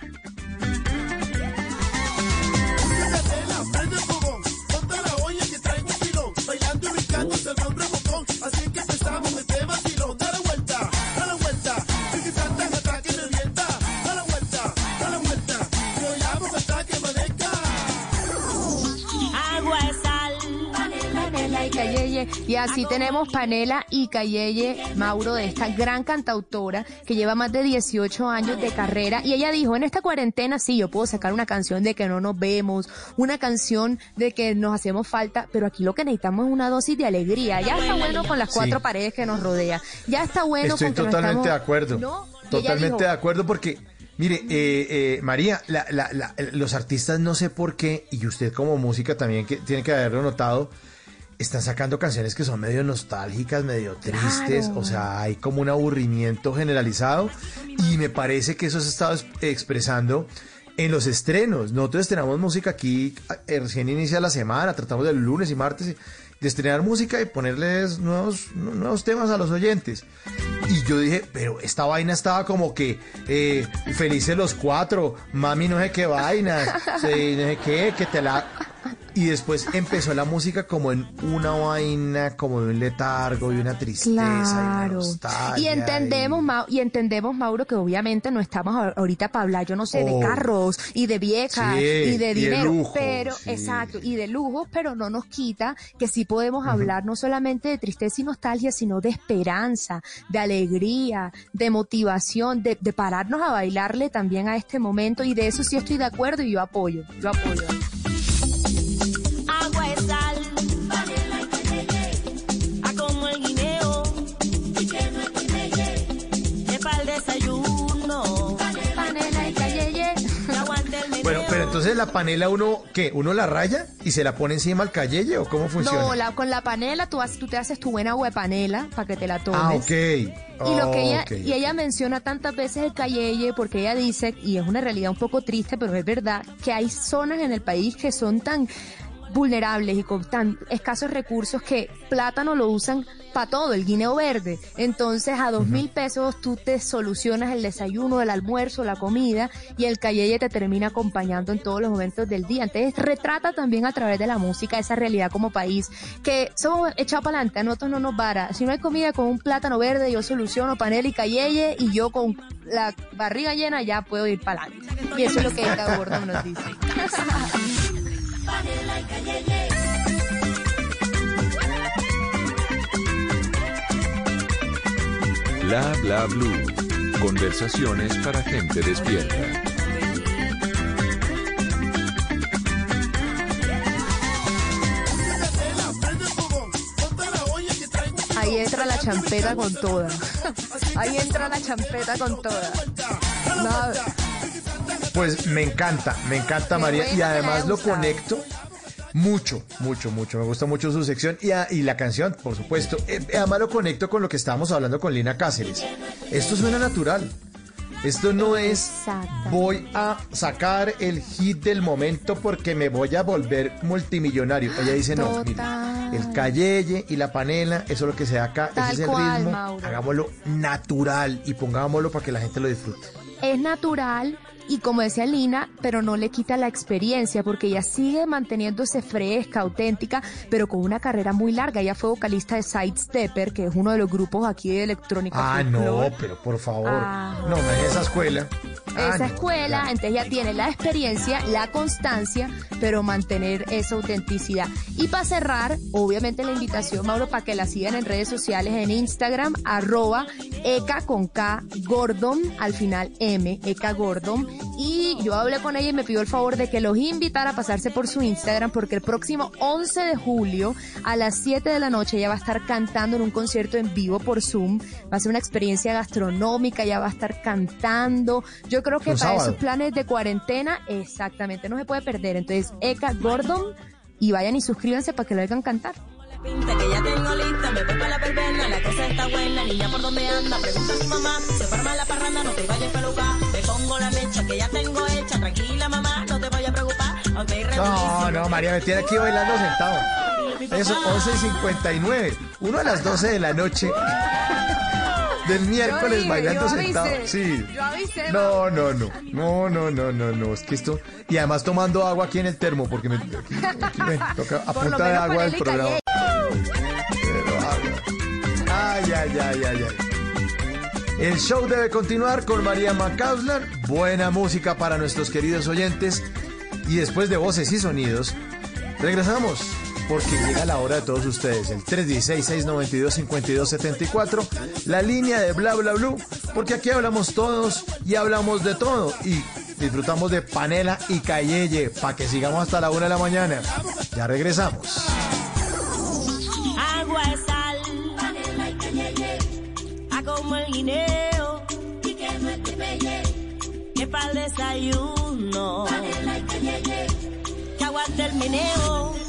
Cayeye. Y así tenemos Panela y Cayeye, Mauro, de esta gran cantautora que lleva más de 18 años de carrera. Y ella dijo, en esta cuarentena sí, yo puedo sacar una canción de que no nos vemos, una canción de que nos hacemos falta, pero aquí lo que necesitamos es una dosis de alegría. Ya está bueno con las cuatro Sí. paredes que nos rodea. Ya está bueno Estoy con que no totalmente de estamos- acuerdo. ¿No? Totalmente dijo, de acuerdo porque, mire, eh, eh, María, la- la- la- los artistas no sé por qué, y usted como música también que tiene que haberlo notado, están sacando canciones que son medio nostálgicas, medio tristes, Claro. o sea, hay como un aburrimiento generalizado y me parece que eso se ha estado es- expresando en los estrenos. Nosotros estrenamos música aquí, recién inicia la semana, tratamos de lunes y martes de estrenar música y ponerles nuevos, nuevos temas a los oyentes. Y yo dije, pero esta vaina estaba como que eh, felices los cuatro, mami no sé qué vaina, sí, no sé qué, que te la... y después empezó la música como en una vaina, como de un letargo y una tristeza y una Claro. Y entendemos, Mau- y entendemos, Mauro, que obviamente no estamos ahorita para hablar, yo no sé, de Oh. carros y de viejas Sí, y de y de dinero, lujo, pero, sí. exacto, y de lujo, pero no nos quita que sí podemos hablar no solamente de tristeza y nostalgia, sino de esperanza, de alegría, de motivación, de, de pararnos a bailarle también a este momento, y de eso sí estoy de acuerdo y yo apoyo, yo apoyo. Entonces la panela uno, ¿qué? ¿Uno la raya y se la pone encima al cayeye o cómo funciona? No, la, con la panela tú, haces- tú te haces tu buena agua de panela para que te la tomes. ah, ok. Y lo que ella, y ella menciona tantas veces el cayeye porque ella dice, y es una realidad un poco triste, pero es verdad, que hay zonas en el país que son tan vulnerables y con tan escasos recursos que plátano lo usan para todo, el guineo verde. Entonces a dos mil pesos tú te solucionas el desayuno, el almuerzo, la comida y el cayeye te termina acompañando en todos los momentos del día. Entonces retrata también a través de la música esa realidad como país que somos echados para adelante, a nosotros no nos vara. Si no hay comida con un plátano verde, yo soluciono panela y cayeye y yo con la barriga llena ya puedo ir para adelante. Y eso es lo que Eda Gordon nos dice. Bla bla blue. Conversaciones para gente despierta. Ahí entra la champeta con toda. Ahí entra la champeta con toda. Pues me encanta, me encanta Qué María. bueno Y además lo conecto mucho, mucho, mucho. Me gusta mucho su sección y, a- y la canción, por supuesto. Eh, además lo conecto con lo que estábamos hablando con Lina Cáceres. Esto suena natural. Esto no es voy a sacar el hit del momento porque me voy a volver multimillonario. Ella dice no, mire, el cayeye y la panela, eso es lo que se da acá, Tal ese es el cual, ritmo. Mauro. Hagámoslo natural y pongámoslo para que la gente lo disfrute. es natural y como decía Lina, pero no le quita la experiencia porque ella sigue manteniéndose fresca, auténtica, pero con una carrera muy larga. Ella fue vocalista de Sidestepper, que es uno de los grupos aquí de electrónica. Ah, no, pero por favor. Ah. No, no es esa escuela. Ah, esa no, escuela, ya. entonces ella tiene la experiencia, la constancia, pero mantener esa autenticidad. Y para cerrar, obviamente la invitación, Mauro, para que la sigan en redes sociales, en Instagram, arroba Eka con K, Gordon, al final M, Eka Gordon. Y yo hablé con ella y me pidió el favor de que los invitara a pasarse por su Instagram, porque el próximo 11 de julio, a las 7 de la noche, ella va a estar cantando en un concierto en vivo por Zoom. Va a ser una experiencia gastronómica, ella va a estar cantando. Yo creo que para sábado. esos planes de cuarentena, exactamente, no se puede perder. Entonces, Eka Gordon, y vayan y suscríbanse para que lo oigan cantar. Pinta que ya tengo lista, me voy para la verbena, la cosa está buena, niña por dónde anda, pregunta a mi mamá, se forma la parranda, no te vayas a pelucar, me pongo la mecha que ya tengo hecha, tranquila mamá, no te vayas a preocupar, aunque hay No, no, María me tiene aquí bailando sentado. Eso, 11 y 59. Uno a las 12 de la noche del miércoles dije, bailando sentado. Sí. yo avisé, No, no, no. No, no, no, no, no. Es que esto. Y además tomando agua aquí en el termo, porque me, aquí, aquí me toca a punta de agua ponele programa. Pero. Ay, ay, ay, ay, ay. El show debe continuar con María Macauslar. Buena música para nuestros queridos oyentes. Y después de voces y sonidos, regresamos. Porque llega la hora de todos ustedes. El 316-692-5274. La línea de bla bla blue. Porque aquí hablamos todos y hablamos de todo. Y disfrutamos de panela y cayeye. Para que sigamos hasta la una de la mañana. Ya regresamos. Agua es sal, panela y cayeye, a como el guineo, y que no es pelle, que para el desayuno, panela y cayeye, que aguante el meneo.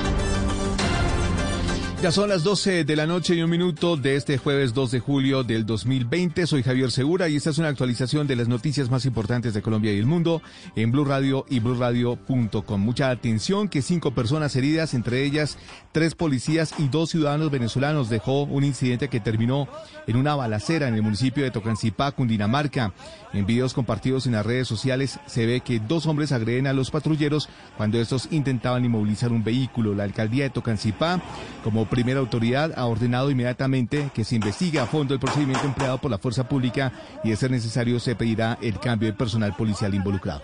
Ya son las 12 de la noche y un minuto de este jueves 2 de julio del 2020. Soy Javier Segura y esta es una actualización de las noticias más importantes de Colombia y el mundo en Blue Radio y bluradio.com. Mucha atención que cinco personas heridas, entre ellas tres policías y dos ciudadanos venezolanos, dejó un incidente que terminó en una balacera en el municipio de Tocancipá, Cundinamarca. En videos compartidos en las redes sociales se ve que dos hombres agreden a los patrulleros cuando estos intentaban inmovilizar un vehículo. La alcaldía de Tocancipá, como primera autoridad, ha ordenado inmediatamente que se investigue a fondo el procedimiento empleado por la fuerza pública y de ser necesario se pedirá el cambio de personal policial involucrado.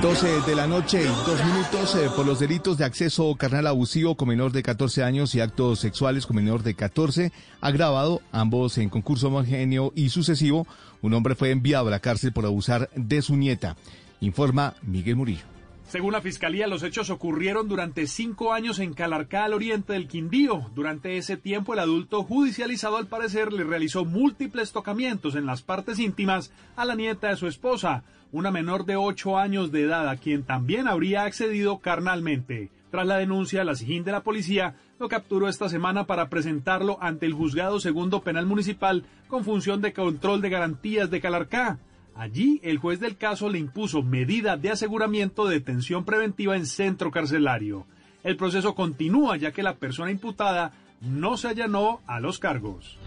12 de la noche y dos minutos eh, por los delitos de acceso carnal abusivo con menor de 14 años y actos sexuales con menor de 14, agravado, ambos en concurso homogéneo y sucesivo. Un hombre fue enviado a la cárcel por abusar de su nieta, informa Miguel Murillo. Según la Fiscalía, los hechos ocurrieron durante cinco años en Calarcá, al oriente del Quindío. Durante ese tiempo, el adulto judicializado, al parecer, le realizó múltiples tocamientos en las partes íntimas a la nieta de su esposa, una menor de ocho años de edad, a quien también habría accedido carnalmente. Tras la denuncia, la SIGIN de la policía lo capturó esta semana para presentarlo ante el Juzgado Segundo Penal Municipal con función de control de garantías de Calarcá. Allí, el juez del caso le impuso medida de aseguramiento de detención preventiva en centro carcelario. El proceso continúa ya que la persona imputada no se allanó a los cargos.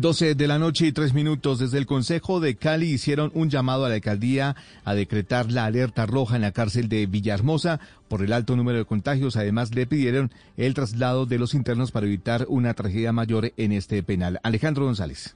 12 de la noche y tres minutos desde el Consejo de Cali hicieron un llamado a la alcaldía a decretar la alerta roja en la cárcel de Villahermosa por el alto número de contagios. Además, le pidieron el traslado de los internos para evitar una tragedia mayor en este penal. Alejandro González.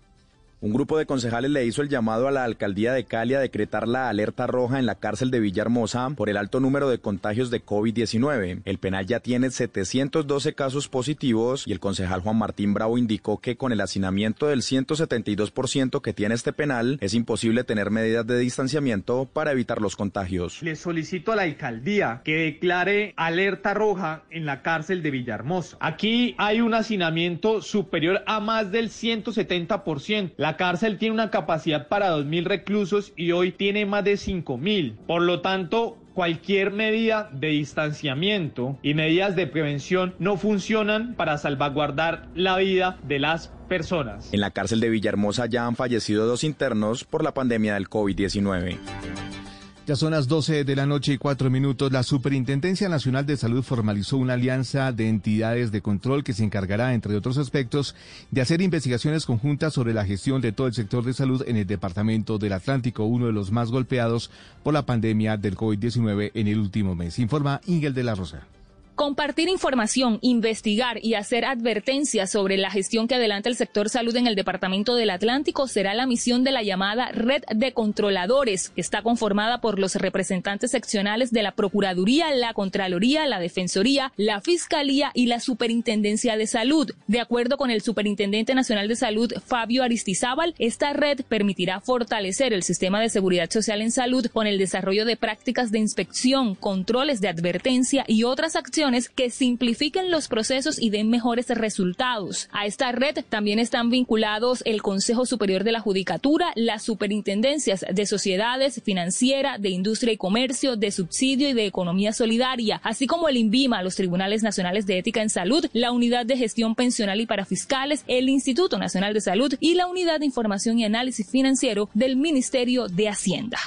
Un grupo de concejales le hizo el llamado a la alcaldía de Cali a decretar la alerta roja en la cárcel de Villahermosa por el alto número de contagios de COVID-19. El penal ya tiene 712 casos positivos y el concejal Juan Martín Bravo indicó que con el hacinamiento del 172% que tiene este penal es imposible tener medidas de distanciamiento para evitar los contagios. Le solicito a la alcaldía que declare alerta roja en la cárcel de Villahermosa. Aquí hay un hacinamiento superior a más del 170%. La cárcel tiene una capacidad para 2.000 reclusos y hoy tiene más de 5.000. Por lo tanto, cualquier medida de distanciamiento y medidas de prevención no funcionan para salvaguardar la vida de las personas. En la cárcel de Villahermosa ya han fallecido dos internos por la pandemia del COVID-19. Ya son las 12 de la noche y cuatro minutos. La Superintendencia Nacional de Salud formalizó una alianza de entidades de control que se encargará, entre otros aspectos, de hacer investigaciones conjuntas sobre la gestión de todo el sector de salud en el Departamento del Atlántico, uno de los más golpeados por la pandemia del COVID-19 en el último mes. Informa Ingel de la Rosa. Compartir información, investigar y hacer advertencias sobre la gestión que adelanta el sector salud en el Departamento del Atlántico será la misión de la llamada Red de Controladores, que está conformada por los representantes seccionales de la Procuraduría, la Contraloría, la Defensoría, la Fiscalía y la Superintendencia de Salud. De acuerdo con el Superintendente Nacional de Salud, Fabio Aristizábal, esta red permitirá fortalecer el sistema de seguridad social en salud con el desarrollo de prácticas de inspección, controles de advertencia y otras acciones que simplifiquen los procesos y den mejores resultados. A esta red también están vinculados el Consejo Superior de la Judicatura, las superintendencias de sociedades, financiera, de industria y comercio, de subsidio y de economía solidaria, así como el INVIMA, los Tribunales Nacionales de Ética en Salud, la Unidad de Gestión Pensional y para Fiscales, el Instituto Nacional de Salud y la Unidad de Información y Análisis Financiero del Ministerio de Hacienda.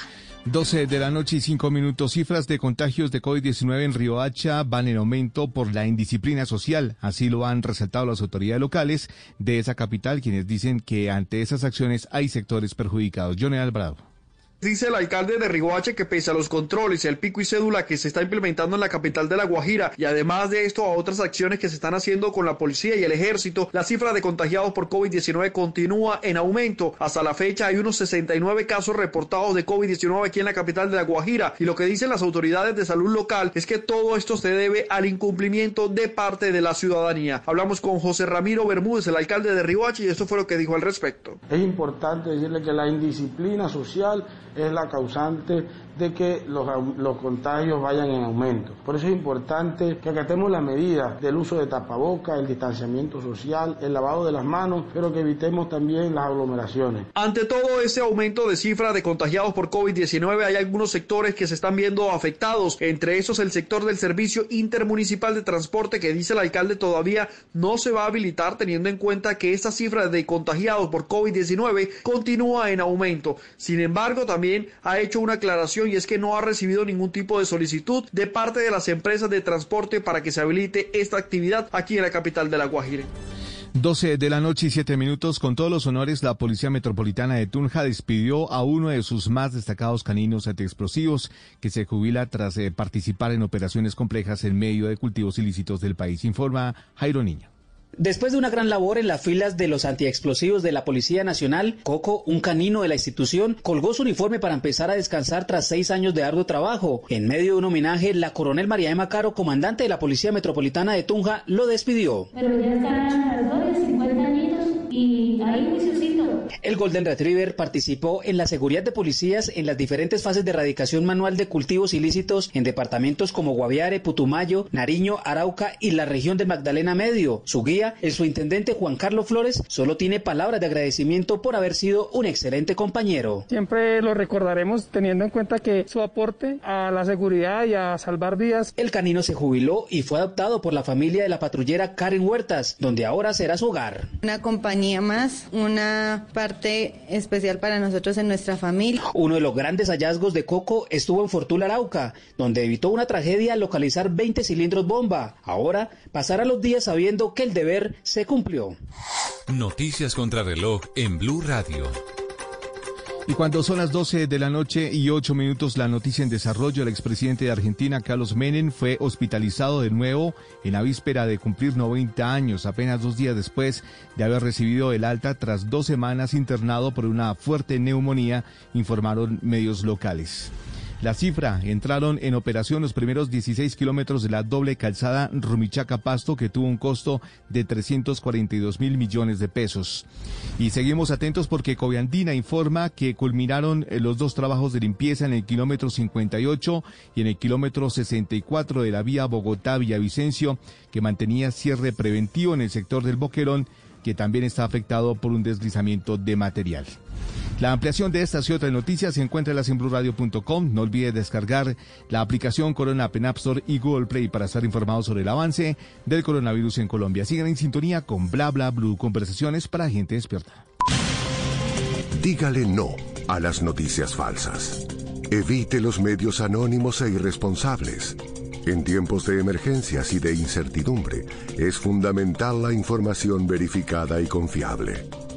12 de la noche y 5 minutos. Cifras de contagios de COVID-19 en Riohacha van en aumento por la indisciplina social. Así lo han resaltado las autoridades locales de esa capital, quienes dicen que ante esas acciones hay sectores perjudicados. Johnny Alvarado. Dice el alcalde de Riguache que pese a los controles y el pico y cédula que se está implementando en la capital de La Guajira y además de esto a otras acciones que se están haciendo con la policía y el ejército, la cifra de contagiados por COVID-19 continúa en aumento. Hasta la fecha hay unos 69 casos reportados de COVID-19 aquí en la capital de La Guajira y lo que dicen las autoridades de salud local es que todo esto se debe al incumplimiento de parte de la ciudadanía. Hablamos con José Ramiro Bermúdez, el alcalde de Riguache y esto fue lo que dijo al respecto. Es importante decirle que la indisciplina social es la causante de que los, los, contagios vayan en aumento. Por eso es importante que acatemos las medidas del uso de tapaboca, el distanciamiento social, el lavado de las manos, pero que evitemos también las aglomeraciones. Ante todo ese aumento de cifra de contagiados por COVID-19, hay algunos sectores que se están viendo afectados, entre esos el sector del servicio intermunicipal de transporte que dice el alcalde todavía no se va a habilitar teniendo en cuenta que esta cifra de contagiados por COVID-19 continúa en aumento. Sin embargo, también ha hecho una aclaración y es que no ha recibido ningún tipo de solicitud de parte de las empresas de transporte para que se habilite esta actividad aquí en la capital de La Guajira. 12 de la noche y 7 minutos. Con todos los honores, la Policía Metropolitana de Tunja despidió a uno de sus más destacados caninos antiexplosivos que se jubila tras eh, participar en operaciones complejas en medio de cultivos ilícitos del país, informa Jairo Niño. Después de una gran labor en las filas de los antiexplosivos de la Policía Nacional, Coco, un canino de la institución, colgó su uniforme para empezar a descansar tras seis años de arduo trabajo. En medio de un homenaje, la coronel María Emma Caro, comandante de la Policía Metropolitana de Tunja, lo despidió. Pero ya están los 50 añitos y ahí juiciosito. El Golden Retriever participó en la seguridad de policías en las diferentes fases de erradicación manual de cultivos ilícitos en departamentos como Guaviare, Putumayo, Nariño, Arauca y la región de Magdalena Medio. Su guía, el subintendente Juan Carlos Flores, solo tiene palabras de agradecimiento por haber sido un excelente compañero. Siempre lo recordaremos teniendo en cuenta que su aporte a la seguridad y a salvar vidas. El canino se jubiló y fue adoptado por la familia de la patrullera Karen Huertas, donde ahora será su hogar. Una compañía más, una parte especial para nosotros en nuestra familia. Uno de los grandes hallazgos de Coco estuvo en Fortuna Arauca, donde evitó una tragedia al localizar 20 cilindros bomba. Ahora pasará los días sabiendo que el deber se cumplió. Noticias contra reloj en Blue Radio. Y cuando son las 12 de la noche y 8 minutos, la noticia en desarrollo, el expresidente de Argentina, Carlos Menem, fue hospitalizado de nuevo en la víspera de cumplir 90 años, apenas dos días después de haber recibido el alta tras dos semanas internado por una fuerte neumonía, informaron medios locales. La cifra, entraron en operación los primeros 16 kilómetros de la doble calzada Rumichaca-Pasto que tuvo un costo de 342 mil millones de pesos. Y seguimos atentos porque Coviandina informa que culminaron eh, los dos trabajos de limpieza en el kilómetro 58 y en el kilómetro 64 de la vía Bogotá-Villavicencio que mantenía cierre preventivo en el sector del Boquerón que también está afectado por un deslizamiento de material. La ampliación de estas y otras noticias se encuentra en la simbluradio.com. No olvide descargar la aplicación Corona App Store y Google Play para estar informados sobre el avance del coronavirus en Colombia. Sigan en sintonía con Bla Bla Blue, conversaciones para gente despierta. Dígale no a las noticias falsas. Evite los medios anónimos e irresponsables. En tiempos de emergencias y de incertidumbre, es fundamental la información verificada y confiable.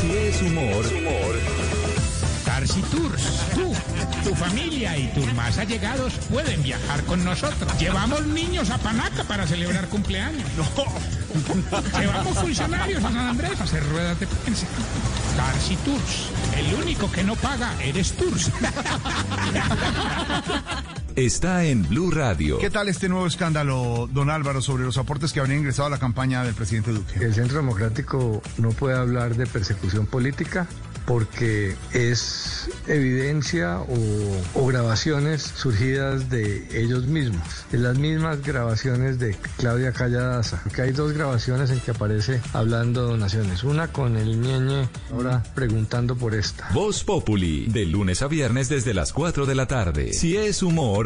Si es humor. humor. Tarsi Tours. Tú, tu familia y tus más allegados pueden viajar con nosotros. Llevamos niños a Panaca para celebrar cumpleaños. No. Llevamos funcionarios a San Andrés a hacer ruedas de prensa. Tarsi Tours. El único que no paga eres Tours. está en Blue Radio. ¿Qué tal este nuevo escándalo, don Álvaro, sobre los aportes que habrían ingresado a la campaña del presidente Duque? El Centro Democrático no puede hablar de persecución política porque es evidencia o, o, grabaciones surgidas de ellos mismos, de las mismas grabaciones de Claudia Calladaza, que hay dos grabaciones en que aparece hablando de donaciones, una con el ñeñe ahora preguntando por esta. Voz Populi, de lunes a viernes desde las 4 de la tarde. Si es humor,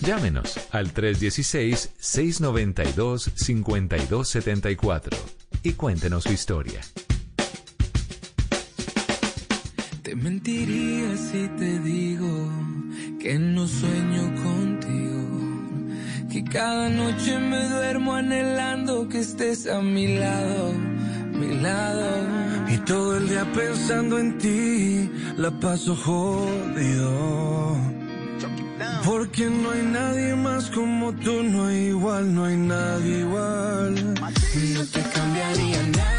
Llámenos al 316-692-5274 y cuéntenos su historia. Te mentiría si te digo que no sueño contigo, que cada noche me duermo anhelando que estés a mi lado, mi lado. Y todo el día pensando en ti, la paso jodido. Porque no hay nadie más como tú, no hay igual, no hay nadie igual. No te cambiaría nada,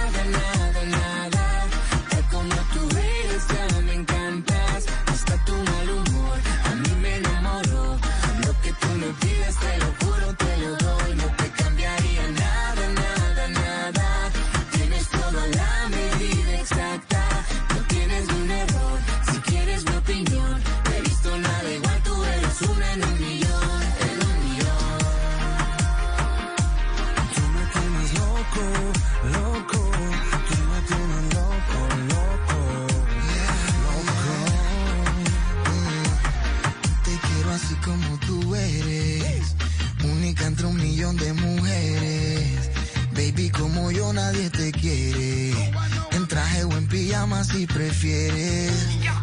si prefieres.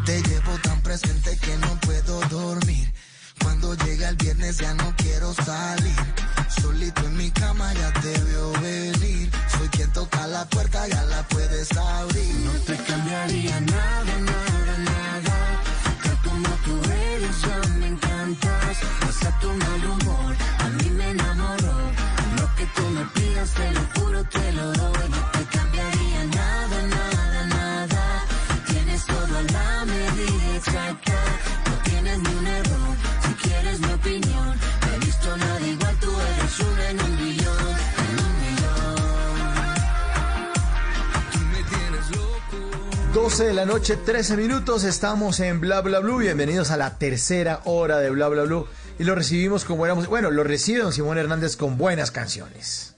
Te llevo tan presente que no puedo dormir. Cuando llega el viernes ya no quiero salir. Solito en mi cama ya te veo venir. Soy quien toca la puerta, ya la puedes abrir. No te cambiaría nada, nada, nada. Tal como tú eres, ya me encantas. Hasta tu mal humor, a mí me enamoró. Lo que tú me pidas, te lo juro, te lo doy. 12 de la noche, 13 minutos, estamos en Bla Bla Blue. Bienvenidos a la tercera hora de Bla Bla Blue. Y lo recibimos buena música. Bueno, lo recibe don Simón Hernández con buenas canciones.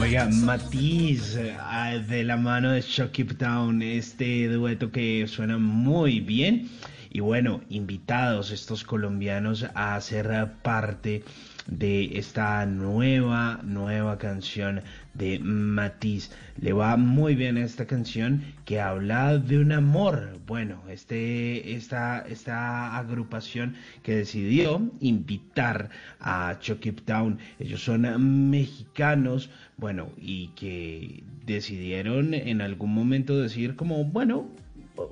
Oiga, Matiz, ah, de la mano de Shock Down, este dueto que suena muy bien. Y bueno, invitados estos colombianos a hacer parte de esta nueva, nueva canción de Matiz. Le va muy bien esta canción que habla de un amor. Bueno, este, esta, esta agrupación que decidió invitar a Chuck It Down. Ellos son mexicanos, bueno, y que decidieron en algún momento decir como, bueno,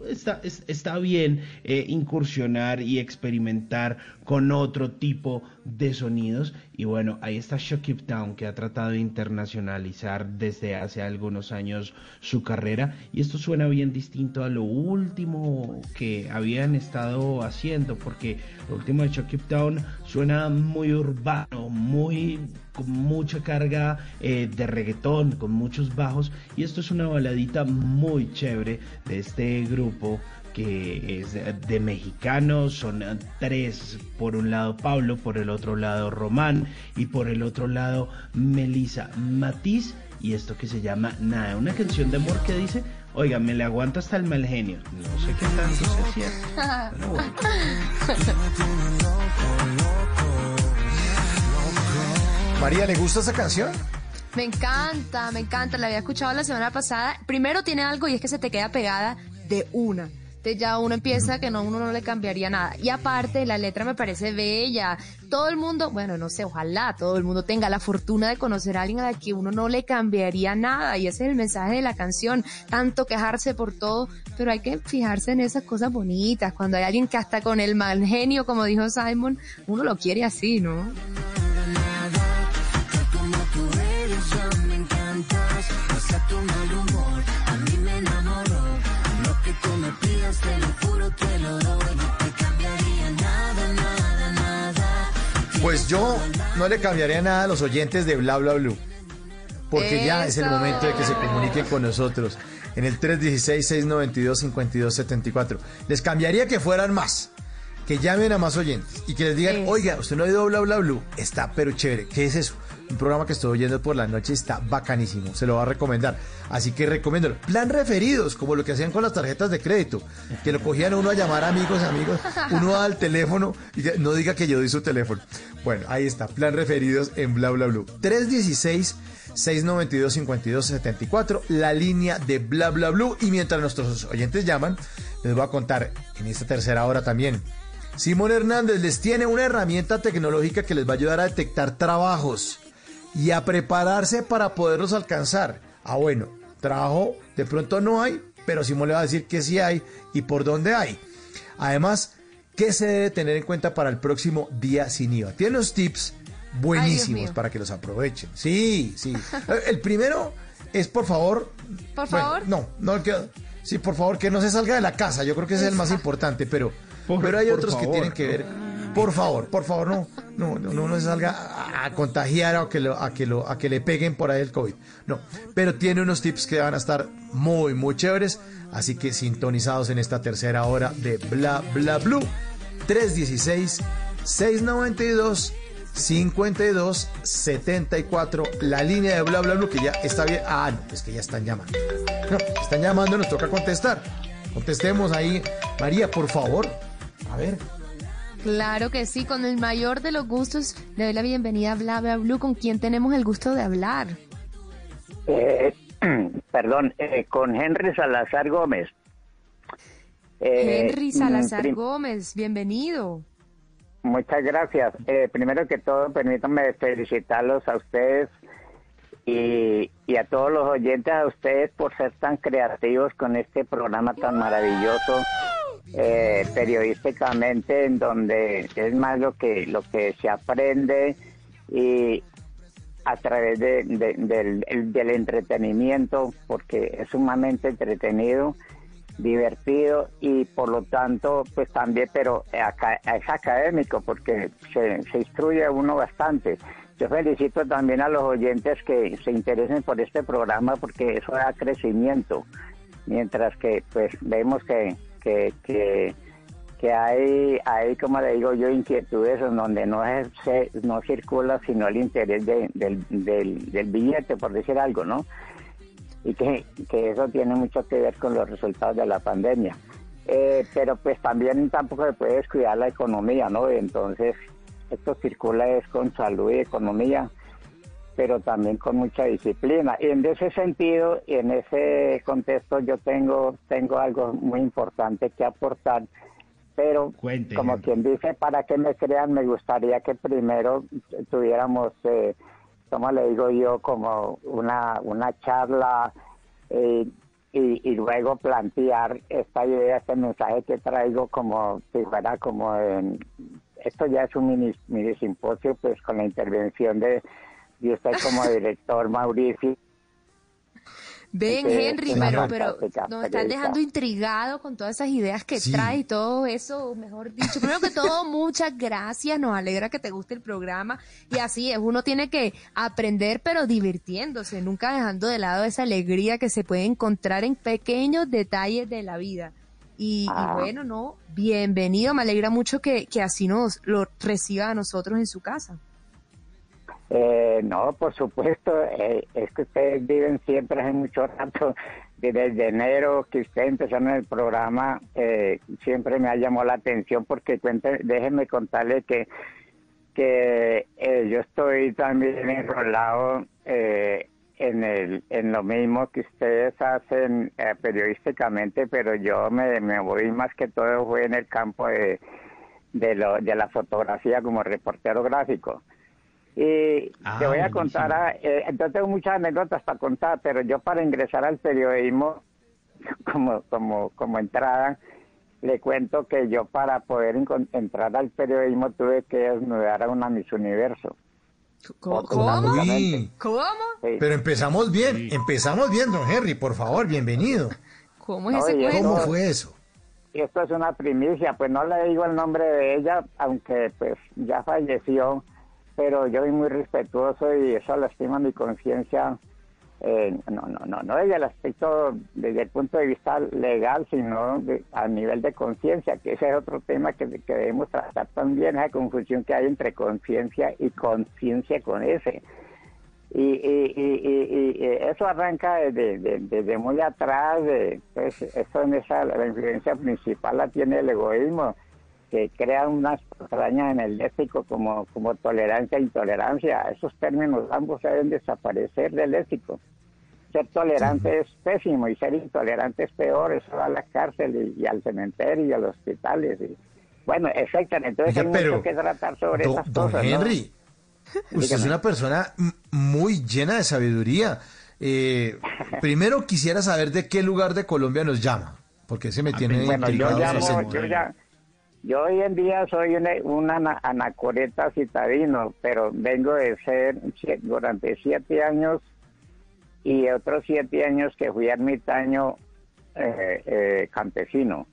Está, es- está bien eh, incursionar y experimentar con otro tipo de sonidos. Y bueno, ahí está Shock It Down, que ha tratado de internacionalizar desde hace algunos años su carrera. Y esto suena bien distinto a lo último que habían estado haciendo, porque lo último de Shock It Down suena muy urbano, muy con mucha carga eh, de reggaetón, con muchos bajos. Y esto es una baladita muy chévere de este grupo que es de mexicanos, son tres, por un lado Pablo, por el otro lado Román y por el otro lado Melissa Matiz y esto que se llama Nada, una canción de amor que dice, oiga, me le aguanto hasta el mal genio, no sé qué tanto pero bueno. María, ¿le gusta esa canción? Me encanta, me encanta. La había escuchado la semana pasada. Primero tiene algo y es que se te queda pegada de una. Ya uno empieza que no, uno no le cambiaría nada. Y aparte, la letra me parece bella. Todo el mundo, bueno, no sé, ojalá todo el mundo tenga la fortuna de conocer a alguien a la que uno no le cambiaría nada. Y ese es el mensaje de la canción. Tanto quejarse por todo, pero hay que fijarse en esas cosas bonitas. Cuando hay alguien que hasta con el mal genio, como dijo Simon, uno lo quiere así, ¿no? Te lo juro, te lo doy. No te cambiaría nada, nada, nada. Pues yo no le cambiaría nada a los oyentes de Bla Bla Blue. Porque ya es el Eso. momento de que se comuniquen con nosotros en el 316-692-5274. Les cambiaría que fueran más, que llamen a más oyentes y que les digan, oiga, usted no ha oído Bla Bla Blue, está pero chévere. ¿Qué es eso? Un programa que estoy oyendo por la noche está bacanísimo, se lo va a recomendar. Así que recomiéndolo. Plan referidos, como lo que hacían con las tarjetas de crédito, que lo cogían uno a llamar amigos, amigos, uno al teléfono y que no diga que yo di su teléfono. Bueno, ahí está, plan referidos en Bla Bla Blue. 316 692-5274, la línea de Bla Bla Blue. Y mientras nuestros oyentes llaman, les voy a contar en esta tercera hora también. Simón Hernández les tiene una herramienta tecnológica que les va a ayudar a detectar trabajos y a prepararse para poderlos alcanzar. Ah, bueno, trabajo de pronto no hay, pero Simón le va a decir que sí hay y por dónde hay. Además, ¿qué se debe tener en cuenta para el próximo día sin IVA? Tiene unos tips buenísimos para que los aprovechen. Sí, sí. Eh, El primero es, por favor... Por bueno, favor. no, no, que, sí, por favor, que no se salga de la casa. Yo creo que ese es el más importante, pero, Por- pero hay otros que tienen que ver... Por favor, por favor, no, no, no, no, no se salga a, a contagiar o que lo, a, que lo, a que le peguen por ahí el COVID. No, pero tiene unos tips que van a estar muy, muy chéveres. Así que sintonizados en esta tercera hora de Bla Bla Blue. 316-692-5274. La línea de Bla Bla Blue que ya está bien. Ah, no, es que ya están llamando. No, están llamando, nos toca contestar. Contestemos ahí. María, por favor. A ver. Claro que sí, con el mayor de los gustos, le doy la bienvenida a Bla Bla Blue, con quien tenemos el gusto de hablar. Eh, perdón, eh, con Henry Salazar Gómez. Eh, Henry Salazar prim- Gómez, bienvenido. Muchas gracias. Eh, primero que todo, permítanme felicitarlos a ustedes y, y a todos los oyentes, a ustedes por ser tan creativos con este programa tan maravilloso, eh, periodísticamente, en donde es más lo que, lo que se aprende y a través de- de- del, el- del entretenimiento, porque es sumamente entretenido divertido y por lo tanto pues también pero es académico porque se, se instruye uno bastante. Yo felicito también a los oyentes que se interesen por este programa porque eso da crecimiento mientras que pues vemos que que, que, que hay hay como le digo yo inquietudes en donde no es, no circula sino el interés de- del, del, del billete por decir algo no y que, que eso tiene mucho que ver con los resultados de la pandemia. Eh, pero pues también tampoco se puede descuidar la economía, ¿no? Entonces, esto circula es con salud y economía, pero también con mucha disciplina. Y en ese sentido, y en ese contexto, yo tengo, tengo algo muy importante que aportar, pero como quien dice, para que me crean, me gustaría que primero tuviéramos... Eh, como le digo yo, como una, una charla eh, y, y luego plantear esta idea, este mensaje que traigo como si fuera como en, esto ya es un mini, mini simposio pues con la intervención de, de usted como director Mauricio. Ven, es Henry, pero, pero nos están dejando intrigado con todas esas ideas que Sí. trae y todo eso, mejor dicho. Primero que todo, muchas gracias, nos alegra que te guste el programa y así es, uno tiene que aprender pero divirtiéndose, nunca dejando de lado esa alegría que se puede encontrar en pequeños detalles de la vida. Y, y Ah. bueno, no, bienvenido, me alegra mucho que, que así nos lo reciba a nosotros en su casa. Eh, no, por supuesto, eh, es que ustedes viven siempre hace mucho rato, desde enero que ustedes empezaron el programa, eh, siempre me ha llamado la atención porque cuente, déjenme contarle que, que eh, yo estoy también enrolado eh, en, el, en lo mismo que ustedes hacen periodísticamente, pero yo me, me voy más que todo fue en el campo de, de, lo, de la fotografía como reportero gráfico. Y Ah, te voy a contar, a- eh, yo tengo muchas anécdotas para contar, pero yo para ingresar al periodismo como, como, como entrada, le cuento que yo para poder entrar al periodismo tuve que desnudar a una Miss Universo. ¿Cómo? Uy. ¿Cómo? Pero empezamos bien, empezamos bien, don Henry, por favor, bienvenido. ¿Cómo es ese Oye, cuento? ¿Cómo fue eso? Esto es una primicia, pues no le digo el nombre de ella, aunque pues ya falleció, pero yo soy muy respetuoso y eso lastima mi conciencia, eh, no, no, no, no desde el aspecto, desde el punto de vista legal, sino de- a nivel de conciencia, que ese es otro tema que, que debemos tratar también, esa confusión que hay entre conciencia y conciencia con ese. Y, y, y, y- eso arranca desde, de- desde muy atrás, de, pues eso en esa, la influencia principal la tiene el egoísmo, que crea unas patrañas en el léxico como, como tolerancia e intolerancia. Esos términos ambos deben desaparecer del léxico. Ser tolerante es pésimo y ser intolerante es peor, eso va a la cárcel y, y al cementerio y a los hospitales. Y, bueno, etcétera. Entonces Oiga, hay pero, mucho que tratar sobre Don, esas don cosas. ¿no? Henry, usted es una persona muy llena de sabiduría. Eh, primero quisiera saber de qué lugar de Colombia nos llama, porque ese me tiene Bueno, yo llamo, yo ya, yo hoy en día soy una, un ana- anacoreta citadino, pero vengo de ser durante siete años y otros siete años que fui ermitaño eh, eh, campesino.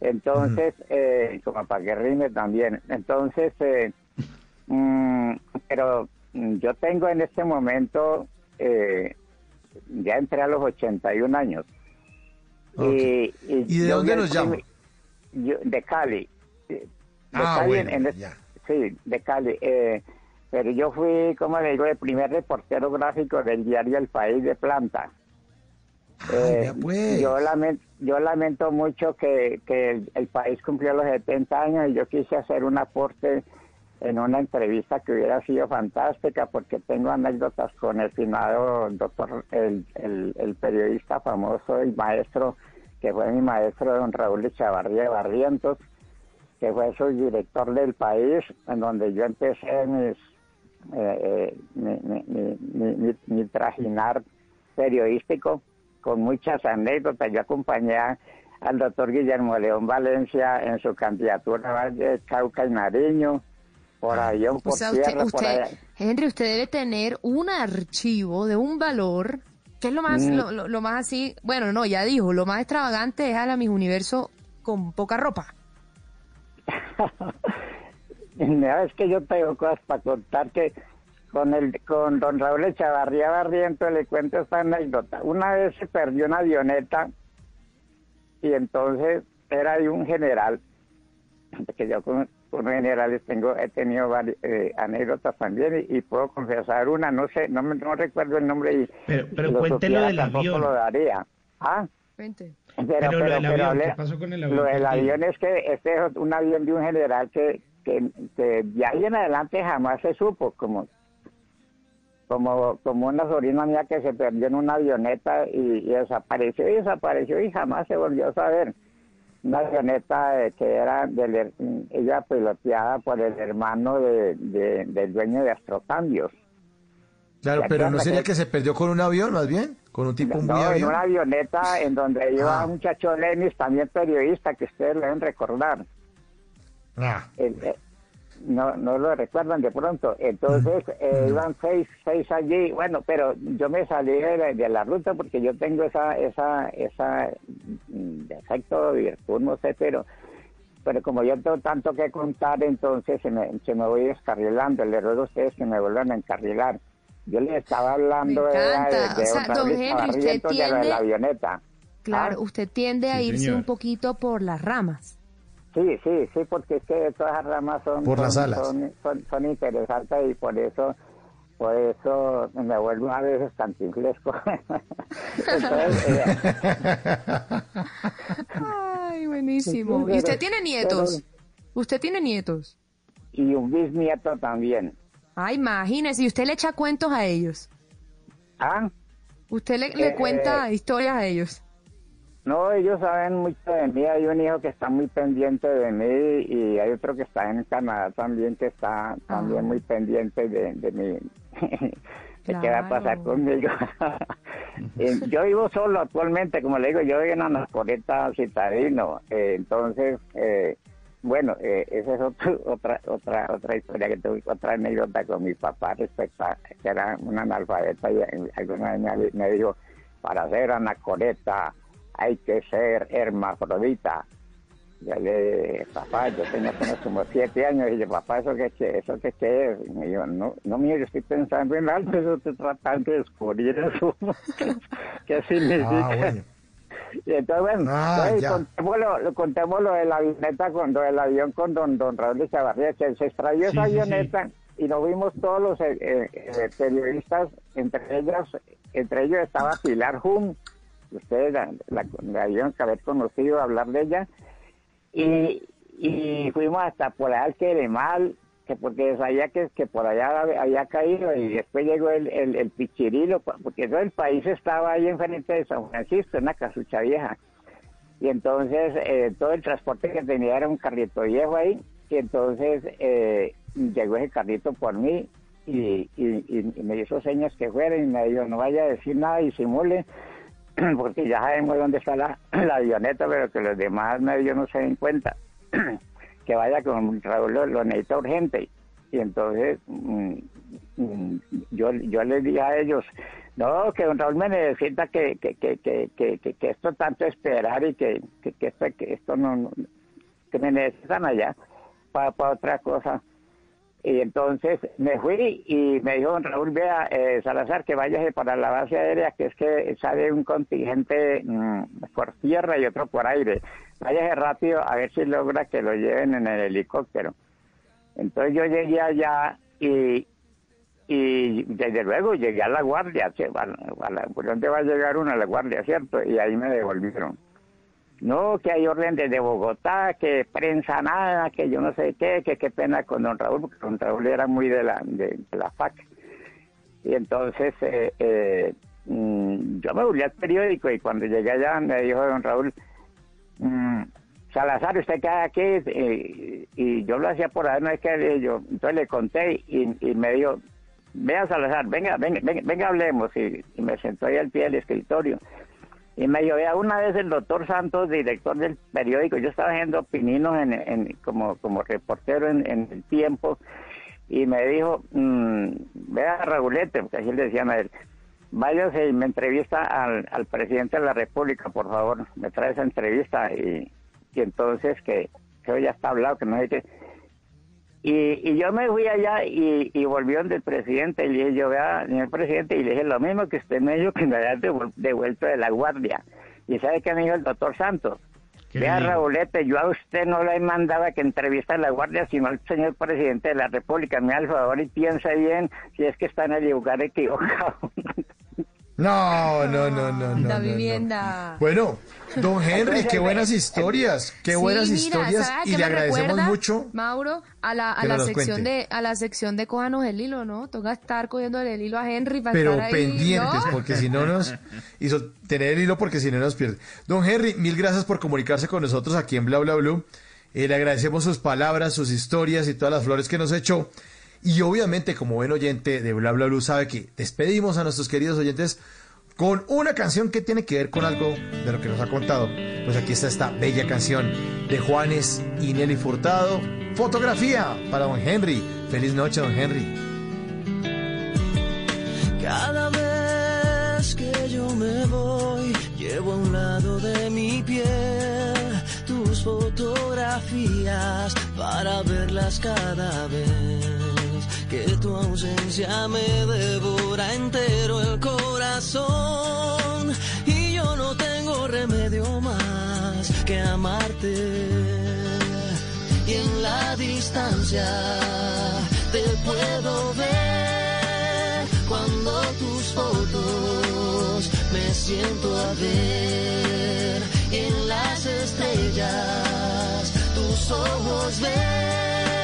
Entonces, eh, como para que rime también. Entonces, eh, mm, pero yo tengo en este momento, eh, ya entré a los 81 años. Ok. Y, ¿Y de yo dónde nos llama? yo- de Cali. De Ah, Cali bueno, en- en el- Sí, de Cali. Eh, pero yo fui, como le digo, el primer reportero gráfico del diario El País de Planta. Eh, vea pues. yo, lamento, yo lamento mucho que, que el, el país cumplió los 70 años y yo quise hacer un aporte en una entrevista que hubiera sido fantástica porque tengo anécdotas con el finado doctor, el, el, el periodista famoso y maestro, que fue mi maestro, don Raúl Echavarría Barrientos, que fue su director del país, en donde yo empecé mis, eh, eh, mi, mi- mi- mi- trajinar periodístico con muchas anécdotas. Yo acompañé al doctor Guillermo León Valencia en su candidatura a Valle, Cauca y Nariño, por avión, por O sea, usted, por allá. Henry, usted debe tener un archivo de un valor que es lo más, Mm. lo, lo- lo más así, bueno, no, ya dijo, lo más extravagante es a la Miss Universo con poca ropa. Es que yo tengo cosas para contar que con el con don Raúl Echavarría Barriento le cuento esta anécdota. Una vez se perdió una avioneta y entonces era de un general, que yo con, con generales tengo, he tenido vari- eh, anécdotas también y, y puedo confesar una, no sé, no, me- no recuerdo el nombre y Pero, pero lo cuéntelo del tampoco avión. lo daría. Ah, Vente. Pero, Pero lo pero, del pero avión, hablé- ¿qué pasó con el avión? Lo del avión es que este es un avión de un general que, que, que de ahí en adelante jamás se supo, como como como una sobrina mía que se perdió en una avioneta y, y desapareció y desapareció y jamás se volvió a saber. Una avioneta eh, que era del, ella piloteada por el hermano de, de- del dueño de Astrocambios. Claro, ¿Se pero ¿no sería que- que se perdió con un avión, más bien? ¿Con un tipo muy No, en avión? una avioneta en donde iba Ah. un muchacho Lenis, también periodista, que ustedes lo deben recordar. Ah. El- eh, no, no lo recuerdan de pronto. Entonces eh, iban seis, seis allí. Bueno, pero yo me salí de la, de la ruta porque yo tengo esa, esa, esa mm, defecto, virtud, no sé, pero pero como yo tengo tanto que contar, entonces se me, se me voy descarrilando. Le ruego a ustedes que me vuelvan a encarrilar. Yo les estaba hablando Me encanta. de, de O sea, otra don Henry, usted Barrientos, de tiende- la avioneta. Claro, Ah. usted tiende a Sí, irse señor. un poquito por las ramas. Sí, sí, sí, porque es que todas las ramas son, Por las son, alas. son, son- son interesantes y por eso por eso me vuelvo a veces cantinflesco. Entonces, eh, Ay, buenísimo. Sí, ¿Y usted tiene nietos? ¿Usted tiene nietos? y un bisnieto también. Ay, imagínese, y usted le echa cuentos a ellos. ¿Ah? ¿Usted le, le Eh, cuenta historias a ellos? No, ellos saben mucho de mí. Hay un hijo que está muy pendiente de mí y hay otro que está en Canadá también que está también muy pendiente de, de mí. qué va a pasar conmigo. Eh, yo vivo solo actualmente, como le digo, yo vivo en Anacoreta Citadino. Eh, entonces, eh, bueno, eh, esa es otro- otra otra otra historia que tuve, otra anécdota con mi papá respecto a que era un analfabeta y eh, alguna vez me, me dijo, para ser anacoreta hay que ser hermafrodita. Yo le dije, papá, yo tenía como siete años, y yo, papá, ¿eso qué, qué- eso qué, es? Y me dijo, no, no, yo estoy pensando en algo, eso estoy tratando de descubrir eso. ¿Qué significa? Ah, bueno. Y entonces, bueno, Ah, entonces, contemos, lo, lo- contemos lo de la avioneta con lo del avión con don, don Raúl de Chavarría, que se extravió Sí, esa sí, sí. avioneta y nos vimos todos los eh, eh, eh, periodistas, entre ellas, entre ellos estaba Pilar Hum, ustedes la, la, la debieron que haber conocido, hablar de ella, y, y fuimos hasta por allá al Queremal, que porque sabía que, que por allá había- caído y después llegó el, el, Pichirilo, porque todo el país estaba ahí enfrente de San Francisco, en la casucha vieja. Y entonces eh, todo el transporte que tenía era un carrito viejo ahí, y entonces eh, llegó ese carrito por mí y, me hizo señas que fuera y me dijo no vaya a decir nada y simule porque ya sabemos dónde está la, la avioneta pero que los demás medios no se den cuenta que vaya con Raúl lo, necesita urgente. Y entonces mm, mm, yo yo les dije a ellos no que don Raúl me necesita que que, que, que, que, que- que esto tanto esperar y que, que, que esto que esto no, no- que me necesitan allá para, para otra cosa y entonces me fui y me dijo Raúl, vea, eh, Salazar, que vayas para la base aérea, que es que sale un contingente mm, por tierra y otro por aire. Váyase rápido a ver si logra que lo lleven en el helicóptero. Entonces yo llegué allá y, y desde luego llegué a la guardia. a ¿Por dónde va a llegar uno a la guardia, cierto? Y ahí me devolvieron. No, que hay orden desde Bogotá, que prensa nada, que yo no sé qué, que qué pena con don Raúl, porque don Raúl era muy de la, de, la FAC. Y entonces eh, eh, mm, yo me volví al periódico y cuando llegué allá me dijo don Raúl, mm, Salazar, usted queda aquí, y, yo lo hacía por ahí, no es que yo, entonces le conté y, y me dijo, vea Salazar, venga, venga, venga, venga hablemos, y, y me sentó ahí al pie del escritorio. Y me vea, una vez el doctor Santos, director del periódico, yo estaba haciendo pininos en, como, como reportero en, el tiempo, y me dijo, mm, vea Raulete, porque así le decían a él, váyase y me entrevista al, presidente de la República, por favor, me trae esa entrevista, y, entonces que, que hoy ya está hablado, que no hay que... Y, y yo me fui allá y, y volvió donde el presidente y le dije, yo vea, señor presidente, y le dije lo mismo que usted me dijo que me había devuelto de la guardia. ¿Y sabe qué me dijo el doctor Santos? ¿Qué Vea? Raulete, yo a usted no le mandaba que entrevista a la guardia, sino al señor presidente de la República. Me da el favor y piense bien si es que está en el lugar equivocado. No, no, no, no, no. la no, no. vivienda. Bueno, don Henry, qué buenas historias, qué Sí, buenas mira, historias ¿sabe a y le agradecemos recuerda, mucho. Mauro, a la, a la sección cuente. de a la sección de cójanos el hilo, ¿no? Toca estar cogiendo el hilo a Henry para Pero estar ahí, pendientes, ¿no? porque si no nos hizo tener el hilo, porque si no nos pierde. Don Henry, mil gracias por comunicarse con nosotros aquí en Bla Bla Blue. Eh, le agradecemos sus palabras, sus historias y todas las flores que nos echó. Y obviamente, como buen oyente de Bla Bla Blue, sabe que despedimos a nuestros queridos oyentes con una canción que tiene que ver con algo de lo que nos ha contado. Pues aquí está esta bella canción de Juanes y Nelly Furtado. Fotografía para don Henry. Feliz noche, don Henry. Cada vez que yo me voy, llevo a un lado de mi piel tus fotografías para verlas cada vez. Que tu ausencia me devora entero el corazón. Y yo no tengo remedio más que amarte. Y en la distancia te puedo ver cuando tus fotos me siento a ver. Y en las estrellas tus ojos ver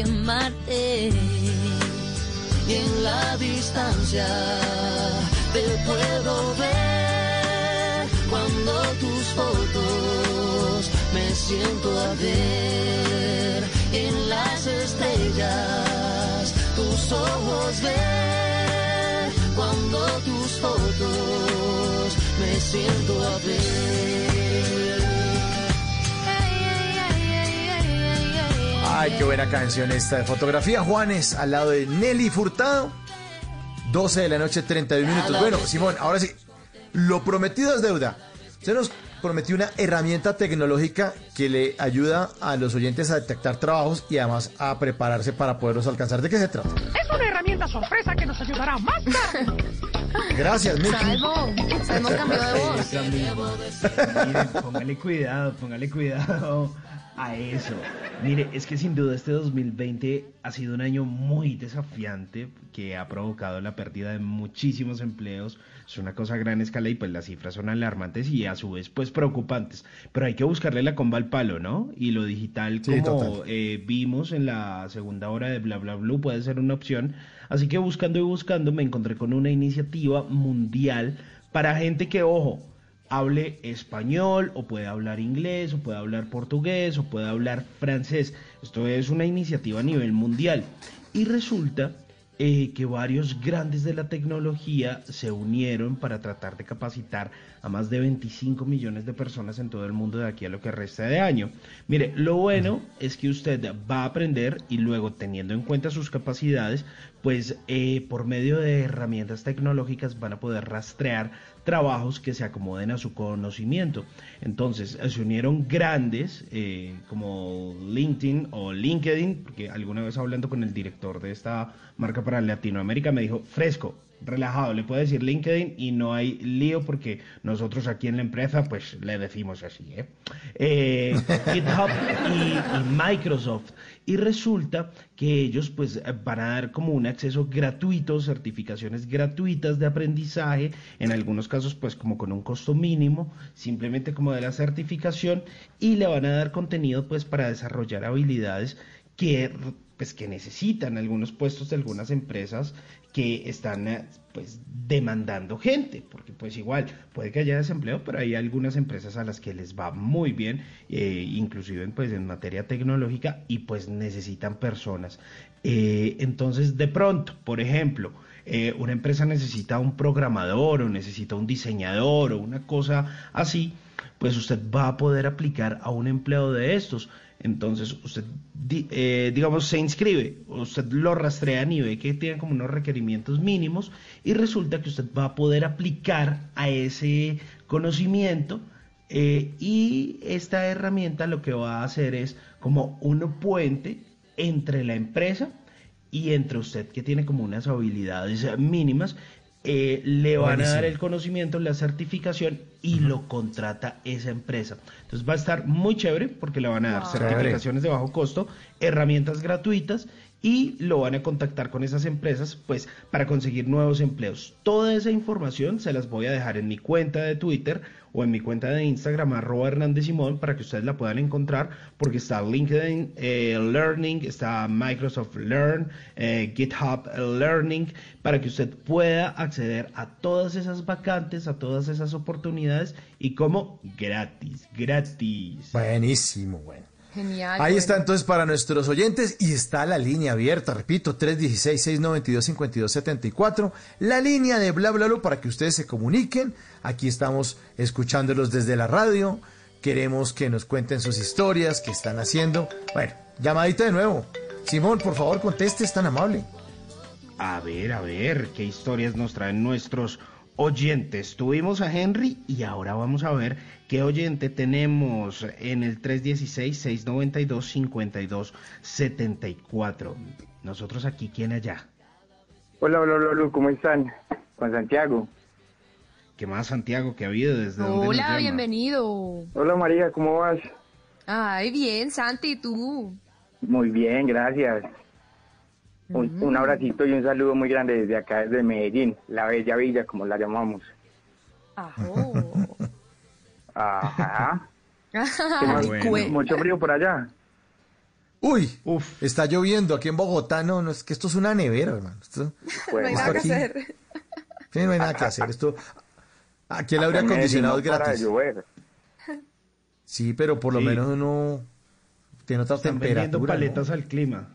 Y en la distancia te puedo ver cuando tus fotos me siento a ver en las estrellas tus ojos ver cuando tus fotos me siento a ver. Ay, qué buena canción esta de fotografía. Juanes, al lado de Nelly Furtado. 12 de la noche, 31 minutos. Bueno, Simón, ahora sí. Lo prometido es deuda. Se nos prometió una herramienta tecnológica que le ayuda a los oyentes a detectar trabajos y además a prepararse para poderlos alcanzar. ¿De qué se trata? Es una herramienta sorpresa que nos ayudará más tarde. Gracias, Miki. Salvo, Salvo cambió de voz. Miren, póngale cuidado, póngale cuidado a eso. Mire, es que sin duda este 2020 ha sido un año muy desafiante que ha provocado la pérdida de muchísimos empleos. Es una cosa a gran escala y pues las cifras son alarmantes y a su vez pues preocupantes. Pero hay que buscarle la comba al palo, ¿no? Y lo digital como eh, vimos en la segunda hora de Bla Bla Blue puede ser una opción. Así que buscando y buscando me encontré con una iniciativa mundial para gente que, ojo, hable español o puede hablar inglés o puede hablar portugués o puede hablar francés. Esto es una iniciativa a nivel mundial. Y resulta eh, que varios grandes de la tecnología se unieron para tratar de capacitar a más de 25 millones de personas en todo el mundo de aquí a lo que resta de año. Mire, lo bueno es que usted va a aprender y luego teniendo en cuenta sus capacidades, pues eh, por medio de herramientas tecnológicas van a poder rastrear trabajos que se acomoden a su conocimiento. Entonces, eh, se unieron grandes eh, como LinkedIn o LinkedIn, porque alguna vez hablando con el director de esta marca para Latinoamérica me dijo, fresco, relajado, le puede decir LinkedIn y no hay lío porque nosotros aquí en la empresa pues le decimos así, ¿eh? Eh, GitHub y Microsoft. Y resulta que ellos pues van a dar como un acceso gratuito, certificaciones gratuitas de aprendizaje, en algunos casos pues como con un costo mínimo, simplemente como de la certificación, y le van a dar contenido pues para desarrollar habilidades que pues que necesitan algunos puestos de algunas empresas que están eh, pues demandando gente, porque pues igual puede que haya desempleo, pero hay algunas empresas a las que les va muy bien, eh, inclusive pues en materia tecnológica y pues necesitan personas. Eh, entonces de pronto, por ejemplo, eh, una empresa necesita un programador o necesita un diseñador o una cosa así, pues usted va a poder aplicar a un empleo de estos. Entonces usted, eh, digamos, se inscribe, usted lo rastrea y ve que tiene como unos requerimientos mínimos y resulta que usted va a poder aplicar a ese conocimiento eh, y esta herramienta lo que va a hacer es como un puente entre la empresa y entre usted que tiene como unas habilidades mínimas, eh, le van a dar el conocimiento, la certificación y lo contrata esa empresa. Entonces va a estar muy chévere porque le van a dar Wow. certificaciones de bajo costo, herramientas gratuitas y lo van a contactar con esas empresas pues para conseguir nuevos empleos. Toda esa información se las voy a dejar en mi cuenta de Twitter o en mi cuenta de Instagram arroba Hernández Simón para que ustedes la puedan encontrar porque está LinkedIn eh, Learning, está Microsoft Learn, eh, GitHub Learning para que usted pueda acceder a todas esas vacantes, a todas esas oportunidades y como gratis, gratis. Buenísimo, bueno. Genial. Ahí bueno. está entonces para nuestros oyentes y está la línea abierta, repito, 316-692-5274, la línea de bla bla bla para que ustedes se comuniquen. Aquí estamos escuchándolos desde la radio, queremos que nos cuenten sus historias, qué están haciendo. Bueno, llamadita de nuevo. Simón, por favor, conteste, es tan amable. A ver, a ver, qué historias nos traen nuestros oyentes. Tuvimos a Henry y ahora vamos a ver qué oyente tenemos en el 316-692-5274. Nosotros aquí, ¿quién allá? Hola, hola, hola, ¿cómo están? Con Santiago. ¿Qué más, Santiago, que ha habido desde Hola, bienvenido. Hola María, ¿cómo vas? Ay, bien, Santi, ¿y tú? Muy bien, gracias. Un, un abracito y un saludo muy grande desde acá, desde Medellín, la bella villa, como la llamamos. Ajo. Ajá. Ay, cue- Mucho frío por allá. Uy, está lloviendo aquí en Bogotá. No, no, es que esto es una nevera, hermano. Esto- Pues, No hay esto nada que aquí- hacer. Sí, no hay nada que hacer. Esto, aquí el aire acondicionado no es gratis. llover. Sí, pero por lo Sí. menos uno tiene otra Están temperatura. ¿no? paletas al clima.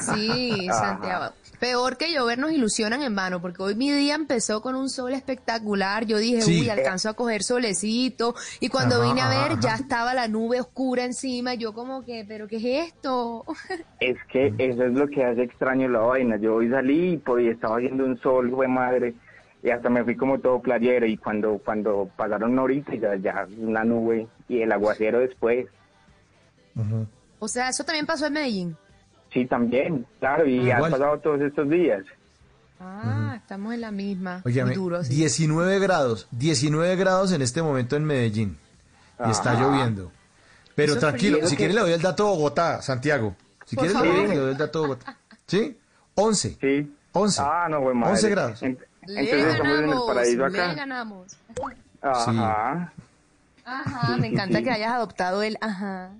Sí, Santiago. Peor que llover nos ilusionan en vano, porque hoy mi día empezó con un sol espectacular. Yo dije, Sí. uy, alcanzo a coger solecito. Y cuando Ajá, vine a ver, ajá, ya ajá. estaba la nube oscura encima. Yo como que, ¿pero qué es esto? Es que eso es lo que hace extraño la vaina. Yo hoy salí y pues, estaba haciendo un sol, fue madre, y hasta me fui como todo playero y cuando cuando pasaron una horita ya, ya una nube y el aguacero después. O sea, eso también pasó en Medellín. Sí, también, claro, y ha Igual. pasado todos estos días. Ah, estamos en la misma. Muy duro, sí. 19 grados, 19 grados en este momento en Medellín. Y está Ajá. lloviendo. Pero Eso tranquilo, si que- quiere le doy el dato de Bogotá, Santiago. Si Por quiere le doy, le el dato de Bogotá. ¿Sí? 11. Sí. 11. Ah, no, fue madre. 11 grados. En- Le Entonces estamos en el ganamos, paraíso le acá. ganamos. Ajá. Ajá, me encanta que hayas adoptado el ajá.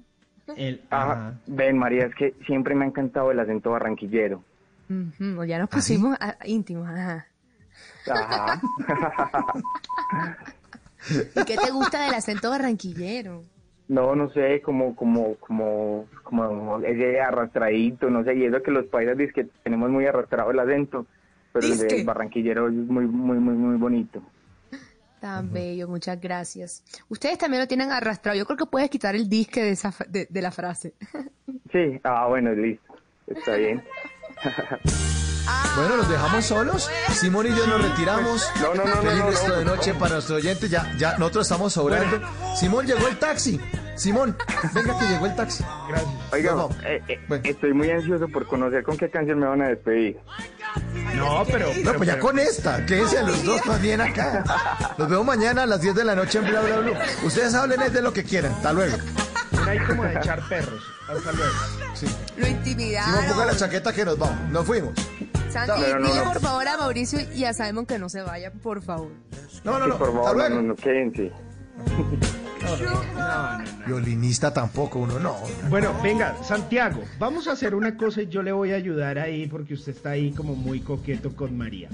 El, Ajá. Ven, María, es que siempre me ha encantado el acento barranquillero. Ujú, ya nos pusimos a- íntimos, ajá. Ajá. ¿Y qué te gusta del acento barranquillero? No, no sé, como, como, como, como ese arrastradito, no sé, y eso que los paisas dicen que tenemos muy arrastrado el acento, pero el ¿Dizque? del barranquillero es muy, muy, muy, muy bonito. Tan bello, muchas gracias. Ustedes también lo tienen arrastrado. Yo creo que puedes quitar el disque de, esa, de la frase. Sí, ah, bueno, listo, está bien. Bueno, los dejamos solos. Simón y yo nos retiramos. No, no, no, Feliz no, resto no. de noche para nuestro oyente. Ya, ya, nosotros estamos sobrando. Simón llegó el taxi. Simón, venga que llegó el taxi. Gracias. Oiga, eh, eh, estoy muy ansioso por conocer con qué canción me van a despedir. No, pero... No, pues ya con esta. Quédense los dos más bien acá. Los veo mañana a las 10 de la noche en Bla Bla Blue. Ustedes hablen es de lo que quieran. Hasta luego. Ahí como de echar perros. Hasta luego. Sí. Lo Simón, ponga la intimidaron. chaqueta que nos vamos. Nos fuimos. Santi, no, dile no. por favor a Mauricio y a Simon que no se vaya, por favor. No, no, Sí, no. por favor, no, no, no, quédense. Violinista tampoco, uno no. Bueno, venga, Santiago, vamos a hacer una cosa y yo le voy a ayudar ahí porque usted está ahí como muy coqueto con María.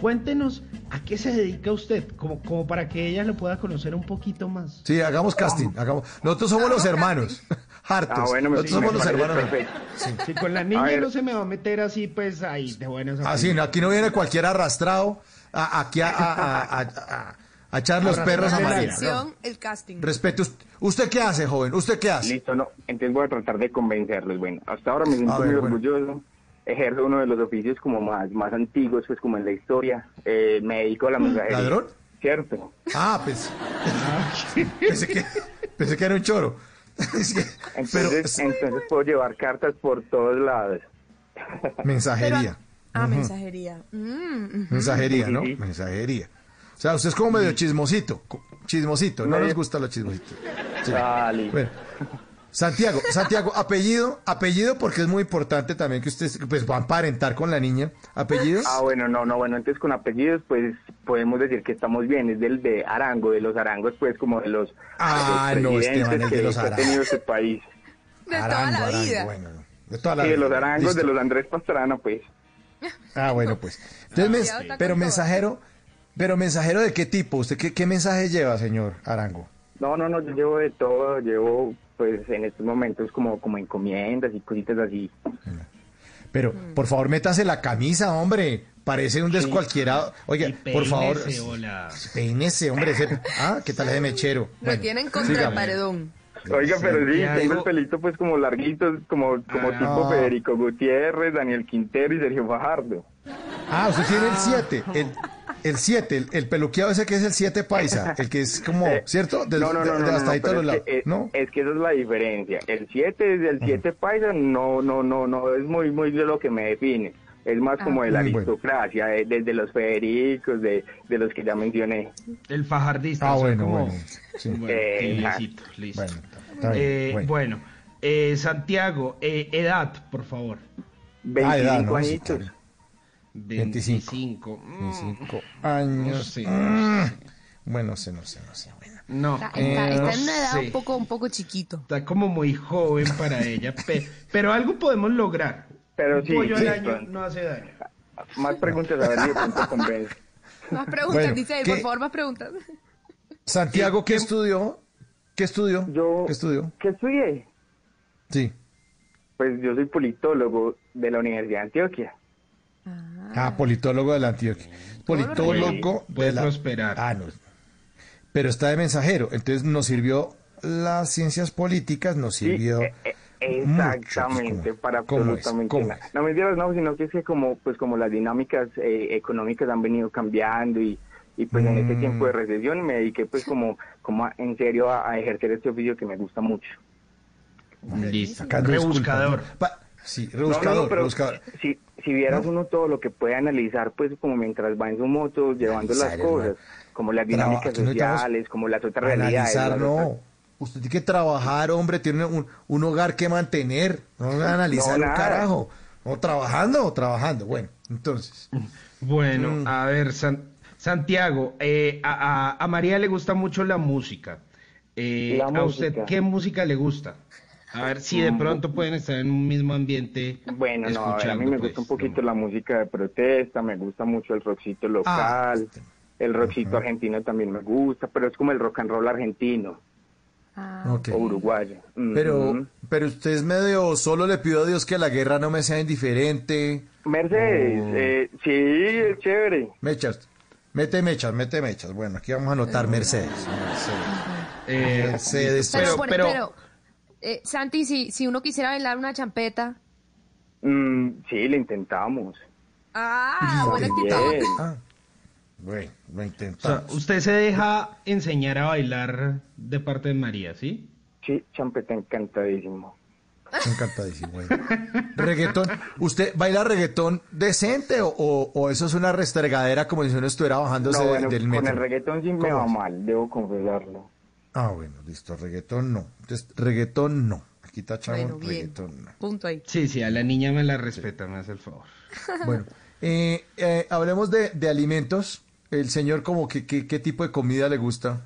Cuéntenos a qué se dedica usted, como, como para que ella lo pueda conocer un poquito más. Sí, hagamos casting. Hagamos. Nosotros somos los hermanos. Hartos. Ah, bueno, me- Nosotros somos los hermanos. perfecto. Si con la niña no se me va a meter así, pues ahí, de buenas a Así, no, aquí no viene cualquier arrastrado a, aquí a, a- a- a- a- a echar los perros a María. No. el casting. Respete, usted, ¿usted qué hace, joven? ¿Usted qué hace? Listo, no. Entonces voy a tratar de convencerlos. Bueno, hasta ahora me siento muy bueno. orgulloso. Ejerzo uno de los oficios como más, más antiguos, pues como en la historia. Eh, me dedico a la mensajería. ¿Ladrón? Cierto. Ah, pues. pensé, que, pensé que era un choro. Pero Entonces, entonces puedo llevar cartas por todos lados. mensajería. Ah, mensajería. Mm. Mensajería, ¿no? Sí. Mensajería. O sea, usted es como medio chismosito. Chismosito. No nos gusta lo chismosito. Sí. Ah. Bueno, Santiago, Santiago, apellido, apellido porque es muy importante también que usted pues va a emparentar con la niña. ¿Apellido? Ah, bueno, no, no, bueno, entonces con apellidos, pues podemos decir que estamos bien. Es del de Arango, de los Arangos, pues como de los, Ah, de los no, presidentes Esteban, es de que, los que ha Arangos. tenido este país. De toda la vida. bueno, de toda la Sí, de vida. los Arangos, Listo. de los Andrés Pastrana, pues. Ah, bueno, pues. Entonces, pero mensajero, pero mensajero de qué tipo? ¿Usted qué, qué mensaje lleva, señor Arango? No, no, no, yo llevo de todo, llevo pues en estos momentos como, como encomiendas y cositas así. Pero, por favor, métase la camisa, hombre. Parece un descualquierado. Oiga, por favor. Peínese, hola. Peínese, hombre. ese- Ah, ¿qué tal ese mechero? Lo Bueno, tienen contra el sígame. paredón. Oiga, pero sí, Santiago. tengo el pelito pues como larguito, como, como Ah. tipo Federico Gutiérrez, Daniel Quintero y Sergio Fajardo. Ah, usted tiene el 7, el, el 7, el, el peluqueado ese que es el 7 paisa, el que es como, ¿cierto? No, no, de- no, de no, no, hasta ahí pero todos los es, lados. eh, ¿No? es que esa es la diferencia. El 7 es el 7 paisa, no, no, no, no, es muy, muy de lo que me define. Es más como de la bueno. aristocracia, eh, desde los Federicos, de, de los que ya mencioné. El fajardista. Ah, bueno, como- bueno. sí. Bueno, Eh, listo. Bueno, está bien, Eh, bueno. bueno, eh, Santiago, eh, edad, por favor. 25 Ah, edad, ¿no? Sí, añitos. Claro. 25. Mm, 25 años. no sé, Mm. no sé. Bueno, no sé, no sé, no sé. Bueno. No, Está, está- eh, está no en una edad sé. un poco, un poco chiquito. Está como muy joven para ella, pe- pero algo podemos lograr. Pero sí, pollo sí, al año pues. no hace daño. Más preguntas a ver de pronto convence. Más preguntas, Bueno, dice ¿qué- por favor, más preguntas. Santiago, ¿qué estudió? ¿Qué estudió? Yo, ¿Qué estudió? ¿Qué estudié? Sí. Pues yo soy politólogo de la Universidad de Antioquia. Ah, politólogo de la Antioquia. Politólogo de la... prosperar. Ah, no. Pero está de mensajero. Entonces nos sirvió las ciencias políticas, nos Sí, sirvió... eh, eh, mucho, exactamente, ¿cómo- para cómo es? absolutamente ¿Cómo nada. No mentiras, no, sino que es que como, pues como las dinámicas eh, económicas han venido cambiando y, y pues en este Mm. tiempo de recesión me dediqué pues como, como a- en serio a, a ejercer este oficio que me gusta mucho. Listo. Rebuscador. Sí, No, rebuscador, no, no, pero rebuscador. si, si vieras uno todo lo que puede analizar, pues como mientras va en su moto llevando las cosas, hermano. como las Traba- dinámicas estamos- sociales, como las otras realidades. Analizar, no. Usted tiene que trabajar, hombre, tiene un, un hogar que mantener. No analizar No, un carajo. No, trabajando o trabajando. Bueno, entonces. Bueno, Mm. a ver, San- Santiago, eh, a, a- a María le gusta mucho la música. Eh, La ¿A usted qué música le gusta? A ver si de pronto pueden estar en un mismo ambiente. Bueno, no, a, ver, a mí me pues, gusta un poquito la música de protesta, me gusta mucho el rockcito local, Ah. el rockcito argentino también me gusta, pero es como el rock and roll argentino ok. o uruguayo. Pero, pero usted es medio solo le pido a Dios que la guerra no me sea indiferente. Mercedes, Oh. eh, sí, es chévere. Mechas. Mete mechas, mete mechas. Bueno, aquí vamos a anotar Mercedes. Mercedes. Eh, Mercedes. Pero, Pero- por- pero- pero, eh, Santi, si, si uno quisiera bailar una champeta. Mm, sí, lo intentamos. Ah, buena Bien. actitud. Ah, bueno, lo o sea, intentamos. usted se deja enseñar a bailar de parte de María, ¿sí? Sí, champeta encantadísimo. Encantadísimo. bueno. Reggaetón. ¿Usted baila reggaetón decente o, o- o eso es una restregadera como si uno estuviera bajándose No, de- bueno, del con metro? el reggaetón sí me ¿Cómo va es? mal, debo confesarlo. Ah, bueno, listo. Reggaetón no. Entonces, reggaetón no. Aquí tachamos Bueno, reggaetón no. Punto ahí. Sí, sí, a la niña me la respeta, me hace el favor. Bueno, eh, eh, hablemos de, de alimentos. El señor, como que, que- ¿qué tipo de comida le gusta?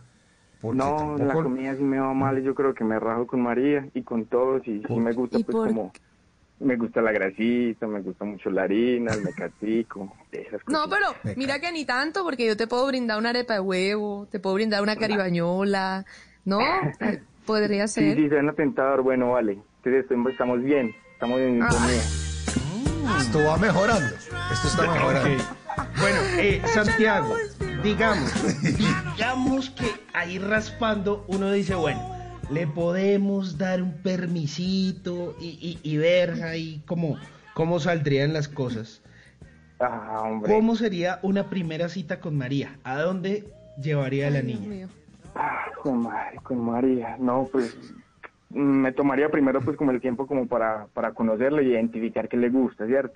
Porque No, la comida sí me va mal y yo creo que me rajo con María y con todos y sí me gusta ¿Y pues por como me gusta la grasita, me gusta mucho la harina, el mecatico, esas No, cosas. pero Me mira que ni tanto, porque yo te puedo brindar una arepa de huevo, te puedo brindar una caribañola, ¿no? Podría Sí, ser. sí, suena tentador, bueno, vale. Entonces estamos bien, estamos en Ah. sintonía. Esto va mejorando. Esto está mejorando. Bueno, eh, Santiago, digamos, digamos que ahí raspando uno dice, bueno, le podemos dar un permisito y, y- y ver ahí cómo, cómo saldrían las cosas. Ah, hombre. ¿Cómo sería una primera cita con María? ¿A dónde llevaría a la Dios niña? mío. Ah, con, Mar- con María, no, pues me tomaría primero pues como el tiempo como para, para conocerlo y identificar qué le gusta, ¿cierto?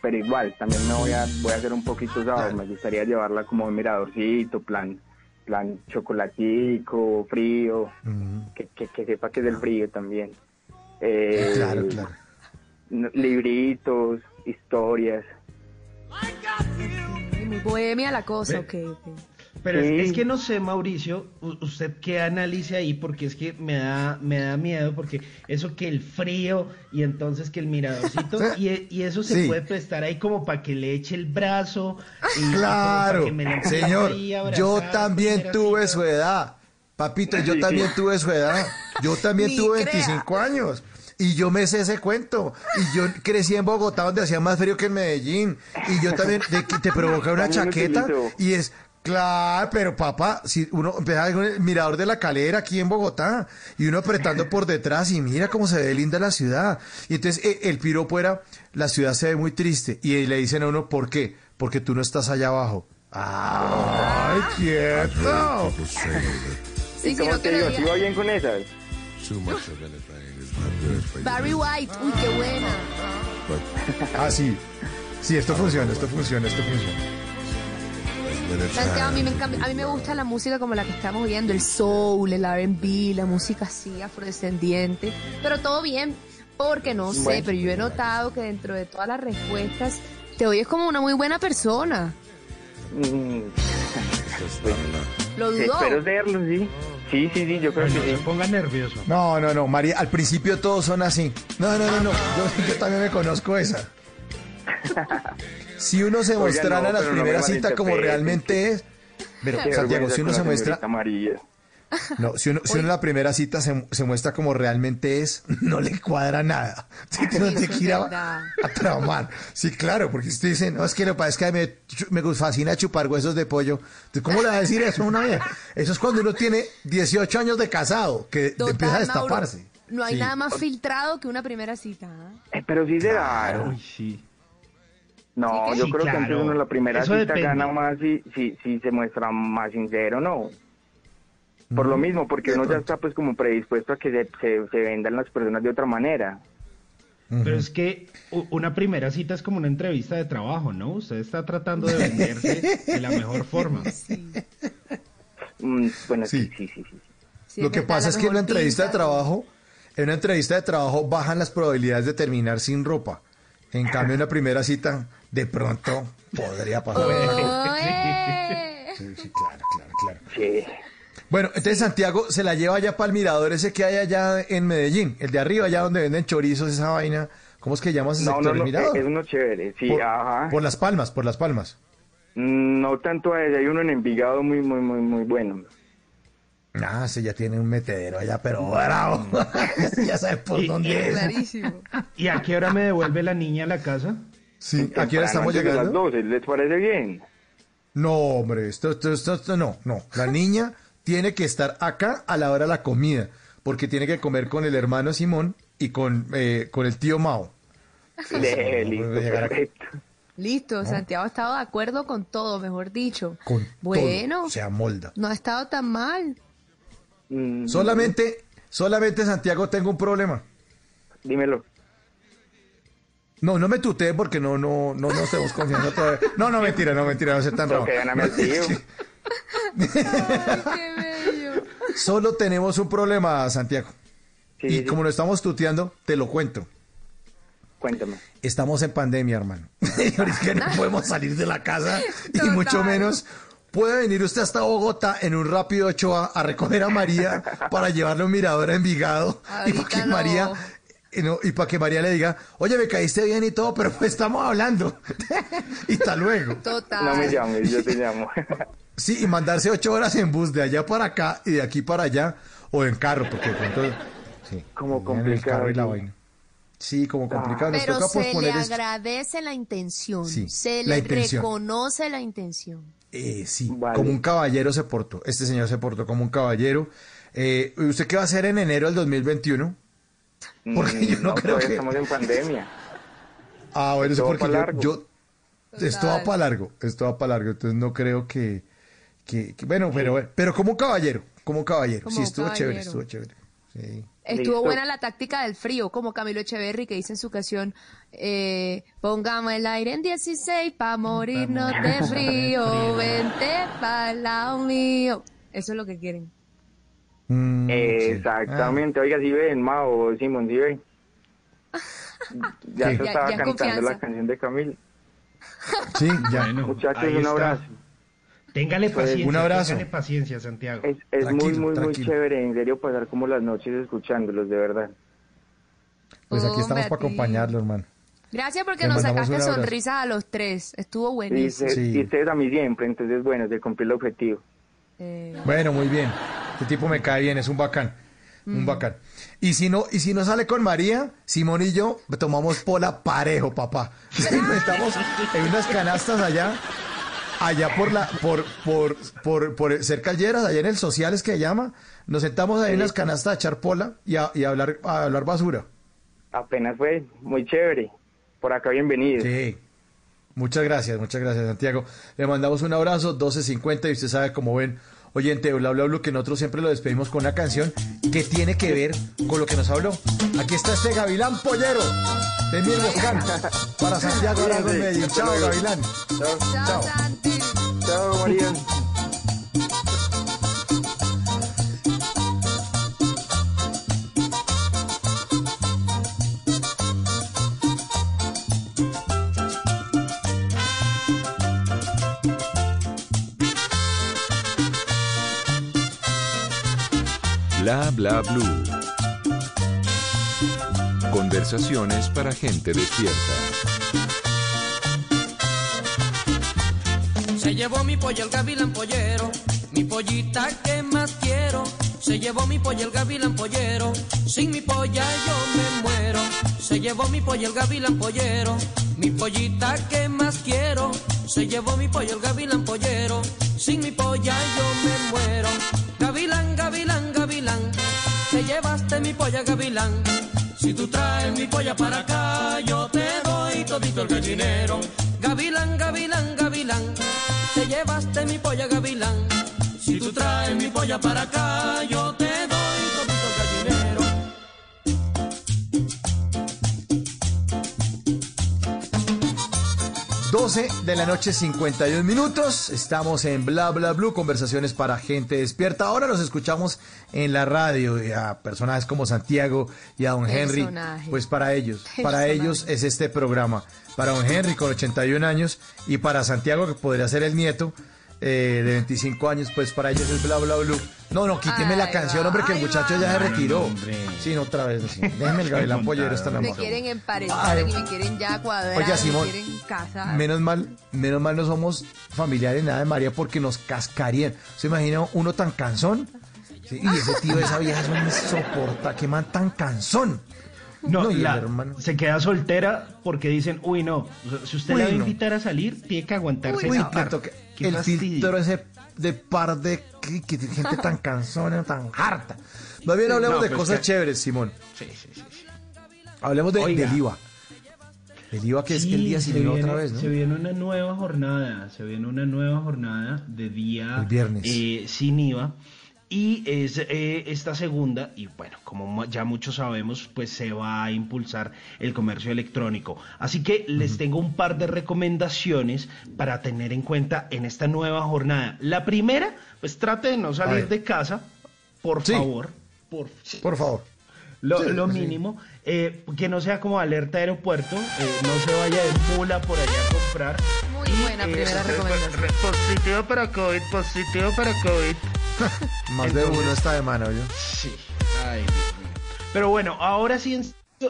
Pero igual, también me voy a, voy a hacer un poquito usado, me gustaría llevarla como un miradorcito, plan, plan chocolatico, frío, Mm, que, que, que sepa que es del frío también. Eh, Claro, claro. Libritos, historias. Muy bohemia la cosa, ok, ok. Pero es, Sí. es que no sé, Mauricio, usted qué analice ahí, porque es que me da, me da miedo, porque eso que el frío y entonces que el miradorcito, y, e- y eso se Sí. puede prestar ahí como para que le eche el brazo. Y, y Claro, para que me señor, yo también tuve cita. su edad. Papito, yo Sí, también sí. tuve su edad. Yo también Ni tuve crea. 25 años. Y yo me sé ese cuento. Y yo crecí en Bogotá, donde hacía más frío que en Medellín. Y yo también, de que te provoca una También chaqueta. Y es, Claro, pero papá, si uno empieza con el mirador de la calera aquí en Bogotá y uno apretando por detrás y mira cómo se ve linda la ciudad. Y entonces eh, el piropo era, la ciudad se ve muy triste y le dicen a uno, ¿por qué? Porque tú no estás allá abajo. ¡Ay, quieto! Sí, ¿Y sí, cómo no te digo? ¿Sí va bien con esas? Barry White, uy, qué buena. Ah, sí. Sí, esto funciona, esto funciona, esto funciona. Santiago, a mí, me encanta- a mí me gusta la música como la que estamos oyendo, el soul, el R&B, la música así, afrodescendiente, pero todo bien, porque no sé, Bueno. pero yo he notado que dentro de todas las respuestas te oyes como una muy buena persona. Mm, Lo dudó. Espero serlo, sí. Sí, sí, sí, yo creo que sí. ponga nervioso. No, no, no, María, al principio todos son así. No, no, no, no, yo, yo también me conozco esa. Si uno se mostrara no, en las no me primeras citas como realmente es, pero Santiago, si uno se muestra, María. no, si uno, si uno en la primera cita se, se muestra como realmente es, no le cuadra nada. Si te, no te quiera a traumar. Sí, claro, porque usted dice, no, es que lo que pasa es que me, me fascina chupar huesos de pollo. ¿Cómo le va a decir eso a una vez? Eso es cuando uno tiene 18 años de casado, que Total, empieza a Mauro, destaparse. No hay Sí. nada más filtrado que una primera cita. ¿ah? Eh, pero sí será. Uy, sí. No, Sí, yo sí, creo que antes uno en la primera Eso cita depende. gana más si, si, si se muestra más sincero, ¿no? Por lo mismo, porque uno ya está pues como predispuesto a que se, se, se vendan las personas de otra manera. Pero es que una primera cita es como una entrevista de trabajo, ¿no? Usted está tratando de venderse de la mejor forma. Mm, bueno, sí, Sí. sí, sí. sí. Sí, Lo que pasa es que en una entrevista de trabajo, en una entrevista de trabajo bajan las probabilidades de terminar sin ropa. En cambio, en la primera cita, de pronto podría pasar. ¡Oe! Sí, sí, claro, claro, claro. Sí. Bueno, entonces Santiago se la lleva allá para el mirador ese que hay allá en Medellín, el de arriba, allá donde venden chorizos, esa vaina. ¿Cómo es que llama ese No, sector? no, ¿El no, mirador? es uno chévere, sí, por, ajá. por las palmas, por las palmas. No tanto a ese, hay uno en Envigado muy, muy, muy, muy bueno. Ah, ese ya tiene un metedero allá, pero bravo. ya sabes por Y- dónde es. Clarísimo. ¿Y a qué hora me devuelve la niña a la casa? Sí, aquí ahora Temprano, estamos llegando. las 12, ¿les parece bien? No, hombre, esto, esto, esto, esto no, no. La niña tiene que estar acá a la hora de la comida, porque tiene que comer con el hermano Simón y con, eh, con el tío Mao. Listo, a- perfecto. Listo, Santiago ha estado de acuerdo con todo, mejor dicho. Con Bueno, todo, se amolda. no ha estado tan mal. Mm, Solamente, solamente Santiago tengo un problema. Dímelo. No, no me tutee porque no, no, no nos tenemos confianza todavía. No, no, mentira, no, mentira, no ser tan raro. Solo tenemos un problema, Santiago. Sí, y sí, como lo estamos tuteando, te lo cuento. Cuéntame. Estamos en pandemia, hermano. Ahorita que no podemos salir de la casa y Total. mucho menos puede venir usted hasta Bogotá en un rápido Ochoa a recoger a María para llevarle un mirador a Envigado y para Ahorita que no. María y, no, y para que María le diga, oye, me caíste bien y todo, pero pues estamos hablando. y hasta luego. Total. No me llames, yo te llamo. Sí, y mandarse ocho horas en bus de allá para acá y de aquí para allá, o en carro, porque de pronto... Sí, Como en el complicado, carro y la sí. vaina. Sí, como complicado. Nos Pero toca se le esto. agradece la intención, Sí, se la le intención. reconoce la intención. Eh, sí, Vale. como un caballero se portó. Este señor se portó como un caballero. Eh, ¿Usted qué va a hacer en enero del 2021? Porque yo Mm, no creo todavía que- estamos en pandemia. Ah, bueno, eso porque yo, largo. yo- esto va para largo, esto va para largo, entonces no creo que, que, que- bueno, pero, pero como un caballero, como un caballero, Como sí, estuvo chévere, caballero. estuvo chévere. Sí. Estuvo Listo. buena la táctica del frío, como Camilo Echeverry que dice en su canción, eh, pongamos el aire en 16 pa' morirnos de frío, vente pa' el lado mío. Eso es lo que quieren. Mm, sí. Exactamente. Oiga, si ven, Mao, Simón, si ven. Ya se estaba ya cantando confianza. la canción de Camilo. Ah, sí, ya. Bueno, Muchachos, un abrazo. Téngale Pues, paciencia. un abrazo. Téngale paciencia, Santiago. Es, es muy, Tranquilo, muy, muy chévere, en serio, pasar como las noches escuchándolos, de verdad. Pues aquí estamos para acompañarlo, hermano. Gracias porque Le nos sacaste sonrisas a los tres. Estuvo Y, buenísimo. Sí. y ustedes a mí siempre, entonces, bueno, se cumplió el objetivo. Eh, Bueno, muy bien. Este tipo me cae bien, es un bacán. Un bacán. Y si no, y si no sale con María, Simón y yo tomamos pola parejo, papá. Nos Inventamos en unas canastas allá allá por la, por, por, por, por cerca Lleras, allá en el Sociales que llama, nos sentamos ahí en las canastas a echar pola y a, y a hablar, a hablar basura. Apenas fue muy chévere. Por acá bienvenido. Sí. Muchas gracias, muchas gracias, Santiago. Le mandamos un abrazo, 12.50 y usted sabe cómo ven, oyente, bla, bla, bla, que nosotros siempre lo despedimos con una canción que tiene que ver con lo que nos habló. Aquí está este Gavilán Pollero de Miel Boscán para Santiago Arango en Medellín. Chao, Gavilán. Chao. Chao. Chao, María. Bla bla blue. Conversaciones para gente despierta. Se llevó mi pollo el gavilán pollero, mi pollita que más quiero. Se llevó mi pollo el gavilán pollero, sin mi polla yo me muero. Se llevó mi pollo el gavilán pollero, mi pollita que más quiero. Se llevó mi pollo el gavilán pollero, sin mi polla yo me muero. Gavilán, gavilán, te llevaste mi polla gavilán. Si tú traes mi polla para acá, yo te doy todito el gallinero. Gavilán, gavilán, gavilán, te llevaste mi polla gavilán. Si tú traes mi polla para acá, yo te doy 12 de la noche, 51 minutos. Estamos en Bla Bla Blue, conversaciones para gente despierta. Ahora los escuchamos en la radio y a personajes como Santiago y a don Henry. Personaje. Pues para ellos, para ellos es este programa. Para don Henry con 81 años y para Santiago, que podría ser el nieto eh, de 25 años, pues para ellos es Bla Bla Blue. No, no, quíteme la canción, va, hombre, que el muchacho va. ya se Ay, retiró. Sí, no, otra vez. sí. Déjeme el gavilán pollero, está Me enamorado. quieren emparentar Ay. y me quieren ya cuadrar, Oiga, Simón, me quieren casar. Menos mal, menos mal no somos familiares nada de María porque nos cascarían. ¿Se imagina uno tan cansón? Sí, y ese tío de esa vieja es un soporta, que man tan cansón. No, el la- hermano. se queda soltera porque dicen, uy, no, si usted Uy, la va a no. invitar a salir, tiene que aguantarse Uy, toque Qué el fastidio. filtro ese de par de gente tan cansona, tan harta. Más bien hablemos No, de cosas que- chéveres, Simón. Sí, sí, sí. sí. Hablemos de, del IVA. El IVA que es el día sin IVA otra vez, ¿no? Se viene una nueva jornada, se viene una nueva jornada de día El viernes. eh, sin IVA. Y es eh, esta segunda, y bueno, como ya muchos sabemos, pues se va a impulsar el comercio electrónico. Así que les tengo un par de recomendaciones para tener en cuenta en esta nueva jornada. La primera, pues trate de no salir de casa, por Sí. favor. Por, Por favor. lo, Sí, lo sí. mínimo, eh, que no sea como alerta aeropuerto, eh, no se vaya de mula por allá a comprar. Muy buena primera re- recomendación. re- positivo para COVID, positivo para COVID. Más de uno está de mano, yo. Sí. Ay, Dios mío. Pero bueno, ahora sí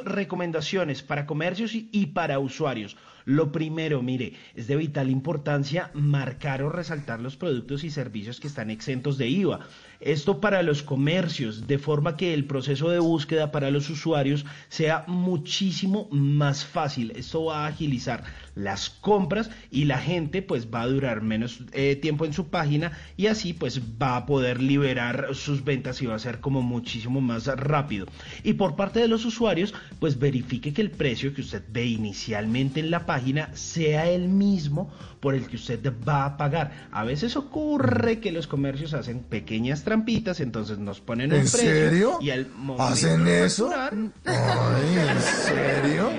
recomendaciones para comercios y, y para usuarios. Lo primero, mire, es de vital importancia marcar o resaltar los productos y servicios que están exentos de IVA. Esto para los comercios, de forma que el proceso de búsqueda para los usuarios sea muchísimo más fácil. Esto va a agilizar las compras y la gente pues va a durar menos eh, tiempo en su página y así pues va a poder liberar sus ventas y va a ser como muchísimo más rápido. Y por parte de los usuarios pues verifique que el precio que usted ve inicialmente en la página sea el mismo por el que usted va a pagar. A veces ocurre que los comercios hacen pequeñas trampitas, entonces nos ponen un ¿En precio serio? y al momento ¿Hacen de eso? facturar, Ay, ¿en serio?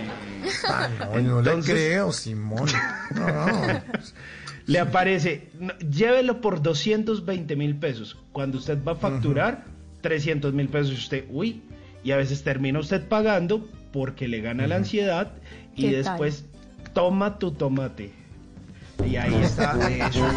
No, no le creo, Simón. No. Le aparece, no, llévelo por 220 mil pesos. Cuando usted va a facturar, 300 mil pesos. y Usted, uy, y a veces termina usted pagando porque le gana la ansiedad y ¿Qué tal? Toma tu tomate. Y ahí está eso.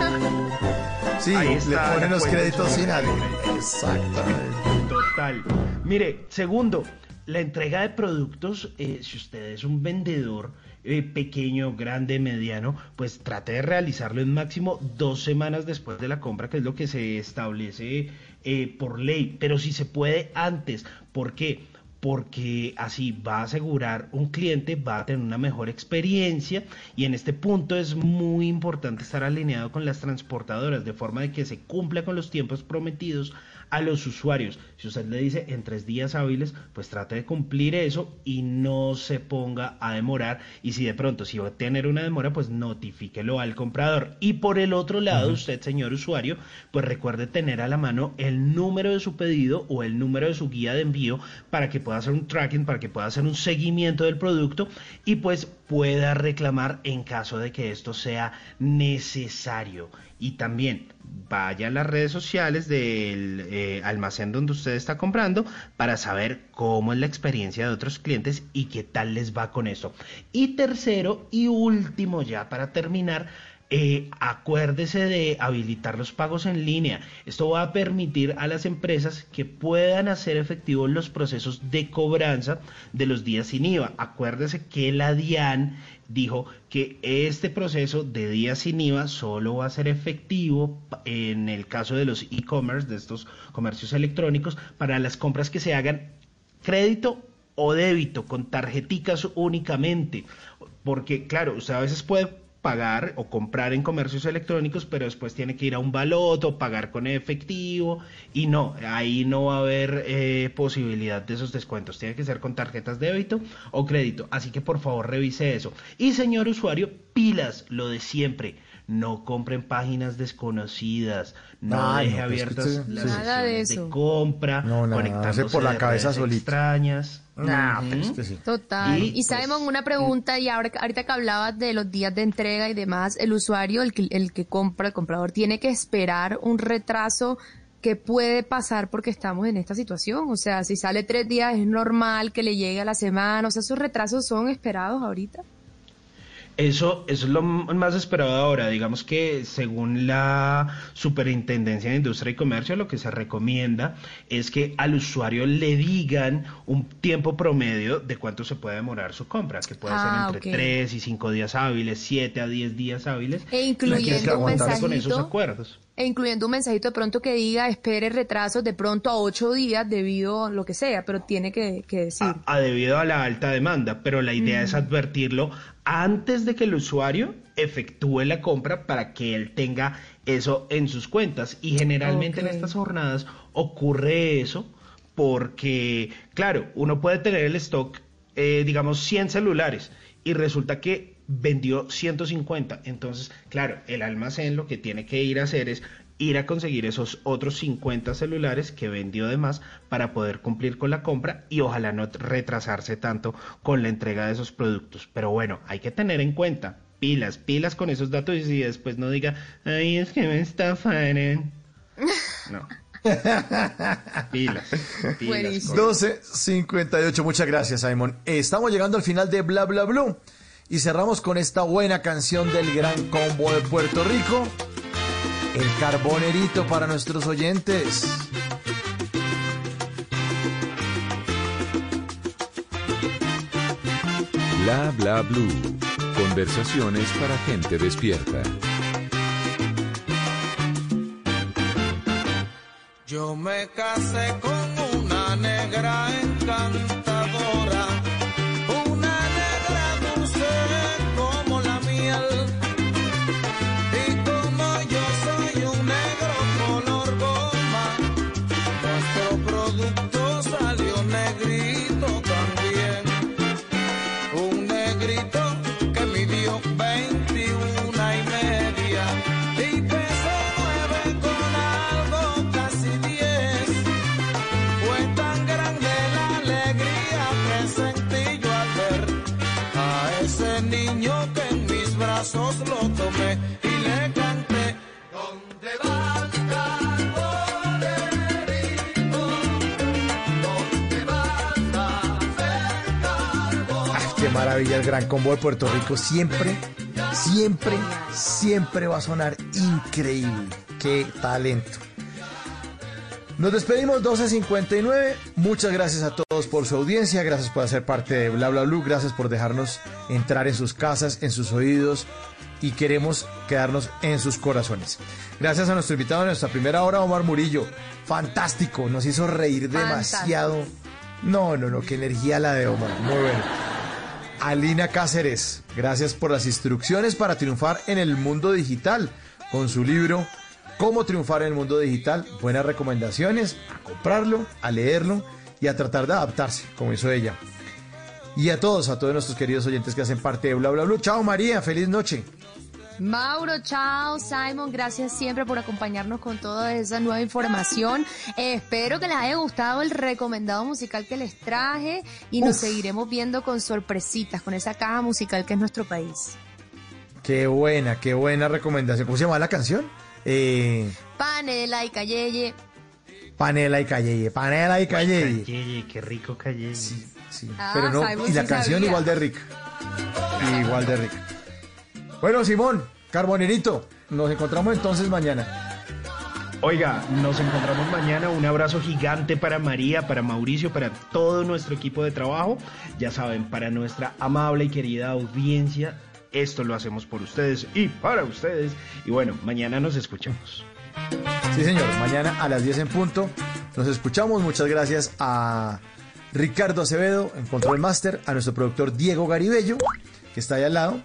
Sí, Ahí le ponen los créditos sin crédito. Exactamente. Total. Mire, segundo, la entrega de productos, eh, si usted es un vendedor eh, pequeño, grande, mediano, pues trate de realizarlo en máximo dos semanas después de la compra, que es lo que se establece eh, por ley. Pero si se puede antes, ¿por qué? Porque así va a asegurar un cliente, va a tener una mejor experiencia y en este punto es muy importante estar alineado con las transportadoras de forma de que se cumpla con los tiempos prometidos a los usuarios. Si usted le dice en tres días hábiles, pues trate de cumplir eso y no se ponga a demorar. Y si de pronto, si va a tener una demora, pues notifíquelo al comprador. Y por el otro lado, usted, señor usuario, pues recuerde tener a la mano el número de su pedido o el número de su guía de envío para que pueda hacer un tracking, para que pueda hacer un seguimiento del producto y pues pueda reclamar en caso de que esto sea necesario. Y también vaya a las redes sociales del eh, almacén donde usted está comprando para saber cómo es la experiencia de otros clientes y qué tal les va con eso. Y tercero y último ya para terminar, eh, acuérdese de habilitar los pagos en línea. Esto va a permitir a las empresas que puedan hacer efectivos los procesos de cobranza de los días sin IVA. Acuérdese que la DIAN dijo que este proceso de días sin IVA solo va a ser efectivo en el caso de los e-commerce, de estos comercios electrónicos, para las compras que se hagan crédito o débito con tarjeticas únicamente. Porque, claro, usted a veces puede pagar o comprar en comercios electrónicos, pero después tiene que ir a un baloto, pagar con efectivo y no, ahí no va a haber eh, posibilidad de esos descuentos, tiene que ser con tarjetas de débito o crédito, así que por favor revise eso. Y señor usuario, pilas, lo de siempre. No compren páginas desconocidas, no deje no, pues, abiertas que usted- las sí. Nada de compra, No, nada, conectándose por la de cabeza solito. extrañas. Nah, que sí. Total. Y, Y, pues, sabemos una pregunta, y ahora, ahorita que hablabas de los días de entrega y demás, el usuario, el que, el que compra, el comprador, tiene que esperar un retraso que puede pasar porque estamos en esta situación. O sea, si sale tres días es normal que le llegue a la semana. O sea, esos retrasos son esperados ahorita. Eso, eso es lo más esperado ahora. Digamos que según la Superintendencia de Industria y Comercio, lo que se recomienda es que al usuario le digan un tiempo promedio de cuánto se puede demorar su compra, que puede Ah, ser entre ok. 3 y 5 días hábiles, 7 a 10 días hábiles. E incluyendo un aguantarse con esos mensajito. acuerdos. E incluyendo un mensajito de pronto que diga espere retrasos de pronto a ocho días debido a lo que sea, pero tiene que, que decir. a debido a la alta demanda, pero la idea es advertirlo antes de que el usuario efectúe la compra para que él tenga eso en sus cuentas. Y generalmente en estas jornadas ocurre eso porque, claro, uno puede tener el stock, eh, digamos, 100 celulares y resulta que vendió 150. Entonces, claro, el almacén lo que tiene que ir a hacer es ir a conseguir esos otros 50 celulares que vendió de más para poder cumplir con la compra y ojalá no retrasarse tanto con la entrega de esos productos. Pero bueno, hay que tener en cuenta, pilas, pilas con esos datos y si después no diga, ay, es que me estafaron. No. Pilas. pilas Buenísimo. con- 12.58, muchas gracias, Simon. Estamos llegando al final de Bla Bla Blue y cerramos con esta buena canción del Gran Combo de Puerto Rico. El carbonerito para nuestros oyentes. Bla bla blue. Conversaciones para gente despierta. Yo me casé con una negra encantadora, maravilla el Gran Combo de Puerto Rico. Siempre, siempre, siempre va a sonar increíble. Qué talento. Nos despedimos 12.59. Muchas gracias a todos por su audiencia. Gracias por hacer parte de Bla Bla Blue. Gracias por dejarnos entrar en sus casas, en sus oídos. Y queremos quedarnos en sus corazones. Gracias a nuestro invitado en nuestra primera hora, Omar Murillo. Fantástico. Nos hizo reír demasiado No, no, no, qué energía la de Omar. Muy bueno. Alina Cáceres, gracias por las instrucciones para triunfar en el mundo digital con su libro Cómo triunfar en el mundo digital. Buenas recomendaciones a comprarlo, a leerlo y a tratar de adaptarse, como hizo ella. Y a todos, a todos nuestros queridos oyentes que hacen parte de Bla Bla Bla. Chao María, feliz noche. Mauro, chao, Simon, gracias siempre por acompañarnos con toda esa nueva información. Eh, espero que les haya gustado el recomendado musical que les traje y nos seguiremos viendo con sorpresitas, con esa caja musical que es nuestro país. Qué buena, qué buena recomendación. ¿Cómo se llama la canción? Eh, Panela y Cayeye. Panela y Cayeye, Panela y Cayeye. Cayeye, qué rico. Sí, sí. Ah, Pero no, y la sí canción sabía. igual de rica. Igual de rica. Bueno, Simón, Carbonerito, nos encontramos entonces mañana. Oiga, nos encontramos mañana. Un abrazo gigante para María, para Mauricio, para todo nuestro equipo de trabajo. Ya saben, para nuestra amable y querida audiencia, esto lo hacemos por ustedes y para ustedes. Y bueno, mañana nos escuchamos. Sí, señor, mañana a las 10 en punto. Nos escuchamos. Muchas gracias a Ricardo Acevedo en Control Master, a nuestro productor Diego Garibello, que está ahí al lado.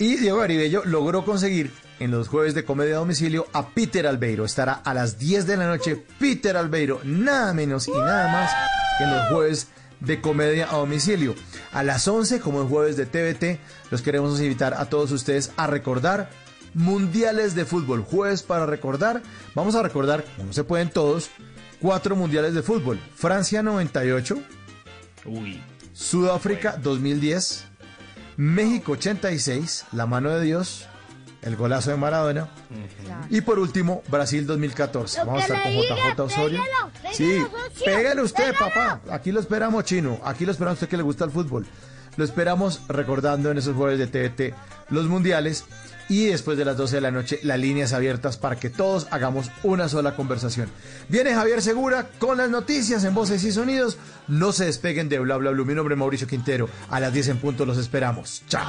Y Diego Garibello logró conseguir en los jueves de comedia a domicilio a Peter Albeiro. Estará a las 10 de la noche Peter Albeiro, nada menos y nada más que en los jueves de comedia a domicilio. A las 11, como en jueves de TVT, los queremos invitar a todos ustedes a recordar mundiales de fútbol. Jueves para recordar. Vamos a recordar, como no se pueden todos, cuatro mundiales de fútbol. Francia 98, Uy. Sudáfrica 2010, México 86, La mano de Dios, el golazo de Maradona. Y por último, Brasil 2014. Vamos a estar con JJ Osorio. Sí, pégale usted, papá. Aquí lo esperamos, chino. Aquí lo esperamos usted que le gusta el fútbol. Lo esperamos recordando en esos jueves de TVT los mundiales. Y después de las 12 de la noche, las líneas abiertas para que todos hagamos una sola conversación. Viene Javier Segura con las noticias en Voces y Sonidos. No se despeguen de Bla Bla Blue. Mi nombre es Mauricio Quintero. A las 10 en punto los esperamos. Chao.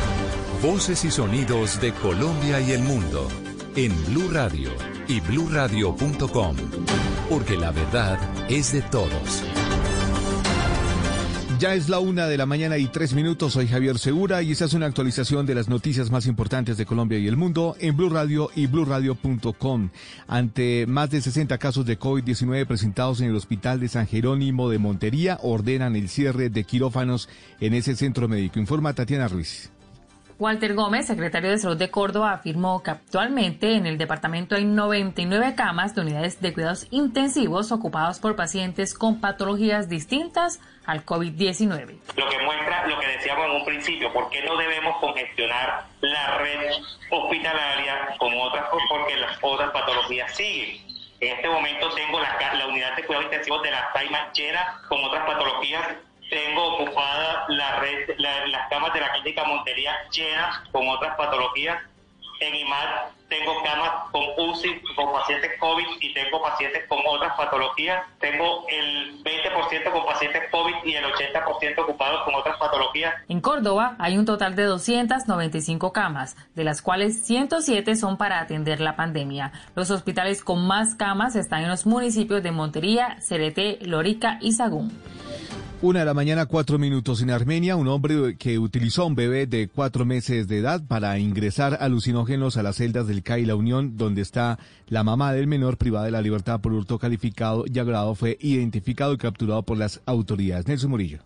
Voces y sonidos de Colombia y el mundo en Blue Radio y bluradio.com, porque la verdad es de todos. Ya es la una de la mañana y tres minutos. Soy Javier Segura y esta es una actualización de las noticias más importantes de Colombia y el mundo en Blue Radio y BlueRadio.com. Ante más de 60 casos de COVID-19 presentados en el Hospital de San Jerónimo de Montería, ordenan el cierre de quirófanos en ese centro médico. Informa Tatiana Ruiz. Walter Gómez, secretario de Salud de Córdoba, afirmó que actualmente en el departamento hay 99 camas de unidades de cuidados intensivos ocupadas por pacientes con patologías distintas al COVID-19. Lo que muestra lo que decíamos en un principio, ¿por qué no debemos congestionar la red hospitalaria con otras? Porque las otras patologías siguen. En este momento tengo la, la unidad de cuidados intensivos de la Saima llena con otras patologías. Tengo ocupada la red, la- las camas de la clínica Montería llenas con otras patologías. En IMAD tengo camas con UCI, con pacientes COVID y tengo pacientes con otras patologías. Tengo el 20% con pacientes COVID y el 80% ocupados con otras patologías. En Córdoba hay un total de 295 camas, de las cuales 107 son para atender la pandemia. Los hospitales con más camas están en los municipios de Montería, Cereté, Lorica y Sagún. Una de la mañana, cuatro minutos en Armenia. Un hombre que utilizó un bebé de cuatro meses de edad para ingresar alucinógenos a las celdas del CAI La Unión, donde está la mamá del menor privada de la libertad por hurto calificado y agravado, fue identificado y capturado por las autoridades. Nelson Murillo.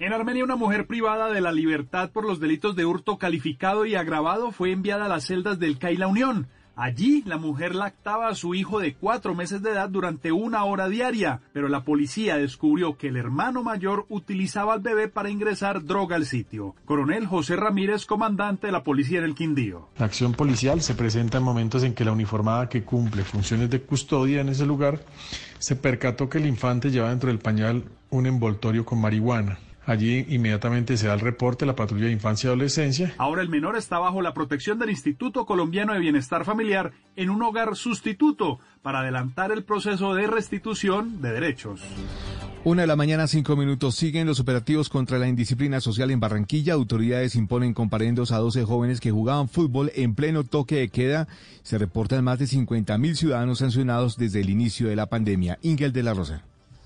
En Armenia, una mujer privada de la libertad por los delitos de hurto calificado y agravado fue enviada a las celdas del CAI La Unión. Allí, la mujer lactaba a su hijo de cuatro meses de edad durante una hora diaria, pero la policía descubrió que el hermano mayor utilizaba al bebé para ingresar droga al sitio. Coronel José Ramírez, comandante de la policía en el Quindío. La acción policial se presenta en momentos en que la uniformada que cumple funciones de custodia en ese lugar se percató que el infante lleva dentro del pañal un envoltorio con marihuana. Allí inmediatamente se da el reporte a la patrulla de infancia y adolescencia. Ahora el menor está bajo la protección del Instituto Colombiano de Bienestar Familiar en un hogar sustituto para adelantar el proceso de restitución de derechos. Una de la mañana, cinco minutos. Siguen los operativos contra la indisciplina social en Barranquilla. Autoridades imponen comparendos a 12 jóvenes que jugaban fútbol en pleno toque de queda. Se reportan más de 50 mil ciudadanos sancionados desde el inicio de la pandemia. Ingel de la Rosa.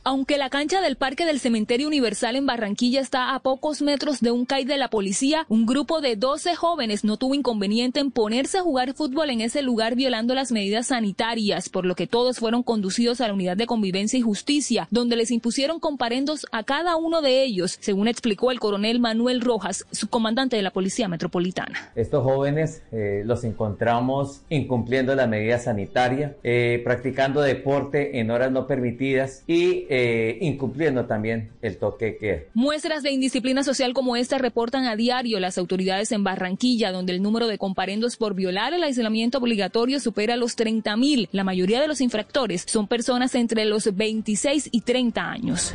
Aunque la cancha del Parque del Cementerio Universal en Barranquilla está a pocos metros de un CAI de la policía, un grupo de 12 jóvenes no tuvo inconveniente en ponerse a jugar fútbol en ese lugar violando las medidas sanitarias, por lo que todos fueron conducidos a la Unidad de Convivencia y Justicia, donde les impusieron comparendos a cada uno de ellos, según explicó el coronel Manuel Rojas, subcomandante de la Policía Metropolitana. Estos jóvenes eh, los encontramos incumpliendo la medida sanitaria, eh, practicando deporte en horas no permitidas y eh, incumpliendo también el toque que Muestras de indisciplina social como esta reportan a diario las autoridades en Barranquilla, donde el número de comparendos por violar el aislamiento obligatorio supera los 30 mil. La mayoría de los infractores son personas entre los 26 y 30 años.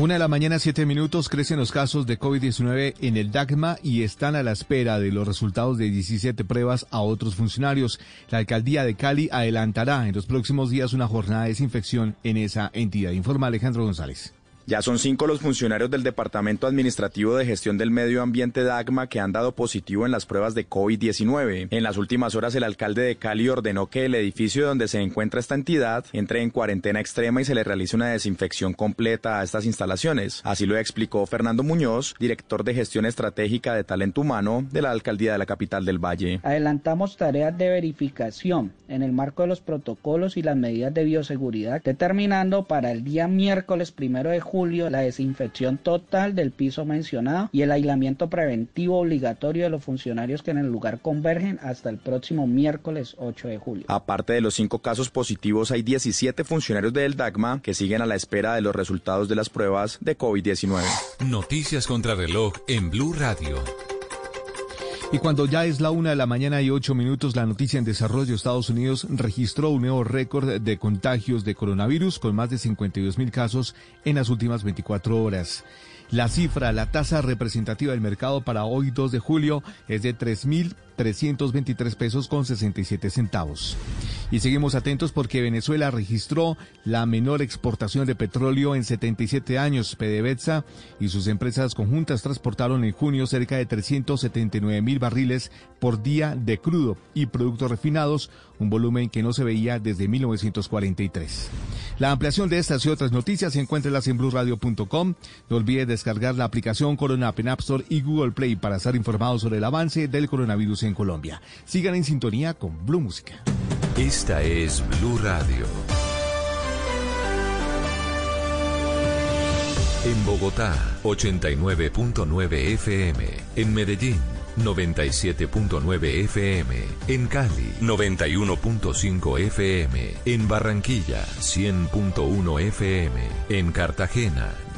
Una de la mañana, siete minutos, crecen los casos de COVID-19 en el DACMA y están a la espera de los resultados de 17 pruebas a otros funcionarios. La alcaldía de Cali adelantará en los próximos días una jornada de desinfección en esa entidad. Informa Alejandro González. Ya son cinco los funcionarios del Departamento Administrativo de Gestión del Medio Ambiente DAGMA que han dado positivo en las pruebas de COVID-19. En las últimas horas el alcalde de Cali ordenó que el edificio donde se encuentra esta entidad entre en cuarentena extrema y se le realice una desinfección completa a estas instalaciones. Así lo explicó Fernando Muñoz, director de Gestión Estratégica de Talento Humano de la Alcaldía de la capital del Valle. Adelantamos tareas de verificación en el marco de los protocolos y las medidas de bioseguridad, determinando para el día miércoles primero de julio la desinfección total del piso mencionado y el aislamiento preventivo obligatorio de los funcionarios que en el lugar convergen hasta el próximo miércoles 8 de julio. Aparte de los cinco casos positivos, hay 17 funcionarios del DAGMA que siguen a la espera de los resultados de las pruebas de COVID-19. Noticias contra reloj en Blue Radio. Y cuando ya es la una de la mañana y ocho minutos, la noticia en desarrollo, Estados Unidos registró un nuevo récord de contagios de coronavirus con más de 52 mil casos en las últimas 24 horas. La cifra, la tasa representativa del mercado para hoy 2 de julio es de 3.323 pesos con 67 centavos. Y seguimos atentos porque Venezuela registró la menor exportación de petróleo en 77 años. PDVSA y sus empresas conjuntas transportaron en junio cerca de 379 mil barriles por día de crudo y productos refinados, un volumen que no se veía desde 1943. La ampliación de estas y otras noticias se encuentra en blueradio.com. No olvide descargar la aplicación Corona App Store y Google Play para estar informados sobre el avance del coronavirus en Colombia. Sigan en sintonía con Blue Música. Esta es Blue Radio. En Bogotá, 89.9 FM. En Medellín. 97.9 FM, en Cali 91.5 FM, en Barranquilla 100.1 FM, en Cartagena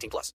18 plus.